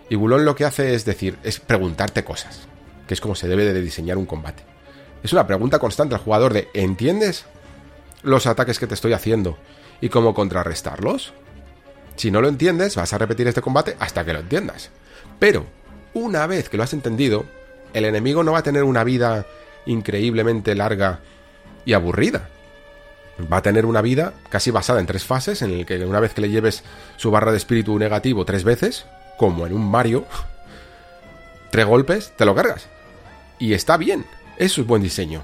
Y Gulón lo que hace es decir, es preguntarte cosas, que es como se debe de diseñar un combate. Es una pregunta constante al jugador de ¿entiendes los ataques que te estoy haciendo y cómo contrarrestarlos? Si no lo entiendes, vas a repetir este combate hasta que lo entiendas. Pero, una vez que lo has entendido, el enemigo no va a tener una vida increíblemente larga y aburrida. Va a tener una vida casi basada en tres fases, en el que una vez que le lleves su barra de espíritu negativo tres veces, como en un Mario, tres golpes, te lo cargas. Y está bien, eso es buen diseño.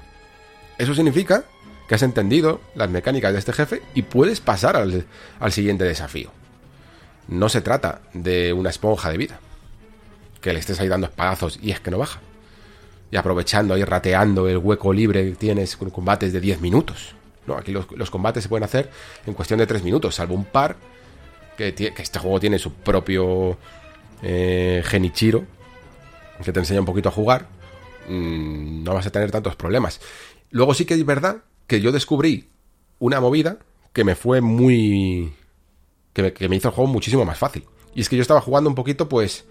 Eso significa que has entendido las mecánicas de este jefe y puedes pasar al, al siguiente desafío. No se trata de una esponja de vida. Que le estés ahí dando espadazos y es que no baja. Y aprovechando ahí, rateando el hueco libre que tienes con combates de 10 minutos. No, aquí los, los, combates se pueden hacer en cuestión de 3 minutos, salvo un par. Que, este juego tiene su propio eh, Genichiro, que te enseña un poquito a jugar. Mmm, no vas a tener tantos problemas. Luego sí que es verdad que yo descubrí una movida que me fue muy que me, hizo el juego muchísimo más fácil. Y es que yo estaba jugando un poquito, pues,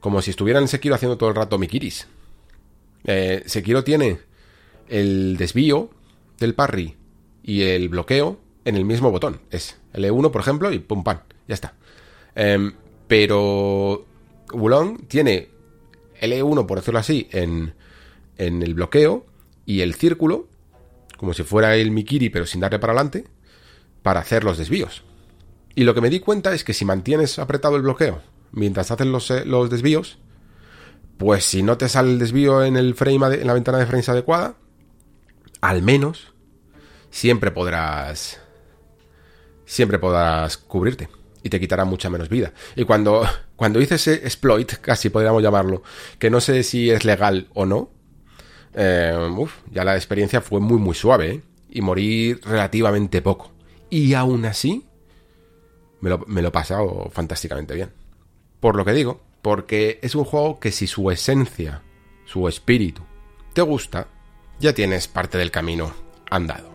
como si estuviera en Sekiro haciendo todo el rato Mikiris. Eh, Sekiro tiene el desvío del parry y el bloqueo en el mismo botón. Es L1, por ejemplo, y pum, pam, ya está. Eh, pero Wulong tiene L1, por decirlo así, en, en el bloqueo y el círculo, como si fuera el Mikiri, pero sin darle para adelante, para hacer los desvíos. Y lo que me di cuenta es que si mantienes apretado el bloqueo mientras haces los, los desvíos, pues si no te sale el desvío en, el frame en la ventana de frames adecuada, al menos siempre podrás siempre podrás cubrirte y te quitará mucha menos vida. Y cuando, cuando hice ese exploit, casi podríamos llamarlo, que no sé si es legal o no, eh, uf, ya la experiencia fue muy muy suave ¿eh? y morí relativamente poco. Y aún así, me lo, me lo he pasado fantásticamente bien. Por lo que digo, porque es un juego que si su esencia, su espíritu, te gusta, ya tienes parte del camino andado.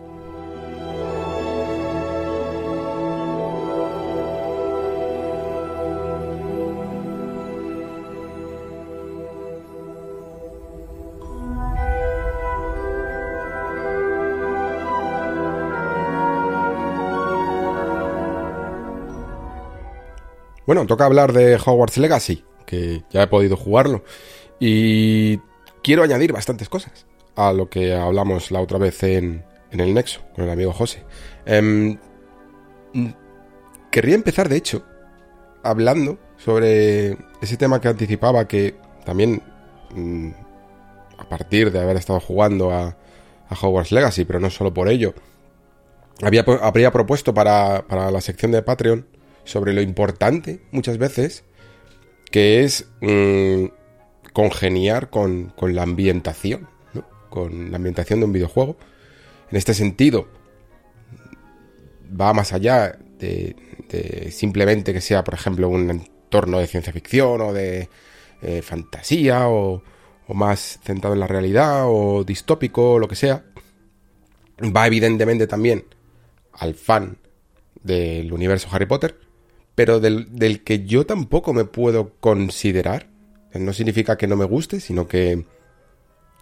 Bueno, toca hablar de Hogwarts Legacy, que ya he podido jugarlo. Y quiero añadir bastantes cosas a lo que hablamos la otra vez en, en el Nexo, con el amigo José. Eh, querría empezar, de hecho, hablando sobre ese tema que anticipaba que también, mmm, a partir de haber estado jugando a, a, Hogwarts Legacy, pero no solo por ello, había, habría propuesto para, para la sección de Patreon sobre lo importante muchas veces que es mmm, congeniar con, con, la ambientación, ¿no? con la ambientación de un videojuego. En este sentido, va más allá de, de simplemente que sea, por ejemplo, un entorno de ciencia ficción o de eh, fantasía o, o más centrado en la realidad o distópico o lo que sea. Va evidentemente también al fan del universo Harry Potter pero del, del, que yo tampoco me puedo considerar. No significa que no me guste, sino que,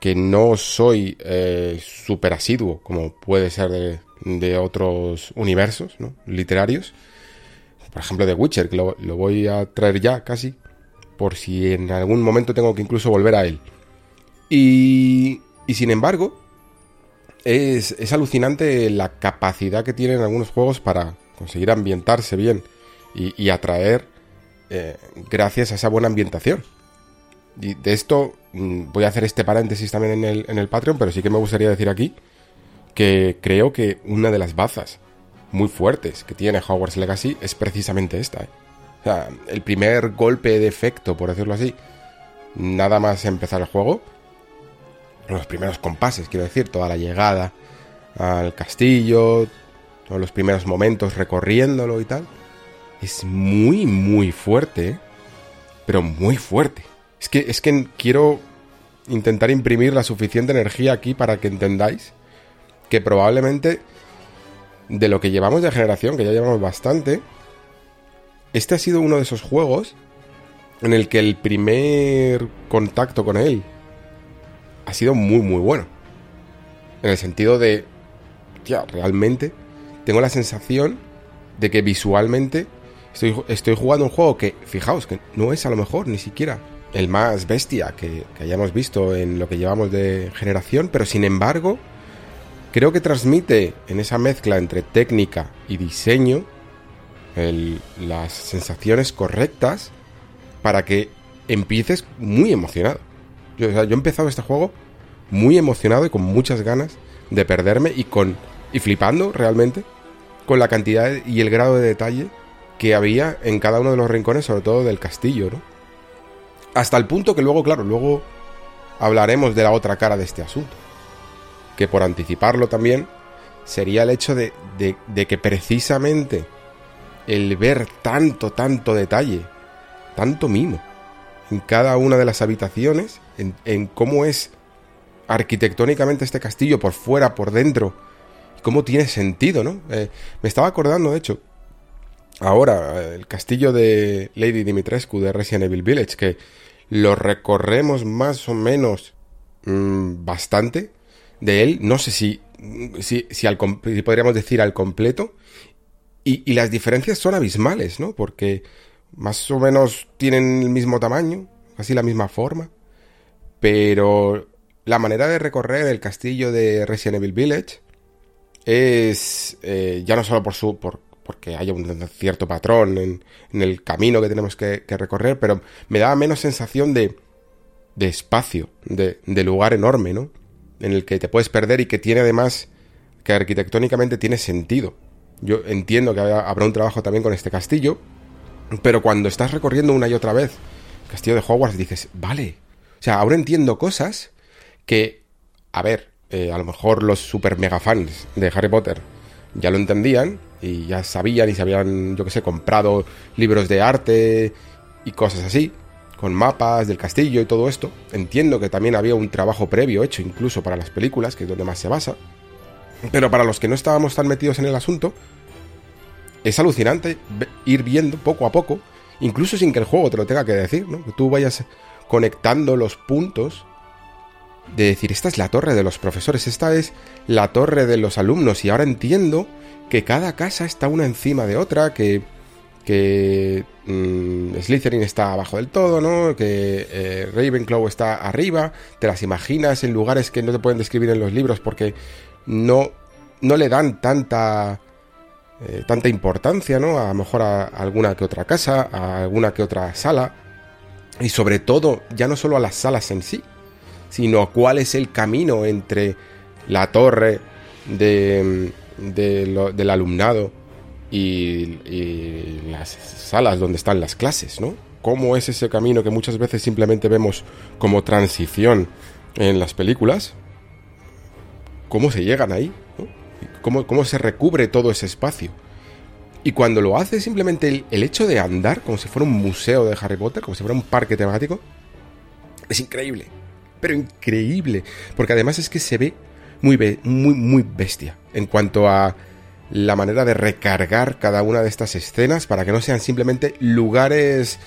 que no soy eh, súper asiduo, como puede ser de, de otros universos ¿no? literarios. Por ejemplo, de Witcher, que lo, lo, voy a traer ya casi, por si en algún momento tengo que incluso volver a él. Y, y sin embargo, es, es alucinante la capacidad que tienen algunos juegos para conseguir ambientarse bien y, atraer eh, gracias a esa buena ambientación. Y de esto mmm, voy a hacer este paréntesis también en el, en el Patreon, pero sí que me gustaría decir aquí que creo que una de las bazas muy fuertes que tiene Hogwarts Legacy es precisamente esta. ¿eh? O sea, el primer golpe de efecto, por decirlo así, nada más empezar el juego, los primeros compases, quiero decir, toda la llegada al castillo, todos los primeros momentos recorriéndolo y tal, es muy, muy fuerte, pero muy fuerte. Es que, es que quiero intentar imprimir la suficiente energía aquí para que entendáis que probablemente de lo que llevamos de generación, que ya llevamos bastante, este ha sido uno de esos juegos en el que el primer contacto con él ha sido muy, muy bueno. En el sentido de, ya, realmente tengo la sensación de que visualmente estoy, jugando un juego que, fijaos, que no es a lo mejor ni siquiera el más bestia que, que hayamos visto en lo que llevamos de generación, pero sin embargo, creo que transmite en esa mezcla entre técnica y diseño las sensaciones correctas para que empieces muy emocionado. Yo, yo he empezado este juego muy emocionado y con muchas ganas de perderme y con y flipando realmente con la cantidad y el grado de detalle que había en cada uno de los rincones, sobre todo del castillo, ¿no? Hasta el punto que luego, claro, luego hablaremos de la otra cara de este asunto. Que por anticiparlo también, sería el hecho de, de, que precisamente el ver tanto, tanto detalle, tanto mimo, en cada una de las habitaciones, en, cómo es arquitectónicamente este castillo por fuera, por dentro, y cómo tiene sentido, ¿no? Eh, me estaba acordando, de hecho, ahora, el castillo de Lady Dimitrescu de Resident Evil Village, que lo recorremos más o menos mmm, bastante de él, no sé si, si, si, al, podríamos decir al completo, y, las diferencias son abismales, ¿no? Porque más o menos tienen el mismo tamaño, así la misma forma, pero la manera de recorrer el castillo de Resident Evil Village es eh, ya no solo por su por, porque haya un cierto patrón en, el camino que tenemos que, recorrer, pero me da menos sensación de, de espacio, de, de, lugar enorme, ¿no? En el que te puedes perder y que tiene además, que arquitectónicamente tiene sentido. Yo entiendo que habrá un trabajo también con este castillo, pero cuando estás recorriendo una y otra vez el castillo de Hogwarts dices, vale, o sea, ahora entiendo cosas que, a ver, eh, a lo mejor los super mega fans de Harry Potter ya lo entendían y ya sabían y se habían, yo que sé, comprado libros de arte y cosas así, con mapas del castillo y todo esto. Entiendo que también había un trabajo previo hecho incluso para las películas, que es donde más se basa. Pero para los que no estábamos tan metidos en el asunto, es alucinante ir viendo poco a poco, incluso sin que el juego te lo tenga que decir, ¿no? Que tú vayas conectando los puntos de decir, esta es la torre de los profesores, esta es la torre de los alumnos y ahora entiendo que cada casa está una encima de otra, que, que mmm, Slytherin está abajo del todo, ¿no? Que eh, Ravenclaw está arriba, te las imaginas en lugares que no te pueden describir en los libros porque no, no le dan tanta... Eh, tanta importancia, ¿no? A lo mejor a alguna que otra casa, a alguna que otra sala. Y sobre todo, ya no solo a las salas en sí, sino cuál es el camino entre la torre de, de del alumnado y, las salas donde están las clases, ¿no? ¿Cómo es ese camino que muchas veces simplemente vemos como transición en las películas? ¿Cómo se llegan ahí? ¿Cómo, ¿Cómo, se recubre todo ese espacio? Y cuando lo hace simplemente el hecho de andar como si fuera un museo de Harry Potter, como si fuera un parque temático, es increíble pero increíble. Porque además es que se ve muy, muy, muy bestia en cuanto a la manera de recargar cada una de estas escenas para que no sean simplemente lugares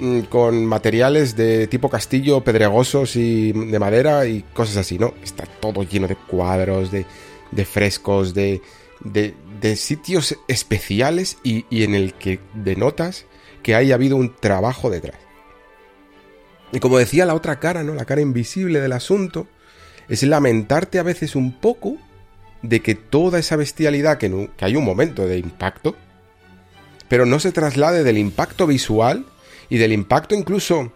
mmm, con materiales de tipo castillo, pedregosos y de madera y cosas así, ¿no? Está todo lleno de cuadros, de, de frescos, de, de, de, sitios especiales y, y en el que denotas que haya habido un trabajo detrás. Y como decía la otra cara, ¿no? La cara invisible del asunto, es lamentarte a veces un poco de que toda esa bestialidad, que, hay un momento de impacto, pero no se traslade del impacto visual y del impacto incluso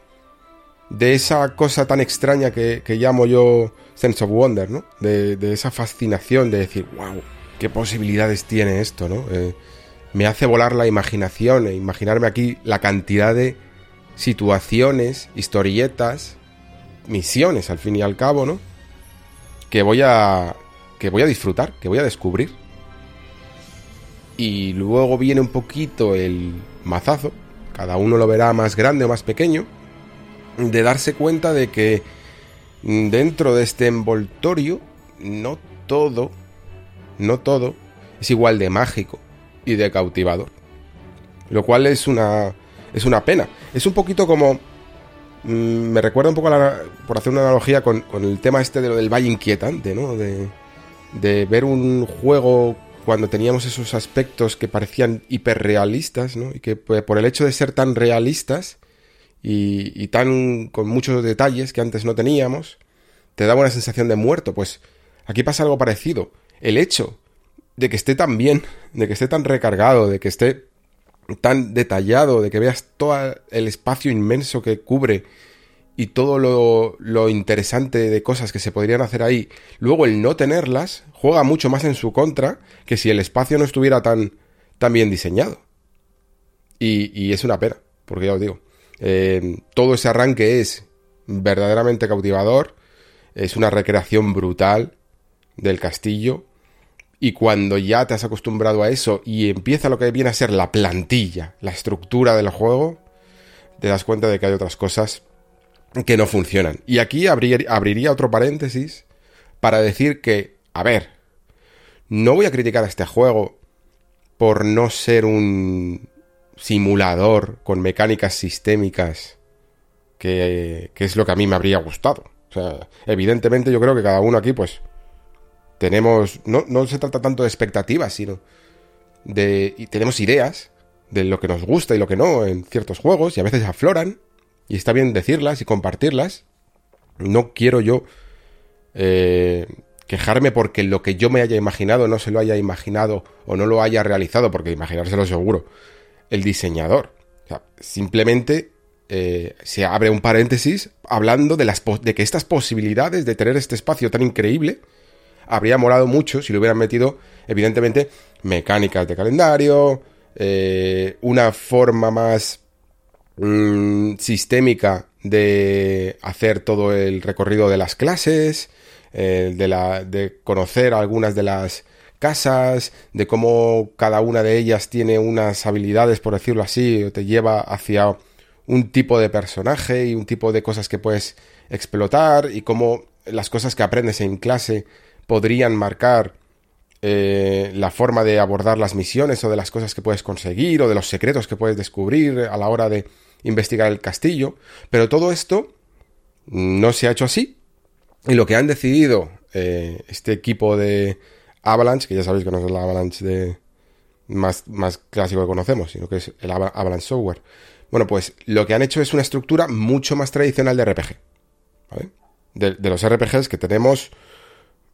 de esa cosa tan extraña que, llamo yo sense of wonder, ¿no? De, de, esa fascinación de decir, wow, qué posibilidades tiene esto, ¿no? Eh, me hace volar la imaginación e imaginarme aquí la cantidad de situaciones, historietas, misiones al fin y al cabo, ¿no? Que voy a que voy a disfrutar, que voy a descubrir. Y luego viene un poquito el mazazo, cada uno lo verá más grande o más pequeño, de darse cuenta de que dentro de este envoltorio no todo, no todo es igual de mágico y de cautivador. Lo cual es una, es una pena. Es un poquito como... Mm, me recuerda un poco, por hacer una analogía con, el tema este de lo del valle inquietante, ¿no? De, de ver un juego cuando teníamos esos aspectos que parecían hiperrealistas, ¿no? Y que pues, por el hecho de ser tan realistas y, y, tan con muchos detalles que antes no teníamos, te daba una sensación de muerto. Pues aquí pasa algo parecido. El hecho de que esté tan bien, de que esté tan recargado, de que esté tan detallado, de que veas todo el espacio inmenso que cubre y todo lo, lo, interesante de cosas que se podrían hacer ahí, luego el no tenerlas juega mucho más en su contra que si el espacio no estuviera tan, tan bien diseñado. Y, y es una pena, porque ya os digo, eh, todo ese arranque es verdaderamente cautivador, es una recreación brutal del castillo, y cuando ya te has acostumbrado a eso y empieza lo que viene a ser la plantilla, la estructura del juego, te das cuenta de que hay otras cosas que no funcionan. Y aquí abriría otro paréntesis para decir que, a ver, no voy a criticar a este juego por no ser un simulador con mecánicas sistémicas que, que es lo que a mí me habría gustado. O sea, evidentemente yo creo que cada uno aquí pues tenemos, no, no se trata tanto de expectativas, sino de, y tenemos ideas de lo que nos gusta y lo que no en ciertos juegos y a veces afloran y está bien decirlas y compartirlas. No quiero yo eh, quejarme porque lo que yo me haya imaginado no se lo haya imaginado o no lo haya realizado, porque imaginárselo seguro, el diseñador. O sea, simplemente eh, se abre un paréntesis hablando de, las de que estas posibilidades de tener este espacio tan increíble habría molado mucho si le hubieran metido, evidentemente, mecánicas de calendario, eh, una forma más mm, sistémica de hacer todo el recorrido de las clases, eh, de, la, de conocer algunas de las casas, de cómo cada una de ellas tiene unas habilidades, por decirlo así, o te lleva hacia un tipo de personaje y un tipo de cosas que puedes explotar y cómo las cosas que aprendes en clase podrían marcar eh, la forma de abordar las misiones o de las cosas que puedes conseguir o de los secretos que puedes descubrir a la hora de investigar el castillo. Pero todo esto no se ha hecho así. Y lo que han decidido eh, este equipo de Avalanche, que ya sabéis que no es la Avalanche de más, más clásico que conocemos, sino que es el Avalanche Software. Bueno, pues lo que han hecho es una estructura mucho más tradicional de RPG. de los RPGs que tenemos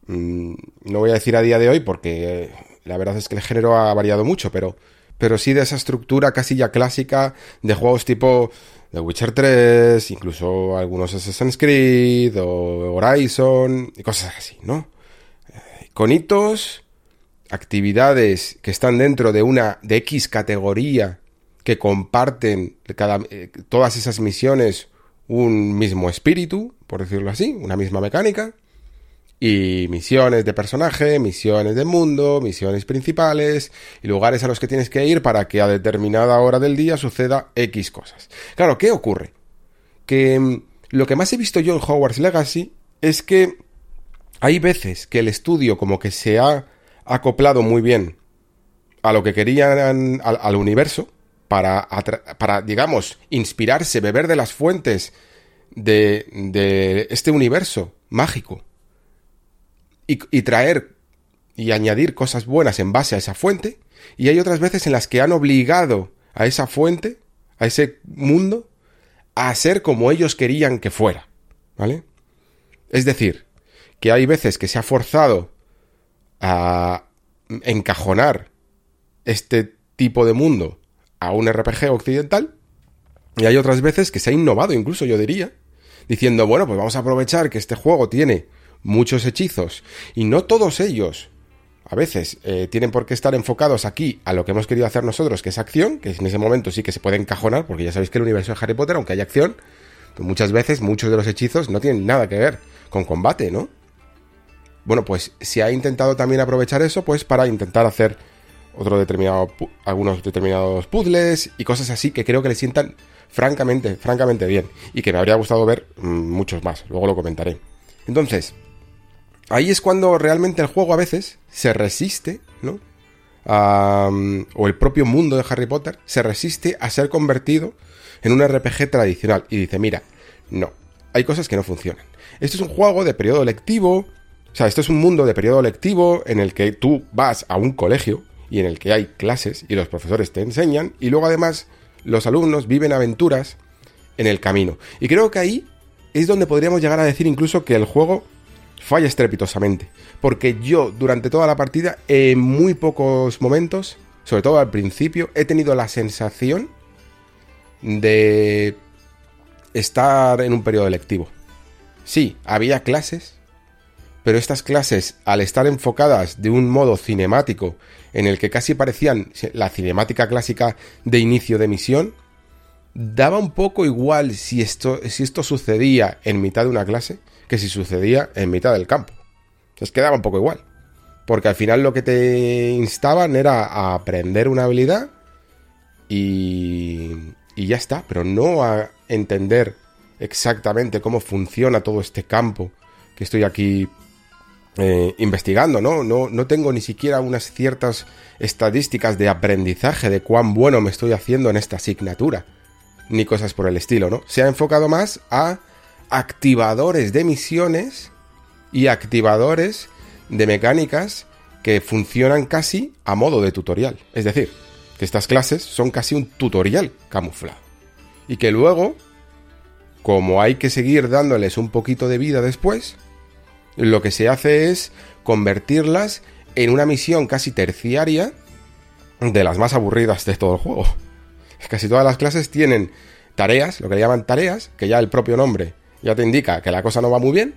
no voy a decir a día de hoy porque eh, la verdad es que el género ha variado mucho, pero, pero sí de esa estructura casi ya clásica de juegos tipo The Witcher 3, incluso algunos Assassin's Creed o Horizon y cosas así, ¿no? Eh, con hitos, actividades que están dentro de una de X categoría que comparten eh, todas esas misiones un mismo espíritu, por decirlo así, una misma mecánica y misiones de personaje, misiones de mundo, misiones principales y lugares a los que tienes que ir para que a determinada hora del día suceda X cosas. Claro, ¿qué ocurre? Que mm, lo que más he visto yo en Hogwarts Legacy es que hay veces que el estudio como que se ha acoplado muy bien a lo que querían al, universo para, para, digamos, inspirarse, beber de las fuentes de, de este universo mágico y, traer y añadir cosas buenas en base a esa fuente, y hay otras veces en las que han obligado a esa fuente, a ese mundo, a ser como ellos querían que fuera, ¿vale? Es decir, que hay veces que se ha forzado a encajonar este tipo de mundo a un RPG occidental, y hay otras veces que se ha innovado, incluso yo diría, diciendo, bueno, pues vamos a aprovechar que este juego tiene muchos hechizos y no todos ellos a veces eh, tienen por qué estar enfocados aquí a lo que hemos querido hacer nosotros, que es acción, que en ese momento sí que se puede encajonar, porque ya sabéis que el universo de Harry Potter, aunque hay acción, pues muchas veces muchos de los hechizos no tienen nada que ver con combate, ¿no? Bueno, pues se ha intentado también aprovechar eso, pues para intentar hacer otro determinado, algunos determinados puzzles y cosas así que creo que le sientan francamente, francamente bien y que me habría gustado ver mm, muchos más, luego lo comentaré. Entonces, ahí es cuando realmente el juego a veces se resiste, ¿no? o el propio mundo de Harry Potter se resiste a ser convertido en un RPG tradicional y dice, mira, no, hay cosas que no funcionan. Esto es un juego de periodo lectivo, o sea, esto es un mundo de periodo lectivo en el que tú vas a un colegio y en el que hay clases y los profesores te enseñan y luego además los alumnos viven aventuras en el camino. Y creo que ahí es donde podríamos llegar a decir incluso que el juego falla estrepitosamente. Porque yo durante toda la partida, en muy pocos momentos, sobre todo al principio, he tenido la sensación de estar en un periodo lectivo. Sí, había clases, pero estas clases, al estar enfocadas de un modo cinemático, en el que casi parecían la cinemática clásica de inicio de misión, daba un poco igual si esto, si esto sucedía en mitad de una clase que si sucedía en mitad del campo. Es que daba un poco igual. Porque al final lo que te instaban era a aprender una habilidad y, y ya está, pero no a entender exactamente cómo funciona todo este campo que estoy aquí eh, investigando, ¿no? ¿no? No tengo ni siquiera unas ciertas estadísticas de aprendizaje de cuán bueno me estoy haciendo en esta asignatura, ni cosas por el estilo, ¿no? Se ha enfocado más a activadores de misiones y activadores de mecánicas que funcionan casi a modo de tutorial. Es decir, que estas clases son casi un tutorial camuflado. Y que luego, como hay que seguir dándoles un poquito de vida después, lo que se hace es convertirlas en una misión casi terciaria de las más aburridas de todo el juego. Casi todas las clases tienen tareas, lo que le llaman tareas, que ya el propio nombre ya te indica que la cosa no va muy bien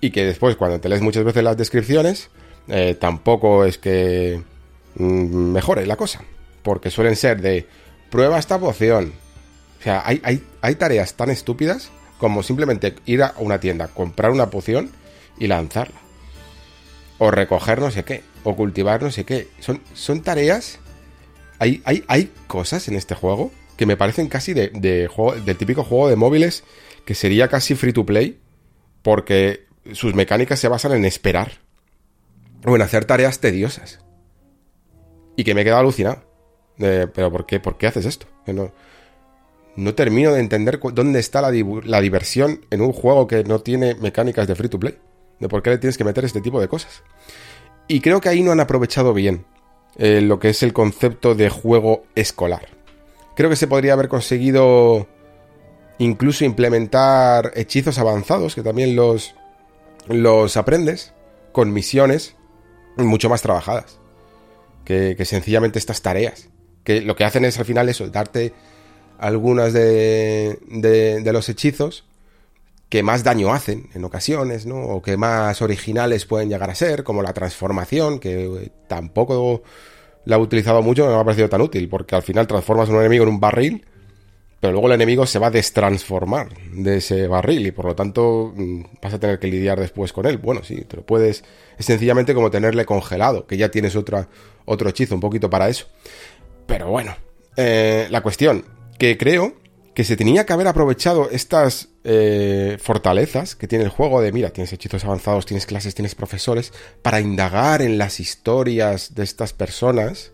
y que después cuando te lees muchas veces las descripciones eh, tampoco es que mm, mejore la cosa, porque suelen ser de prueba esta poción. O sea, hay, hay, hay tareas tan estúpidas como simplemente ir a una tienda, comprar una poción y lanzarla. O recoger no sé qué, o cultivar no sé qué. Son, son tareas... Hay, hay, hay cosas en este juego que me parecen casi de, de juego, del típico juego de móviles que sería casi free to play, porque sus mecánicas se basan en esperar o en hacer tareas tediosas. Y que me he quedado alucinado. pero ¿por qué, ¿por qué haces esto? No, no termino de entender dónde está la, la, diversión en un juego que no tiene mecánicas de free to play. De por qué le tienes que meter este tipo de cosas. Y creo que ahí no han aprovechado bien eh, lo que es el concepto de juego escolar. Creo que se podría haber conseguido incluso implementar hechizos avanzados, que también los, los aprendes, con misiones mucho más trabajadas. Que, sencillamente estas tareas. Que lo que hacen es al final eso, darte algunas de, de, los hechizos que más daño hacen en ocasiones, ¿no? O que más originales pueden llegar a ser, como la transformación, que tampoco la he utilizado mucho, no me ha parecido tan útil, porque al final transformas a un enemigo en un barril pero luego el enemigo se va a destransformar de ese barril y por lo tanto mm, vas a tener que lidiar después con él. Bueno, sí, te lo puedes. Es sencillamente como tenerle congelado, que ya tienes otra, otro hechizo un poquito para eso. Pero bueno, eh, la cuestión, que creo que se tenía que haber aprovechado estas eh, fortalezas que tiene el juego de, mira, tienes hechizos avanzados, tienes clases, tienes profesores, para indagar en las historias de estas personas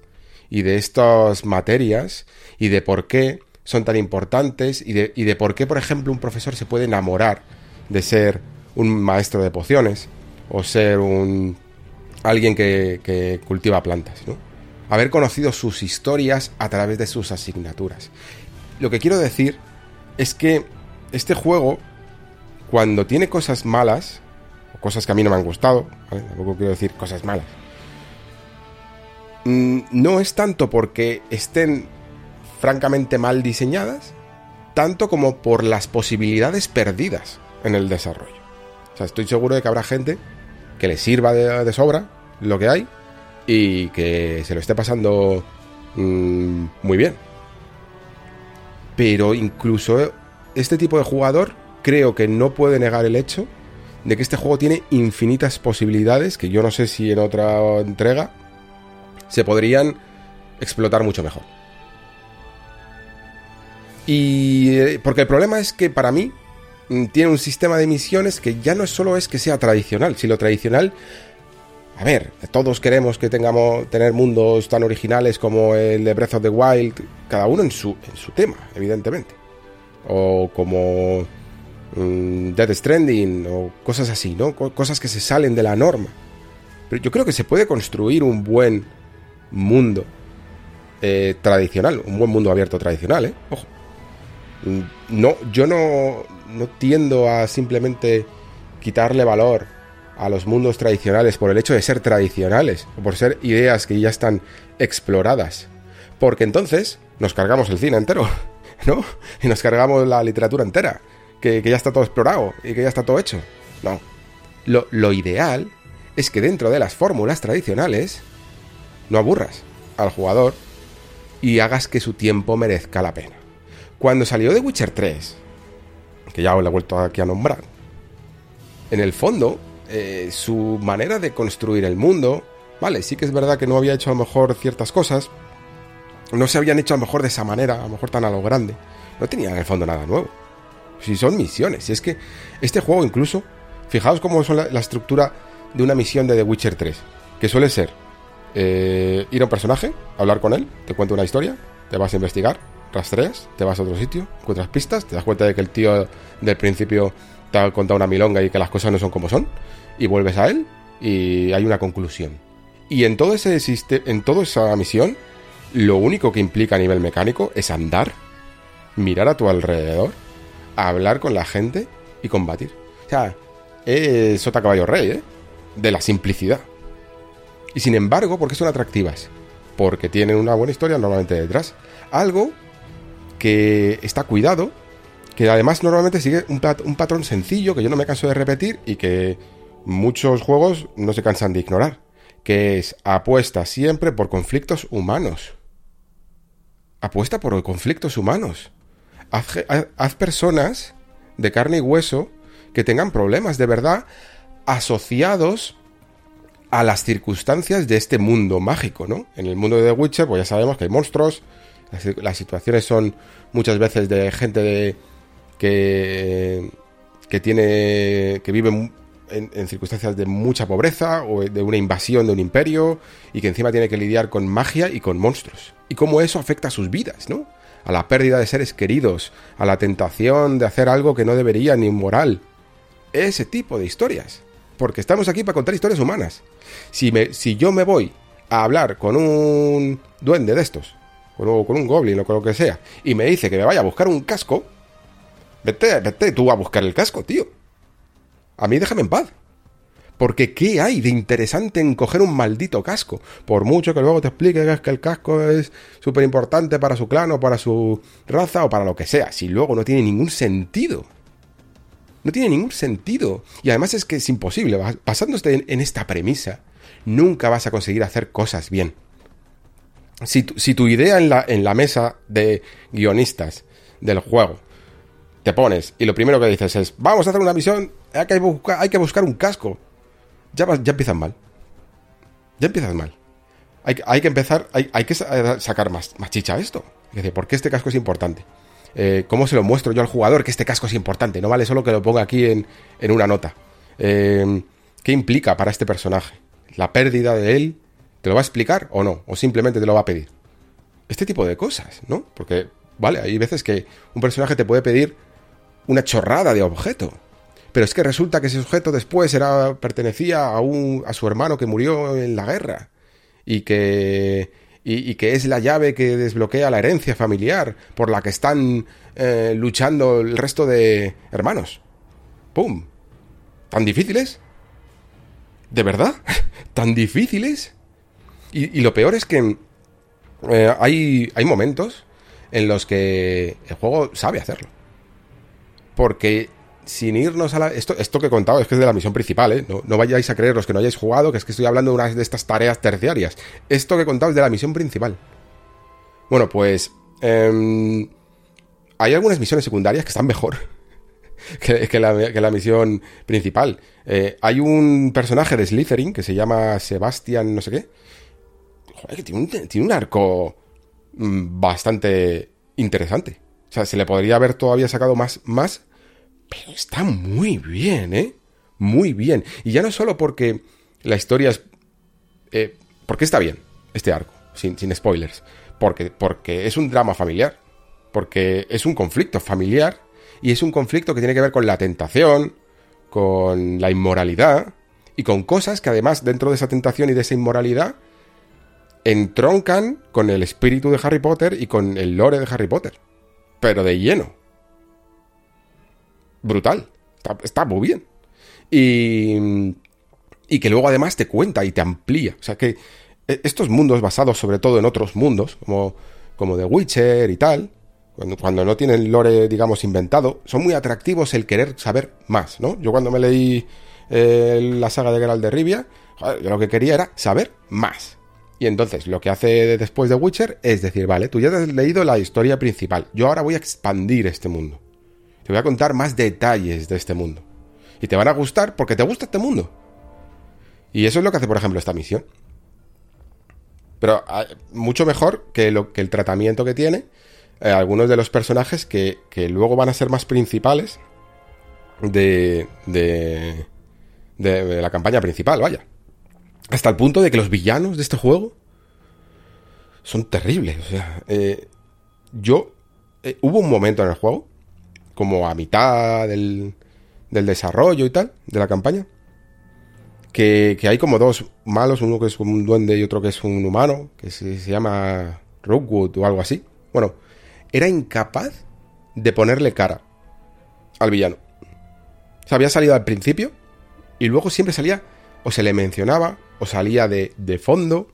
y de estas materias y de por qué son tan importantes y de, y de por qué, por ejemplo, un profesor se puede enamorar de ser un maestro de pociones o ser un alguien que, que cultiva plantas, ¿no? Haber conocido sus historias a través de sus asignaturas. Lo que quiero decir es que este juego, cuando tiene cosas malas, o cosas que a mí no me han gustado, tampoco quiero decir cosas malas, mm, no es tanto porque estén francamente mal diseñadas, tanto como por las posibilidades perdidas en el desarrollo. O sea, estoy seguro de que habrá gente que le sirva de, sobra lo que hay y que se lo esté pasando mm, muy bien. Pero incluso este tipo de jugador creo que no puede negar el hecho de que este juego tiene infinitas posibilidades que yo no sé si en otra entrega se podrían explotar mucho mejor. Y eh, porque el problema es que para mí mm, tiene un sistema de misiones que ya no solo es que sea tradicional, si lo tradicional a ver, todos queremos que tengamos tener mundos tan originales como el de Breath of the Wild, cada uno en su, en su tema, evidentemente. O como mm, Dead Stranding, o cosas así, ¿no? cosas que se salen de la norma. Pero yo creo que se puede construir un buen mundo eh, tradicional, un buen mundo abierto tradicional, ¿eh? Ojo. No, yo no, no tiendo a simplemente quitarle valor a los mundos tradicionales por el hecho de ser tradicionales o por ser ideas que ya están exploradas. Porque entonces nos cargamos el cine entero, ¿no? Y nos cargamos la literatura entera, que, ya está todo explorado y que ya está todo hecho. No. Lo, lo ideal es que dentro de las fórmulas tradicionales no aburras al jugador y hagas que su tiempo merezca la pena. Cuando salió de Witcher 3, que ya os lo he vuelto aquí a nombrar, en el fondo eh, su manera de construir el mundo, vale, sí que es verdad que no había hecho a lo mejor ciertas cosas, no se habían hecho a lo mejor de esa manera, a lo mejor tan a lo grande, no tenía en el fondo nada nuevo. Si son misiones, si es que este juego incluso, fijaos cómo es la, estructura de una misión de The Witcher 3, que suele ser eh, ir a un personaje, hablar con él, te cuenta una historia, te vas a investigar, rastreas, te vas a otro sitio, encuentras pistas, te das cuenta de que el tío del principio te ha contado una milonga y que las cosas no son como son, y vuelves a él y hay una conclusión. Y en todo ese en toda esa misión, lo único que implica a nivel mecánico es andar, mirar a tu alrededor, hablar con la gente y combatir. O sea, es sota caballo rey, ¿eh? De la simplicidad. Y sin embargo, ¿por qué son atractivas? Porque tienen una buena historia normalmente detrás. Algo que está cuidado, que además normalmente sigue un, patrón sencillo que yo no me canso de repetir y que muchos juegos no se cansan de ignorar, que es apuesta siempre por conflictos humanos. Apuesta por conflictos humanos. Haz, personas de carne y hueso que tengan problemas de verdad asociados a las circunstancias de este mundo mágico, ¿no? En el mundo de The Witcher, pues ya sabemos que hay monstruos, las, situaciones son muchas veces de gente de, que, que tiene, que vive en, circunstancias de mucha pobreza o de una invasión de un imperio y que encima tiene que lidiar con magia y con monstruos. Y cómo eso afecta a sus vidas, ¿no? A la pérdida de seres queridos, a la tentación de hacer algo que no debería ni moral. Ese tipo de historias. Porque estamos aquí para contar historias humanas. Si, me, si yo me voy a hablar con un duende de estos, o con un goblin o con lo que sea, y me dice que me vaya a buscar un casco, vete, vete tú a buscar el casco, tío. A mí déjame en paz. Porque ¿qué hay de interesante en coger un maldito casco? Por mucho que luego te explique que el casco es súper importante para su clan o para su raza o para lo que sea. Si luego no tiene ningún sentido. No tiene ningún sentido. Y además es que es imposible. Basándote en esta premisa, nunca vas a conseguir hacer cosas bien. Si tu, idea en la, mesa de guionistas del juego te pones y lo primero que dices es, vamos a hacer una misión, hay que buscar, un casco. Ya, empiezas mal. Ya empiezas mal. Hay, que empezar, hay, que sacar más, chicha a esto. Es decir, ¿por qué este casco es importante? Eh, ¿Cómo se lo muestro yo al jugador que este casco es importante? No vale solo que lo ponga aquí en, en una nota. Eh, ¿Qué implica para este personaje? ¿La pérdida de él? ¿Te lo va a explicar o no? ¿O simplemente te lo va a pedir? Este tipo de cosas, ¿no? Porque, vale, hay veces que un personaje te puede pedir una chorrada de objeto. Pero es que resulta que ese objeto después era, pertenecía a, un, a su hermano que murió en la guerra. Y que, y, que es la llave que desbloquea la herencia familiar por la que están eh, luchando el resto de hermanos. ¡Pum! ¿Tan difíciles? ¿De verdad? ¿Tan difíciles? Y, lo peor es que eh, hay, hay momentos en los que el juego sabe hacerlo porque sin irnos a la... Esto, esto que he contado es que es de la misión principal, ¿eh? No, vayáis a creer los que no hayáis jugado, que es que estoy hablando de una de estas tareas terciarias. Esto que he contado es de la misión principal. Bueno, pues... Em, hay algunas misiones secundarias que están mejor que, la, misión principal. Eh, hay un personaje de Slytherin que se llama Sebastian no sé qué. Joder, tiene, un, tiene un arco mm, bastante interesante. O sea, se le podría haber todavía sacado más, más, pero está muy bien, ¿eh? Muy bien. Y ya no solo porque la historia es... Eh, porque está bien este arco, sin, sin spoilers. Porque, porque es un drama familiar. Porque es un conflicto familiar. Y es un conflicto que tiene que ver con la tentación, con la inmoralidad y con cosas que además dentro de esa tentación y de esa inmoralidad entroncan con el espíritu de Harry Potter y con el lore de Harry Potter. Pero de lleno. Brutal. Está, muy bien. Y, y que luego además te cuenta y te amplía. O sea que e, estos mundos basados sobre todo en otros mundos, como, como The Witcher y tal, cuando, no tienen lore, digamos, inventado, son muy atractivos el querer saber más, ¿no? Yo cuando me leí eh, la saga de Geralt de Rivia, lo que quería era saber más. Y entonces lo que hace después de Witcher es decir, vale, tú ya has leído la historia principal, yo ahora voy a expandir este mundo. Te voy a contar más detalles de este mundo. Y te van a gustar porque te gusta este mundo. Y eso es lo que hace, por ejemplo, esta misión. Pero ah, mucho mejor que, el tratamiento que tiene eh, algunos de los personajes que, luego van a ser más principales de, de, de la campaña principal, vaya. Hasta el punto de que los villanos de este juego son terribles. O sea, eh, yo. Eh, hubo un momento en el juego, como a mitad del, del desarrollo y tal, de la campaña, que, que, hay como dos malos, uno que es un duende y otro que es un humano, que se, se llama Rookwood o algo así. Bueno, era incapaz de ponerle cara al villano. O sea, había salido al principio y luego siempre salía o se le mencionaba o salía de, de fondo,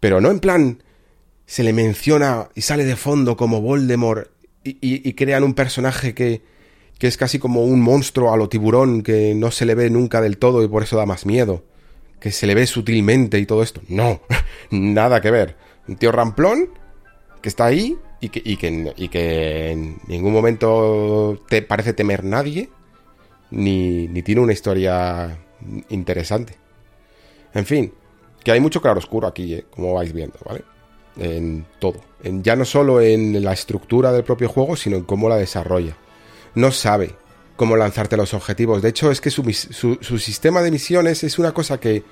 pero no en plan se le menciona y sale de fondo como Voldemort y, crean un personaje que, que es casi como un monstruo a lo tiburón que no se le ve nunca del todo y por eso da más miedo, que se le ve sutilmente y todo esto. No, nada que ver. Un tío ramplón que está ahí y que, y que, y que en ningún momento te parece temer nadie, ni, ni tiene una historia interesante. En fin, que hay mucho claroscuro aquí, ¿eh? como vais viendo, ¿vale? En todo. En, ya no solo en la estructura del propio juego, sino en cómo la desarrolla. No sabe cómo lanzarte los objetivos. De hecho, es que su, sistema de misiones es una cosa que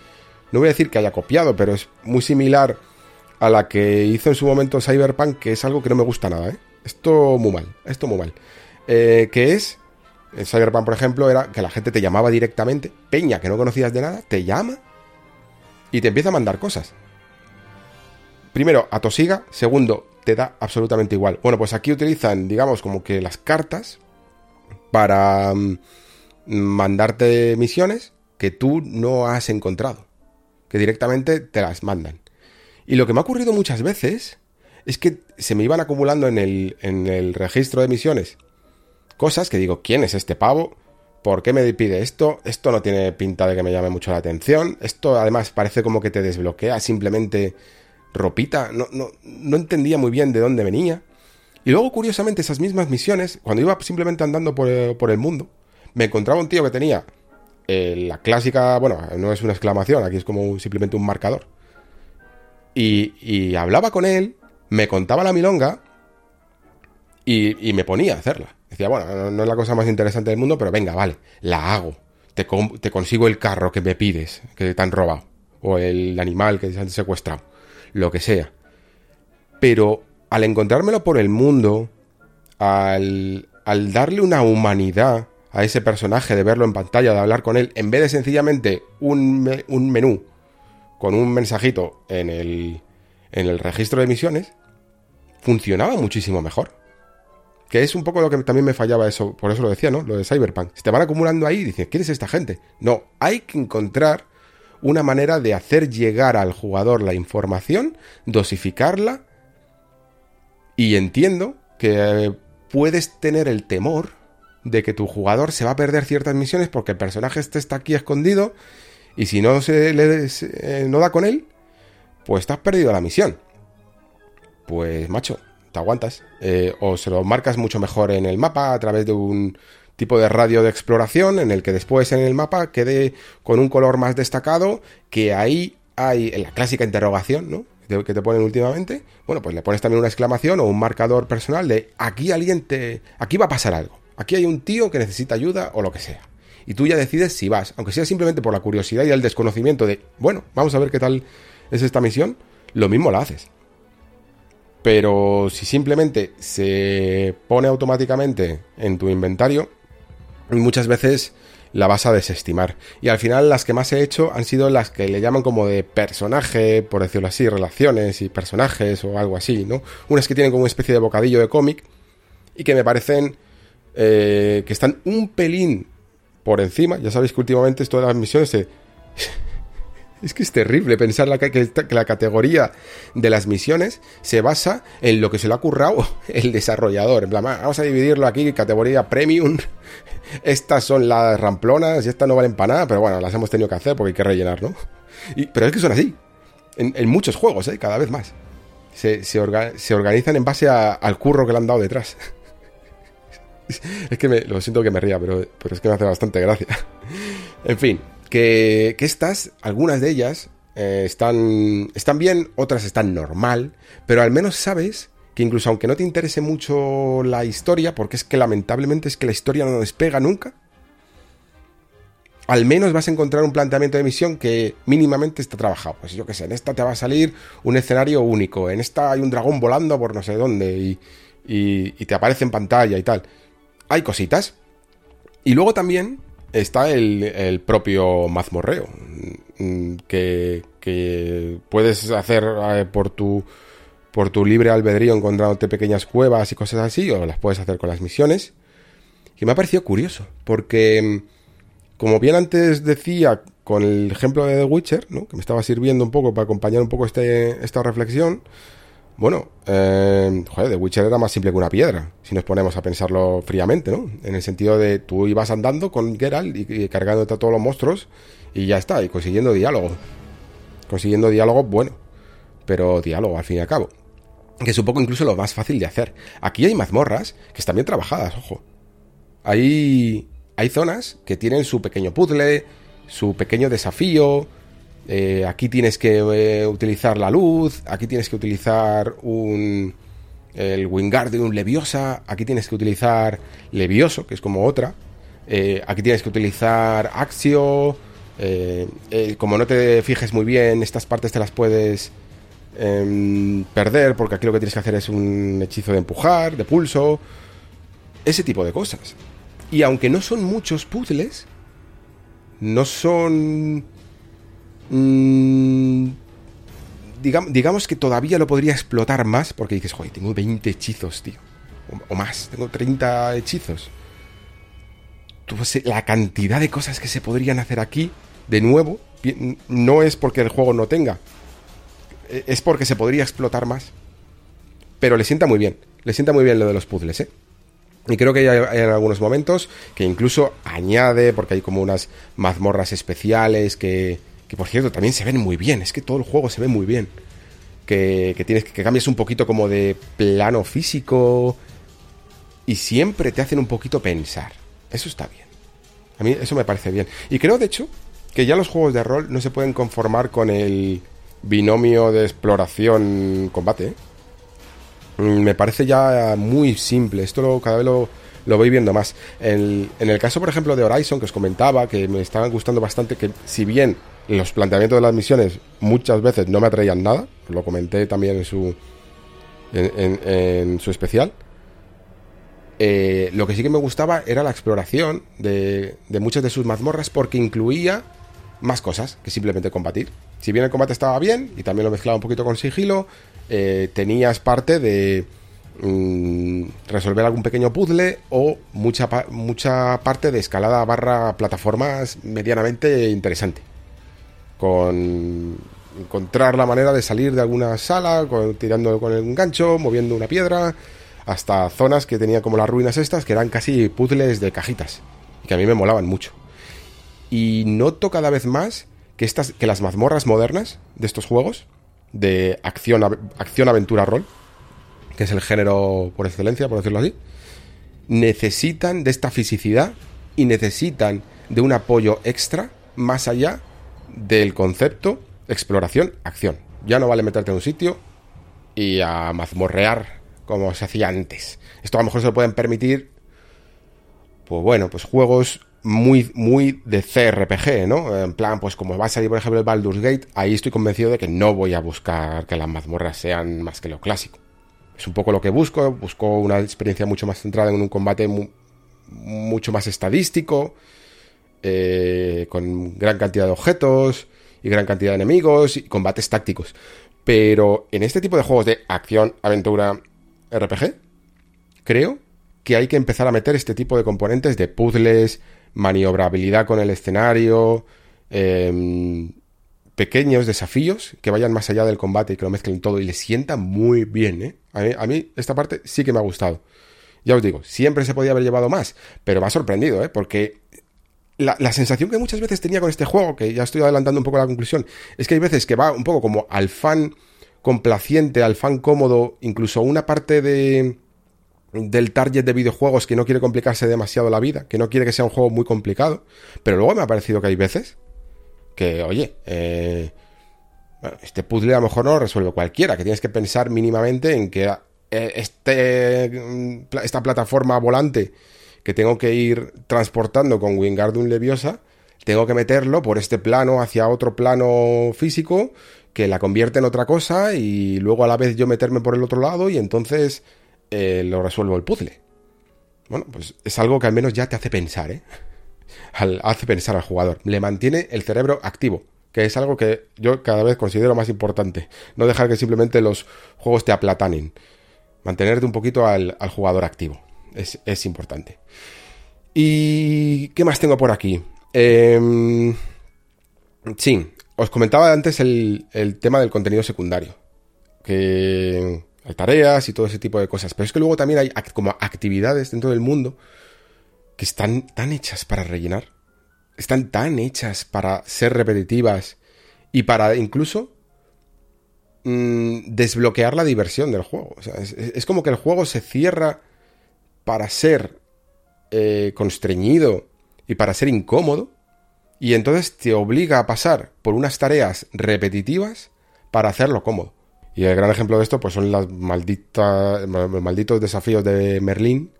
no voy a decir que haya copiado, pero es muy similar a la que hizo en su momento Cyberpunk, que es algo que no me gusta nada, ¿eh? Esto muy mal, esto muy mal. Eh, que es, en Cyberpunk, por ejemplo, era que la gente te llamaba directamente, peña que no conocías de nada, te llama y te empieza a mandar cosas. Primero, atosiga. Segundo, te da absolutamente igual. Bueno, pues aquí utilizan, digamos, como que las cartas para mm, mandarte misiones que tú no has encontrado. Que directamente te las mandan. Y lo que me ha ocurrido muchas veces es que se me iban acumulando en el, en el registro de misiones cosas que digo, ¿quién es este pavo? ¿Por qué me pide esto? Esto no tiene pinta de que me llame mucho la atención. Esto además parece como que te desbloquea simplemente ropita. No, no, no entendía muy bien de dónde venía. Y luego, curiosamente, esas mismas misiones, cuando iba simplemente andando por, el mundo, me encontraba un tío que tenía eh, la clásica, bueno, no es una exclamación, aquí es como simplemente un marcador. Y, y hablaba con él, me contaba la milonga y, y me ponía a hacerla. Decía, bueno, no, es la cosa más interesante del mundo, pero venga, vale, la hago. Te, consigo el carro que me pides, que te han robado. O el animal que te han secuestrado. Lo que sea. Pero al encontrármelo por el mundo, al, al darle una humanidad a ese personaje, de verlo en pantalla, de hablar con él, en vez de sencillamente un, un menú con un mensajito en el, en el registro de misiones, funcionaba muchísimo mejor. Que es un poco lo que también me fallaba eso, por eso lo decía, ¿no? Lo de Cyberpunk. Si te van acumulando ahí y dices, ¿quién es esta gente? No, hay que encontrar una manera de hacer llegar al jugador la información, dosificarla, y entiendo que puedes tener el temor de que tu jugador se va a perder ciertas misiones porque el personaje este está aquí escondido y si no se le eh, no da con él, pues estás perdido la misión. Pues macho, te aguantas. Eh, o se lo marcas mucho mejor en el mapa a través de un tipo de radio de exploración en el que después en el mapa quede con un color más destacado que ahí hay la clásica interrogación, ¿no? que te ponen últimamente, bueno, pues le pones también una exclamación o un marcador personal de aquí alguien te... aquí va a pasar algo, aquí hay un tío que necesita ayuda o lo que sea. Y tú ya decides si vas, aunque sea simplemente por la curiosidad y el desconocimiento de, bueno, vamos a ver qué tal es esta misión, lo mismo la haces. Pero si simplemente se pone automáticamente en tu inventario, muchas veces la vas a desestimar. Y al final las que más he hecho han sido las que le llaman como de personaje, por decirlo así, relaciones y personajes o algo así, ¿no? Unas que tienen como una especie de bocadillo de cómic y que me parecen eh, que están un pelín por encima. Ya sabéis que últimamente esto de las misiones se... Es que es terrible pensar la, que, la categoría de las misiones se basa en lo que se le ha currado el desarrollador. En plan, vamos a dividirlo aquí, categoría premium. Estas son las ramplonas y estas no valen para nada, pero bueno, las hemos tenido que hacer porque hay que rellenar, ¿no? pero es que son así. En, muchos juegos, ¿eh? Cada vez más. Se, organizan en base al curro que le han dado detrás. es que me, lo siento que me ría, pero es que me hace bastante gracia. en fin, que, estas, algunas de ellas, eh, están, están bien, otras están normal, pero al menos sabes que incluso aunque no te interese mucho la historia, porque es que lamentablemente es que la historia no despega nunca, al menos vas a encontrar un planteamiento de misión que mínimamente está trabajado. Pues yo qué sé, en esta te va a salir un escenario único, en esta hay un dragón volando por no sé dónde y, y te aparece en pantalla y tal. Hay cositas. Y luego también está el, propio mazmorreo, mm, que, puedes hacer eh, por tu por tu libre albedrío encontrándote pequeñas cuevas y cosas así, o las puedes hacer con las misiones. Y me ha parecido curioso, porque mm, como bien antes decía con el ejemplo de The Witcher, ¿no? que me estaba sirviendo un poco para acompañar un poco este, esta reflexión, bueno, eh, joder, The Witcher era más simple que una piedra, si nos ponemos a pensarlo fríamente, ¿no? En el sentido de tú ibas andando con Geralt y, cargándote a todos los monstruos y ya está, y consiguiendo diálogo. Consiguiendo diálogo bueno, pero diálogo al fin y al cabo. Que es un poco incluso lo más fácil de hacer. Aquí hay mazmorras que están bien trabajadas, ojo. Hay, hay zonas que tienen su pequeño puzzle, su pequeño desafío, eh, aquí tienes que eh, utilizar la luz, aquí tienes que utilizar un el Wingardium Leviosa, aquí tienes que utilizar Levioso, que es como otra, eh, aquí tienes que utilizar Axio, como no te fijes muy bien, estas partes te las puedes em, perder, porque aquí lo que tienes que hacer es un hechizo de empujar, de pulso, ese tipo de cosas. Y aunque no son muchos puzzles, no son Mm, digamos, que todavía lo podría explotar más porque dices, joder, tengo 20 hechizos, tío. O, más, tengo 30 hechizos. la cantidad de cosas que se podrían hacer aquí, de nuevo, no es porque el juego no tenga. E, es porque se podría explotar más. Pero le sienta muy bien. Le sienta muy bien lo de los puzzles, ¿eh? Y creo que hay, hay, en algunos momentos que incluso añade, porque hay como unas mazmorras especiales que, que por cierto también se ven muy bien, es que todo el juego se ve muy bien. Que, tienes que cambies un poquito como de plano físico y siempre te hacen un poquito pensar. Eso está bien. A mí eso me parece bien. Y creo de hecho que ya los juegos de rol no se pueden conformar con el binomio de exploración combate. ¿eh? Mm, me parece ya muy simple. Esto lo, cada vez lo, lo voy viendo más. En, en, el caso, por ejemplo, de Horizon, que os comentaba, que me estaban gustando bastante, que si bien los planteamientos de las misiones muchas veces no me atraían nada, lo comenté también en su, en, su especial. Eh, lo que sí que me gustaba era la exploración de, de muchas de sus mazmorras porque incluía más cosas que simplemente combatir. Si bien el combate estaba bien y también lo mezclaba un poquito con sigilo, eh, tenías parte de mm, resolver algún pequeño puzzle o mucha, mucha parte de escalada barra plataformas medianamente interesante con encontrar la manera de salir de alguna sala, con, tirando con el gancho, moviendo una piedra, hasta zonas que tenía como las ruinas estas, que eran casi puzzles de cajitas, y que a mí me molaban mucho. Y noto cada vez más que, estas, que las mazmorras modernas de estos juegos, de acción, acción aventura rol, que es el género por excelencia, por decirlo así, necesitan de esta fisicidad y necesitan de un apoyo extra más allá del concepto exploración, acción. Ya no vale meterte en un sitio y a mazmorrear como se hacía antes. Esto a lo mejor se lo pueden permitir, pues bueno, pues juegos muy, muy de CRPG, ¿no? En plan, pues como va a salir, por ejemplo, el Baldur's Gate, ahí estoy convencido de que no voy a buscar que las mazmorras sean más que lo clásico. Es un poco lo que busco, busco una experiencia mucho más centrada en un combate mucho más estadístico, eh, con gran cantidad de objetos y gran cantidad de enemigos y combates tácticos. Pero en este tipo de juegos de acción, aventura, RPG, creo que hay que empezar a meter este tipo de componentes de puzzles, maniobrabilidad con el escenario, em, pequeños desafíos que vayan más allá del combate y que lo mezclen todo y le sientan muy bien. ¿eh? A, mí, esta parte sí que me ha gustado. Ya os digo, siempre se podía haber llevado más, pero me ha sorprendido, ¿eh? porque la, sensación que muchas veces tenía con este juego, que ya estoy adelantando un poco la conclusión, es que hay veces que va un poco como al fan complaciente, al fan cómodo, incluso una parte de del target de videojuegos que no quiere complicarse demasiado la vida, que no quiere que sea un juego muy complicado, pero luego me ha parecido que hay veces que, oye, eh, este puzzle a lo mejor no lo resuelve cualquiera, que tienes que pensar mínimamente en que eh, este, mm, esta plataforma volante que tengo que ir transportando con Wingardium Leviosa, tengo que meterlo por este plano hacia otro plano físico que la convierte en otra cosa y luego a la vez yo meterme por el otro lado y entonces eh, lo resuelvo el puzzle. Bueno, pues es algo que al menos ya te hace pensar, ¿eh? hace pensar al jugador. Le mantiene el cerebro activo, que es algo que yo cada vez considero más importante. No dejar que simplemente los juegos te aplatanen. Mantenerte un poquito al, jugador activo. Es, importante. ¿Y qué más tengo por aquí? Eh, sí, os comentaba antes el, el tema del contenido secundario. Que hay tareas y todo ese tipo de cosas. Pero es que luego también hay como actividades dentro del mundo que están tan hechas para rellenar. Están tan hechas para ser repetitivas y para incluso mm, desbloquear la diversión del juego. es, como que el juego se cierra para ser eh, constreñido y para ser incómodo. Y entonces te obliga a pasar por unas tareas repetitivas para hacerlo cómodo. Y el gran ejemplo de esto pues son las malditas, malditos desafíos de Merlín,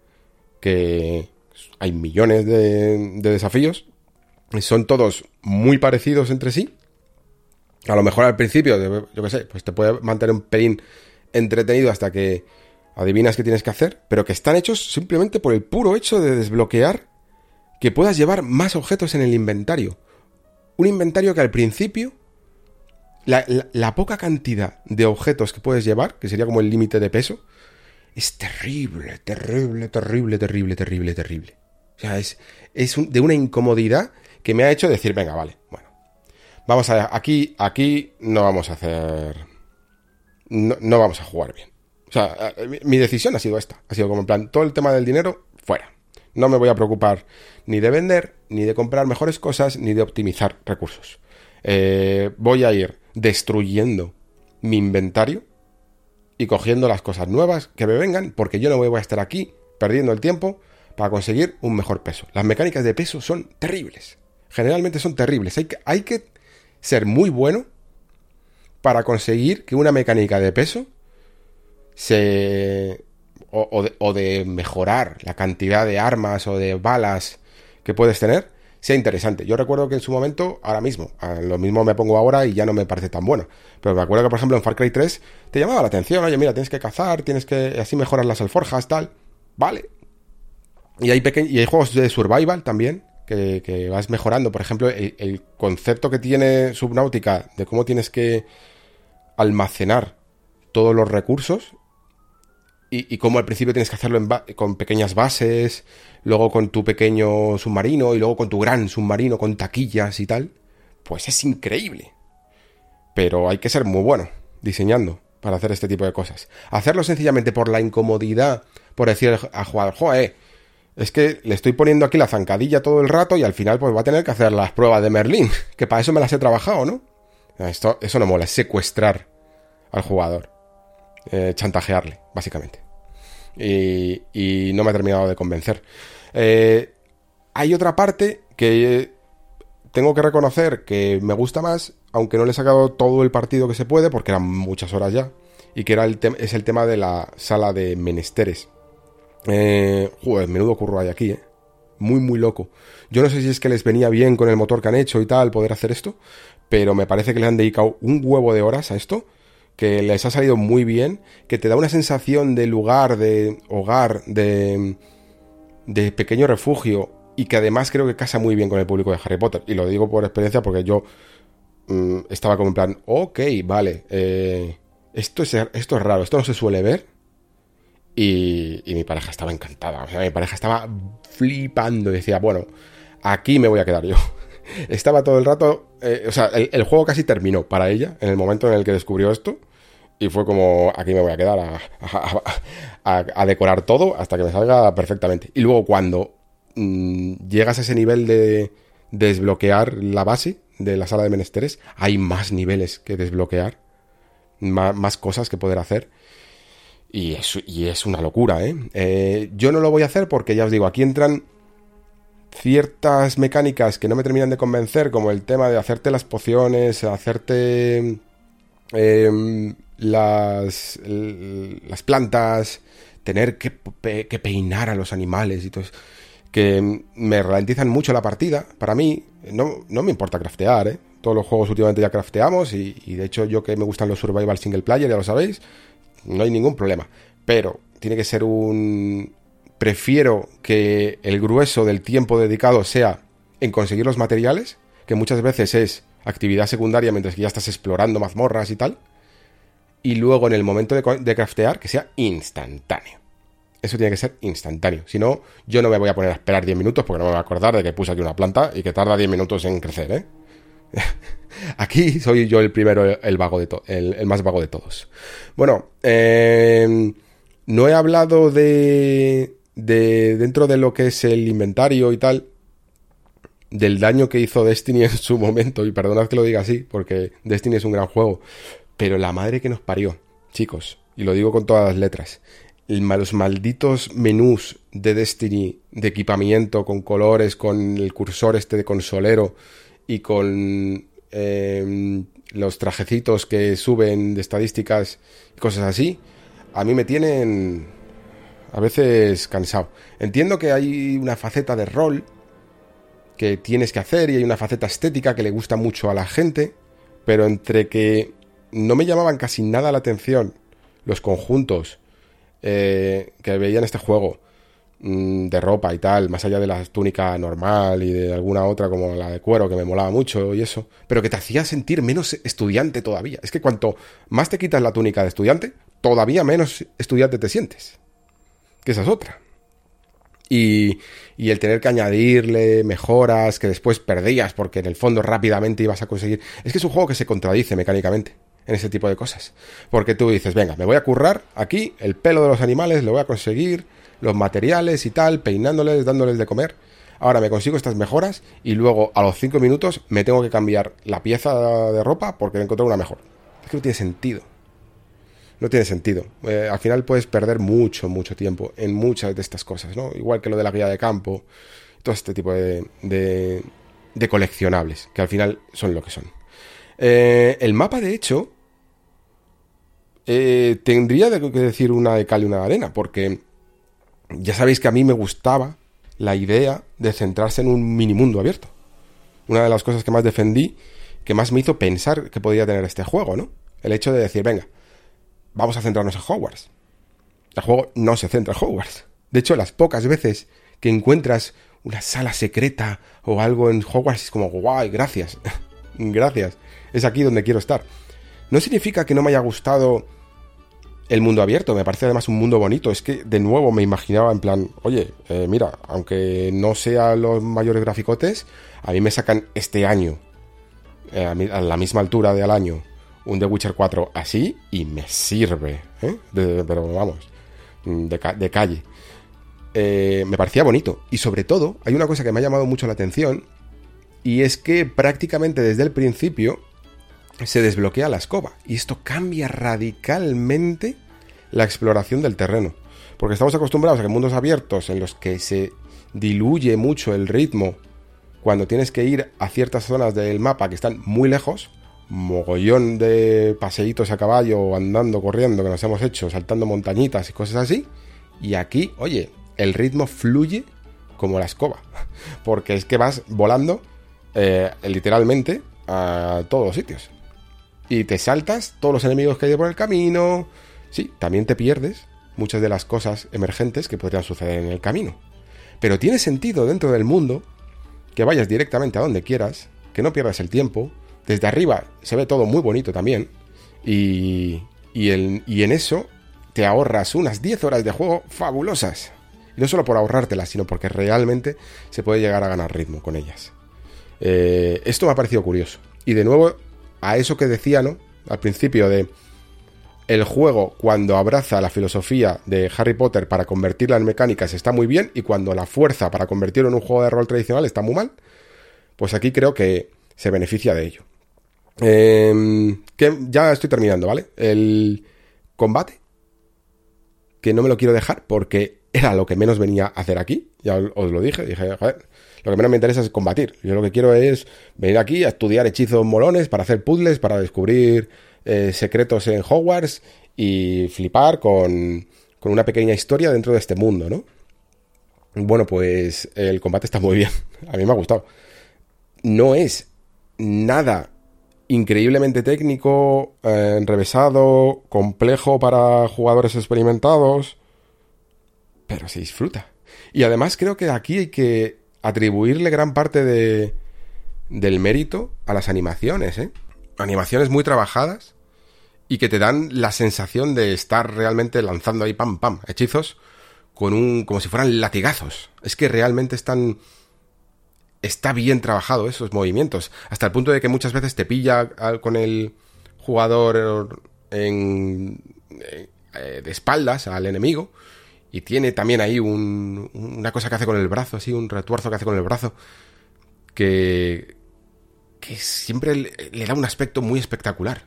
que hay millones de, desafíos. Son todos muy parecidos entre sí. A lo mejor al principio, yo qué sé, pues te puede mantener un pelín entretenido hasta que adivinas qué tienes que hacer, pero que están hechos simplemente por el puro hecho de desbloquear que puedas llevar más objetos en el inventario. Un inventario que al principio la, poca cantidad de objetos que puedes llevar, que sería como el límite de peso, es terrible, terrible, terrible, terrible, terrible, terrible. O sea, es, de una incomodidad que me ha hecho decir, venga, vale, bueno. Vamos a aquí, aquí no vamos a hacer. No, no vamos a jugar bien. O sea, eh, mi decisión ha sido esta. Ha sido como en plan, todo el tema del dinero, fuera. No me voy a preocupar ni de vender, ni de comprar mejores cosas, ni de optimizar recursos. Eh, voy a ir destruyendo mi inventario y cogiendo las cosas nuevas que me vengan, porque yo no voy a estar aquí perdiendo el tiempo para conseguir un mejor peso. Las mecánicas de peso son terribles. Generalmente son terribles. Hay que, hay que ser muy bueno para conseguir que una mecánica de peso se... O, de mejorar la cantidad de armas o de balas que puedes tener sea interesante. Yo recuerdo que en su momento, ahora mismo, lo mismo me pongo ahora y ya no me parece tan bueno. Pero me acuerdo que, por ejemplo, en Far Cry 3 te llamaba la atención, oye, mira, tienes que cazar, tienes que. así mejoras las alforjas, tal. Vale. Y hay, y hay juegos de survival también, que, vas mejorando. Por ejemplo, el, concepto que tiene Subnautica de cómo tienes que almacenar todos los recursos y, y cómo al principio tienes que hacerlo con pequeñas bases, luego con tu pequeño submarino y luego con tu gran submarino con taquillas y tal, pues es increíble. Pero hay que ser muy bueno diseñando para hacer este tipo de cosas. Hacerlo sencillamente por la incomodidad, por decir al jugador, joder, es que le estoy poniendo aquí la zancadilla todo el rato y al final pues va a tener que hacer las pruebas de Merlín, que para eso me las he trabajado, ¿no? Esto, eso no mola, es secuestrar al jugador, eh, chantajearle, básicamente y, no me ha terminado de convencer. Eh, hay otra parte que tengo que reconocer que me gusta más, aunque no le he sacado todo el partido que se puede, porque eran muchas horas ya, y que era el es el tema de la sala de menesteres. Eh, joder, menudo curro hay aquí, ¿eh? Muy, muy loco. Yo no sé si es que les venía bien con el motor que han hecho y tal poder hacer esto, pero me parece que le han dedicado un huevo de horas a esto, que les ha salido muy bien, que te da una sensación de lugar, de hogar, de, de pequeño refugio, y que además creo que casa muy bien con el público de Harry Potter. Y lo digo por experiencia porque yo mm, estaba como en plan, ok, vale, eh, esto, es, esto es raro, esto no se suele ver. Y, mi pareja estaba encantada, o sea, mi pareja estaba flipando y decía, bueno, aquí me voy a quedar yo. estaba todo el rato, eh, o sea, el, juego casi terminó para ella en el momento en el que descubrió esto. Y fue como, aquí me voy a quedar a decorar todo hasta que me salga perfectamente. Y luego cuando Mm, llegas a ese nivel de desbloquear la base de la sala de menesteres, hay más niveles que desbloquear, más, cosas que poder hacer. Y es, una locura, ¿eh? ¿eh? Yo no lo voy a hacer porque ya os digo, aquí entran ciertas mecánicas que no me terminan de convencer, como el tema de hacerte las pociones, hacerte em, las, las plantas, tener que, que, peinar a los animales y todo eso que me ralentizan mucho la partida. Para mí, no, no me importa craftear, ¿eh? Todos los juegos últimamente ya crafteamos y, de hecho yo que me gustan los survival single player, ya lo sabéis, no hay ningún problema. Pero tiene que ser un... Prefiero que el grueso del tiempo dedicado sea en conseguir los materiales, que muchas veces es actividad secundaria mientras que ya estás explorando mazmorras y tal. Y luego en el momento de, de craftear, que sea instantáneo eso tiene que ser instantáneo. Si no, yo no me voy a poner a esperar 10 minutos porque no me voy a acordar de que puse aquí una planta y que tarda 10 minutos en crecer, ¿eh? Aquí soy yo el primero, el, vago de el, más vago de todos. Bueno, em, no he hablado de, de. dentro de lo que es el inventario y tal. Del daño que hizo Destiny en su momento. Y perdonad que lo diga así, porque Destiny es un gran juego. Pero la madre que nos parió, chicos. Y lo digo con todas las letras los malditos menús de Destiny de equipamiento con colores, con el cursor este de consolero y con em, los trajecitos que suben de estadísticas y cosas así, a mí me tienen a veces cansado. Entiendo que hay una faceta de rol que tienes que hacer y hay una faceta estética que le gusta mucho a la gente, pero entre que no me llamaban casi nada la atención los conjuntos eh, que veía en este juego mm, de ropa y tal, más allá de la túnica normal y de alguna otra como la de cuero que me molaba mucho y eso, pero que te hacía sentir menos estudiante todavía. Es que cuanto más te quitas la túnica de estudiante, todavía menos estudiante te sientes. Que esa es otra. Y, y, el tener que añadirle mejoras que después perdías porque en el fondo rápidamente ibas a conseguir. Es que es un juego que se contradice mecánicamente en ese tipo de cosas. Porque tú dices, venga, me voy a currar aquí el pelo de los animales, lo voy a conseguir, los materiales y tal, peinándoles, dándoles de comer. Ahora me consigo estas mejoras y luego a los 5 minutos me tengo que cambiar la pieza de ropa porque he encontrado una mejor. Es que no tiene sentido. No tiene sentido. Eh, al final puedes perder mucho, mucho tiempo en muchas de estas cosas, ¿no? Igual que lo de la guía de campo, todo este tipo de, de, de coleccionables, que al final son lo que son. Eh, el mapa, de hecho, eh, tendría que decir una de cal y una de arena, porque ya sabéis que a mí me gustaba la idea de centrarse en un mini mundo abierto. Una de las cosas que más defendí, que más me hizo pensar que podía tener este juego, ¿no? El hecho de decir, venga, vamos a centrarnos en Hogwarts. El juego no se centra en Hogwarts. De hecho, las pocas veces que encuentras una sala secreta o algo en Hogwarts es como, guay, gracias. gracias. Es aquí donde quiero estar. No significa que no me haya gustado el mundo abierto. Me parece además un mundo bonito. Es que de nuevo me imaginaba en plan, oye, eh, mira, aunque no sea los mayores graficotes, a mí me sacan este año, eh, a, la misma altura de al año, un The Witcher 4 así y me sirve. ¿eh? pero vamos, de, calle. me parecía bonito. Y sobre todo, hay una cosa que me ha llamado mucho la atención. Y es que prácticamente desde el principio se desbloquea la escoba. Y esto cambia radicalmente la exploración del terreno. Porque estamos acostumbrados a que mundos abiertos en los que se diluye mucho el ritmo cuando tienes que ir a ciertas zonas del mapa que están muy lejos, mogollón de paseitos a caballo, andando, corriendo, que nos hemos hecho, saltando montañitas y cosas así. Y aquí, oye, el ritmo fluye como la escoba, porque es que vas volando eh, literalmente a todos los sitios. Y te saltas todos los enemigos que hay por el camino. Sí, también te pierdes muchas de las cosas emergentes que podrían suceder en el camino. Pero tiene sentido dentro del mundo que vayas directamente a donde quieras, que no pierdas el tiempo. Desde arriba se ve todo muy bonito también. Y, y, y en eso te ahorras unas 10 horas de juego fabulosas. Y no solo por ahorrártelas, sino porque realmente se puede llegar a ganar ritmo con ellas. Eh, esto me ha parecido curioso. Y de nuevo, a eso que decía, ¿no? Al principio de el juego cuando abraza la filosofía de Harry Potter para convertirla en mecánicas está muy bien y cuando la fuerza para convertirlo en un juego de rol tradicional está muy mal, pues aquí creo que se beneficia de ello. Em, que ya estoy terminando, ¿vale? El combate, que no me lo quiero dejar porque era lo que menos venía a hacer aquí, ya os lo dije, dije, joder, lo que menos me interesa es combatir. Yo lo que quiero es venir aquí a estudiar hechizos molones, para hacer puzzles, para descubrir eh, secretos en Hogwarts y flipar con, con una pequeña historia dentro de este mundo, ¿no? Bueno, pues el combate está muy bien. A mí me ha gustado. No es nada increíblemente técnico, eh, enrevesado, complejo para jugadores experimentados, pero se disfruta. Y además creo que aquí hay que atribuirle gran parte de, del mérito a las animaciones, ¿eh? Animaciones muy trabajadas y que te dan la sensación de estar realmente lanzando ahí pam pam hechizos con un como si fueran latigazos. Es que realmente están está bien trabajado esos movimientos, hasta el punto de que muchas veces te pilla con el jugador en, eh, de espaldas al enemigo y tiene también ahí un, una cosa que hace con el brazo, así un retuerzo que hace con el brazo que que siempre le da un aspecto muy espectacular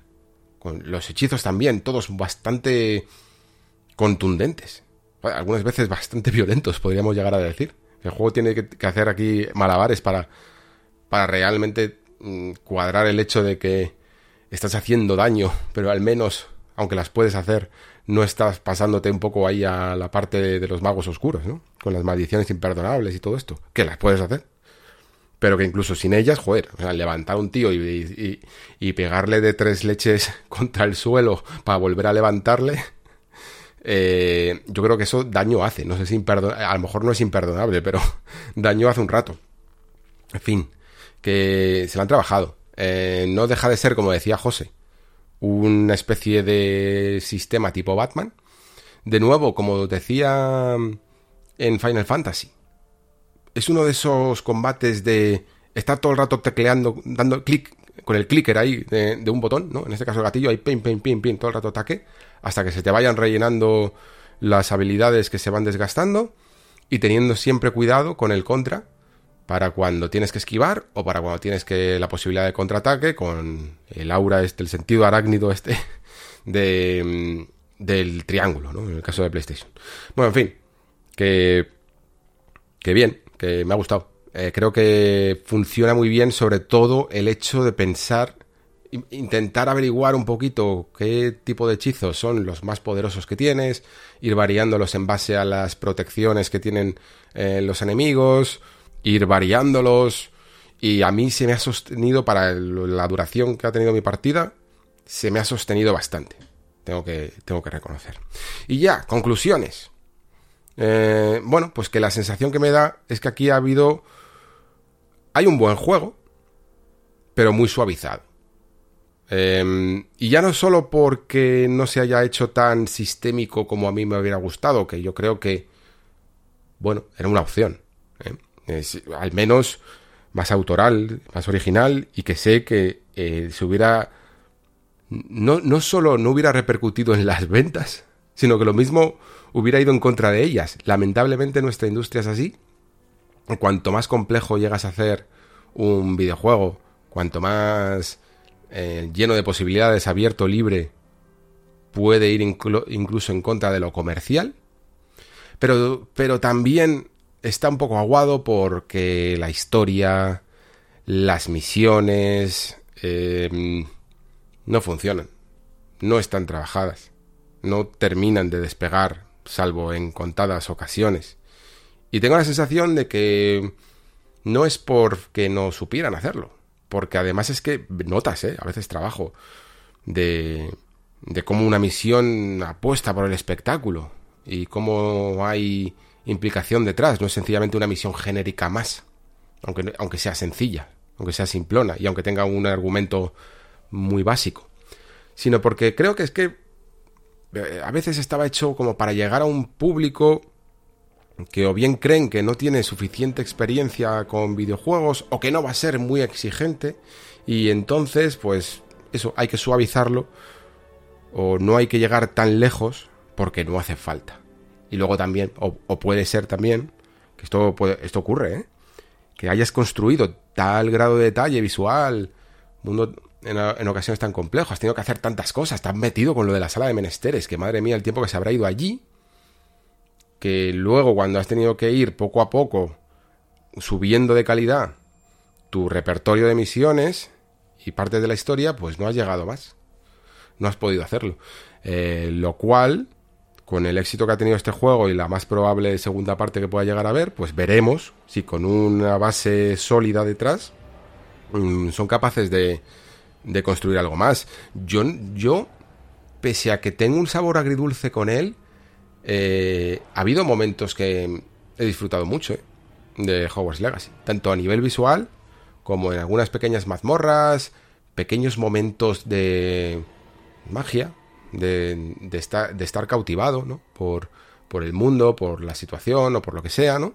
con los hechizos también, todos bastante contundentes. Algunas veces bastante violentos, podríamos llegar a decir. El juego tiene que, hacer aquí malabares para, para realmente mm, cuadrar el hecho de que estás haciendo daño, pero al menos, aunque las puedes hacer, no estás pasándote un poco ahí a la parte de los magos oscuros, ¿no? Con las maldiciones imperdonables y todo esto, que las puedes hacer pero que incluso sin ellas, joder, o sea, levantar a un tío y, y, pegarle de tres leches contra el suelo para volver a levantarle, eh, yo creo que eso daño hace, no sé si a lo mejor no es imperdonable, pero daño hace un rato. En fin, que se lo han trabajado. Eh, no deja de ser, como decía José, una especie de sistema tipo Batman. De nuevo, como decía en Final Fantasy, es uno de esos combates de estar todo el rato tecleando, dando clic con el clicker ahí de, un botón, ¿no? En este caso el gatillo, ahí pim, pim, pim, pim, todo el rato ataque, hasta que se te vayan rellenando las habilidades que se van desgastando y teniendo siempre cuidado con el contra para cuando tienes que esquivar o para cuando tienes que la posibilidad de contraataque con el aura este, el sentido arácnido este de, del triángulo, ¿no? En el caso de PlayStation. Bueno, en fin, que, que bien, que me ha gustado. Eh, creo que funciona muy bien, sobre todo el hecho de pensar, intentar averiguar un poquito qué tipo de hechizos son los más poderosos que tienes, ir variándolos en base a las protecciones que tienen eh, los enemigos, ir variándolos. Y a mí se me ha sostenido, para la duración que ha tenido mi partida, se me ha sostenido bastante. Tengo que, tengo que reconocer. Y ya, conclusiones. Eh, bueno, pues que la sensación que me da es que aquí ha habido... Hay un buen juego, pero muy suavizado. Em, y ya no solo porque no se haya hecho tan sistémico como a mí me hubiera gustado, que yo creo que, bueno, era una opción. ¿eh? al menos más autoral, más original, y que sé que eh, se hubiera... No, no solo no hubiera repercutido en las ventas, sino que lo mismo hubiera ido en contra de ellas. Lamentablemente nuestra industria es así. Cuanto más complejo llegas a hacer un videojuego, cuanto más eh, lleno de posibilidades, abierto, libre, puede ir incluso en contra de lo comercial. Pero, pero también está un poco aguado porque la historia, las misiones, em, no funcionan, no están trabajadas, no terminan de despegar, salvo en contadas ocasiones. Y tengo la sensación de que no es porque no supieran hacerlo, porque además es que notas, ¿eh? a veces trabajo, de, de cómo una misión apuesta por el espectáculo y cómo hay implicación detrás, no es sencillamente una misión genérica más, aunque, aunque sea sencilla, aunque sea simplona y aunque tenga un argumento muy básico, sino porque creo que es que eh, a veces estaba hecho como para llegar a un público que o bien creen que no tiene suficiente experiencia con videojuegos o que no va a ser muy exigente y entonces pues eso hay que suavizarlo o no hay que llegar tan lejos porque no hace falta. Y luego también, o, puede ser también, que esto, puede, esto ocurre, ¿eh? que hayas construido tal grado de detalle visual, mundo en, en, ocasiones tan complejo, has tenido que hacer tantas cosas, has metido con lo de la sala de menesteres, que madre mía el tiempo que se habrá ido allí, que luego cuando has tenido que ir poco a poco subiendo de calidad tu repertorio de misiones y parte de la historia, pues no has llegado más. No has podido hacerlo. Eh, lo cual, con el éxito que ha tenido este juego y la más probable segunda parte que pueda llegar a ver, pues veremos si con una base sólida detrás mm, son capaces de, de construir algo más. Yo, yo, pese a que tengo un sabor agridulce con él, eh, ha habido momentos que he disfrutado mucho eh, de Hogwarts Legacy, tanto a nivel visual como en algunas pequeñas mazmorras, pequeños momentos de magia, de, estar, de estar cautivado ¿no? por, por el mundo, por la situación o por lo que sea, ¿no?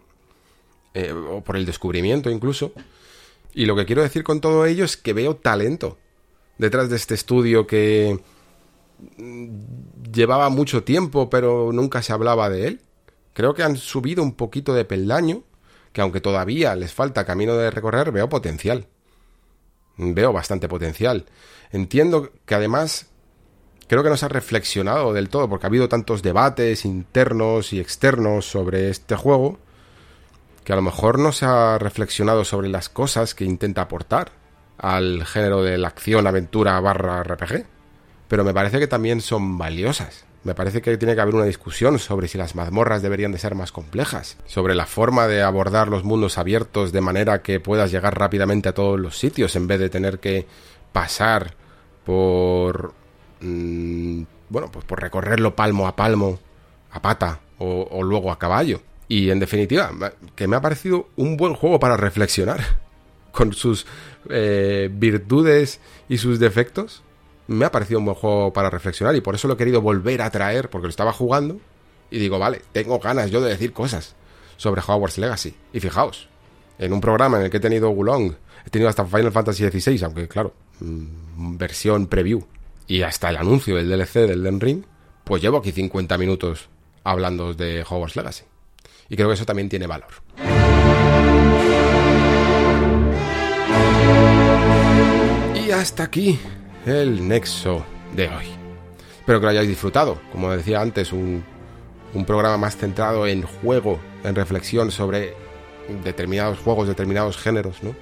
Eh, o por el descubrimiento incluso. Y lo que quiero decir con todo ello es que veo talento detrás de este estudio que llevaba mucho tiempo, pero nunca se hablaba de él. Creo que han subido un poquito de peldaño, que aunque todavía les falta camino de recorrer, veo potencial. Veo bastante potencial. Entiendo que además creo que no se ha reflexionado del todo, porque ha habido tantos debates internos y externos sobre este juego, que a lo mejor no se ha reflexionado sobre las cosas que intenta aportar al género de la acción, aventura barra RPG pero me parece que también son valiosas. Me parece que tiene que haber una discusión sobre si las mazmorras deberían de ser más complejas, sobre la forma de abordar los mundos abiertos de manera que puedas llegar rápidamente a todos los sitios en vez de tener que pasar por mm, bueno, pues por recorrerlo palmo a palmo, a pata o, luego a caballo. Y en definitiva, que me ha parecido un buen juego para reflexionar con sus eh, virtudes y sus defectos me ha parecido un buen juego para reflexionar y por eso lo he querido volver a traer porque lo estaba jugando y digo, vale, tengo ganas yo de decir cosas sobre Hogwarts Legacy. Y fijaos, en un programa en el que he tenido Gulong, he tenido hasta Final Fantasy XVI, aunque claro, mm, versión preview, y hasta el anuncio del DLC del Den Ring, pues llevo aquí 50 minutos hablando de Hogwarts Legacy. Y creo que eso también tiene valor. Y hasta aquí el nexo de hoy. Espero que lo hayáis disfrutado. Como decía antes, un, programa más centrado en juego, en reflexión sobre determinados juegos, determinados géneros, ¿no?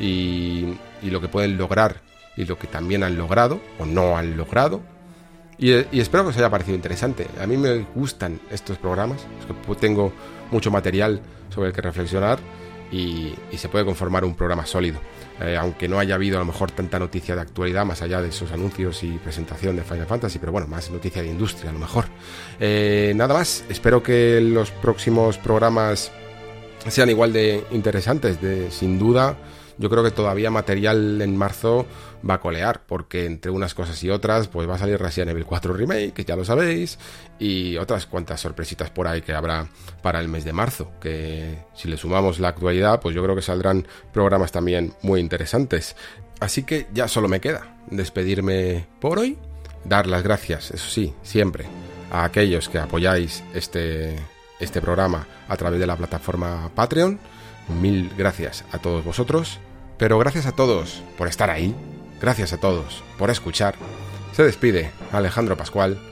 Y, lo que pueden lograr y lo que también han logrado o no han logrado. Y, espero que os haya parecido interesante. A mí me gustan estos programas, tengo mucho material sobre el que reflexionar y se puede conformar un programa sólido. Eh, aunque no haya habido a lo mejor tanta noticia de actualidad más allá de esos anuncios y presentación de Final Fantasy, pero bueno, más noticia de industria a lo mejor. Eh, nada más, espero que los próximos programas sean igual de interesantes, de sin duda yo creo que todavía material en marzo va a colear, porque entre unas cosas y otras, pues va a salir Resident Evil 4 Remake, que ya lo sabéis, y otras cuantas sorpresitas por ahí que habrá para el mes de marzo, que si le sumamos la actualidad, pues yo creo que saldrán programas también muy interesantes. Así que ya solo me queda despedirme por hoy, dar las gracias, eso sí, siempre, a aquellos que apoyáis este, este programa a través de la plataforma Patreon, Mil gracias a todos vosotros, pero gracias a todos por estar ahí, gracias a todos por escuchar. Se despide Alejandro Pascual.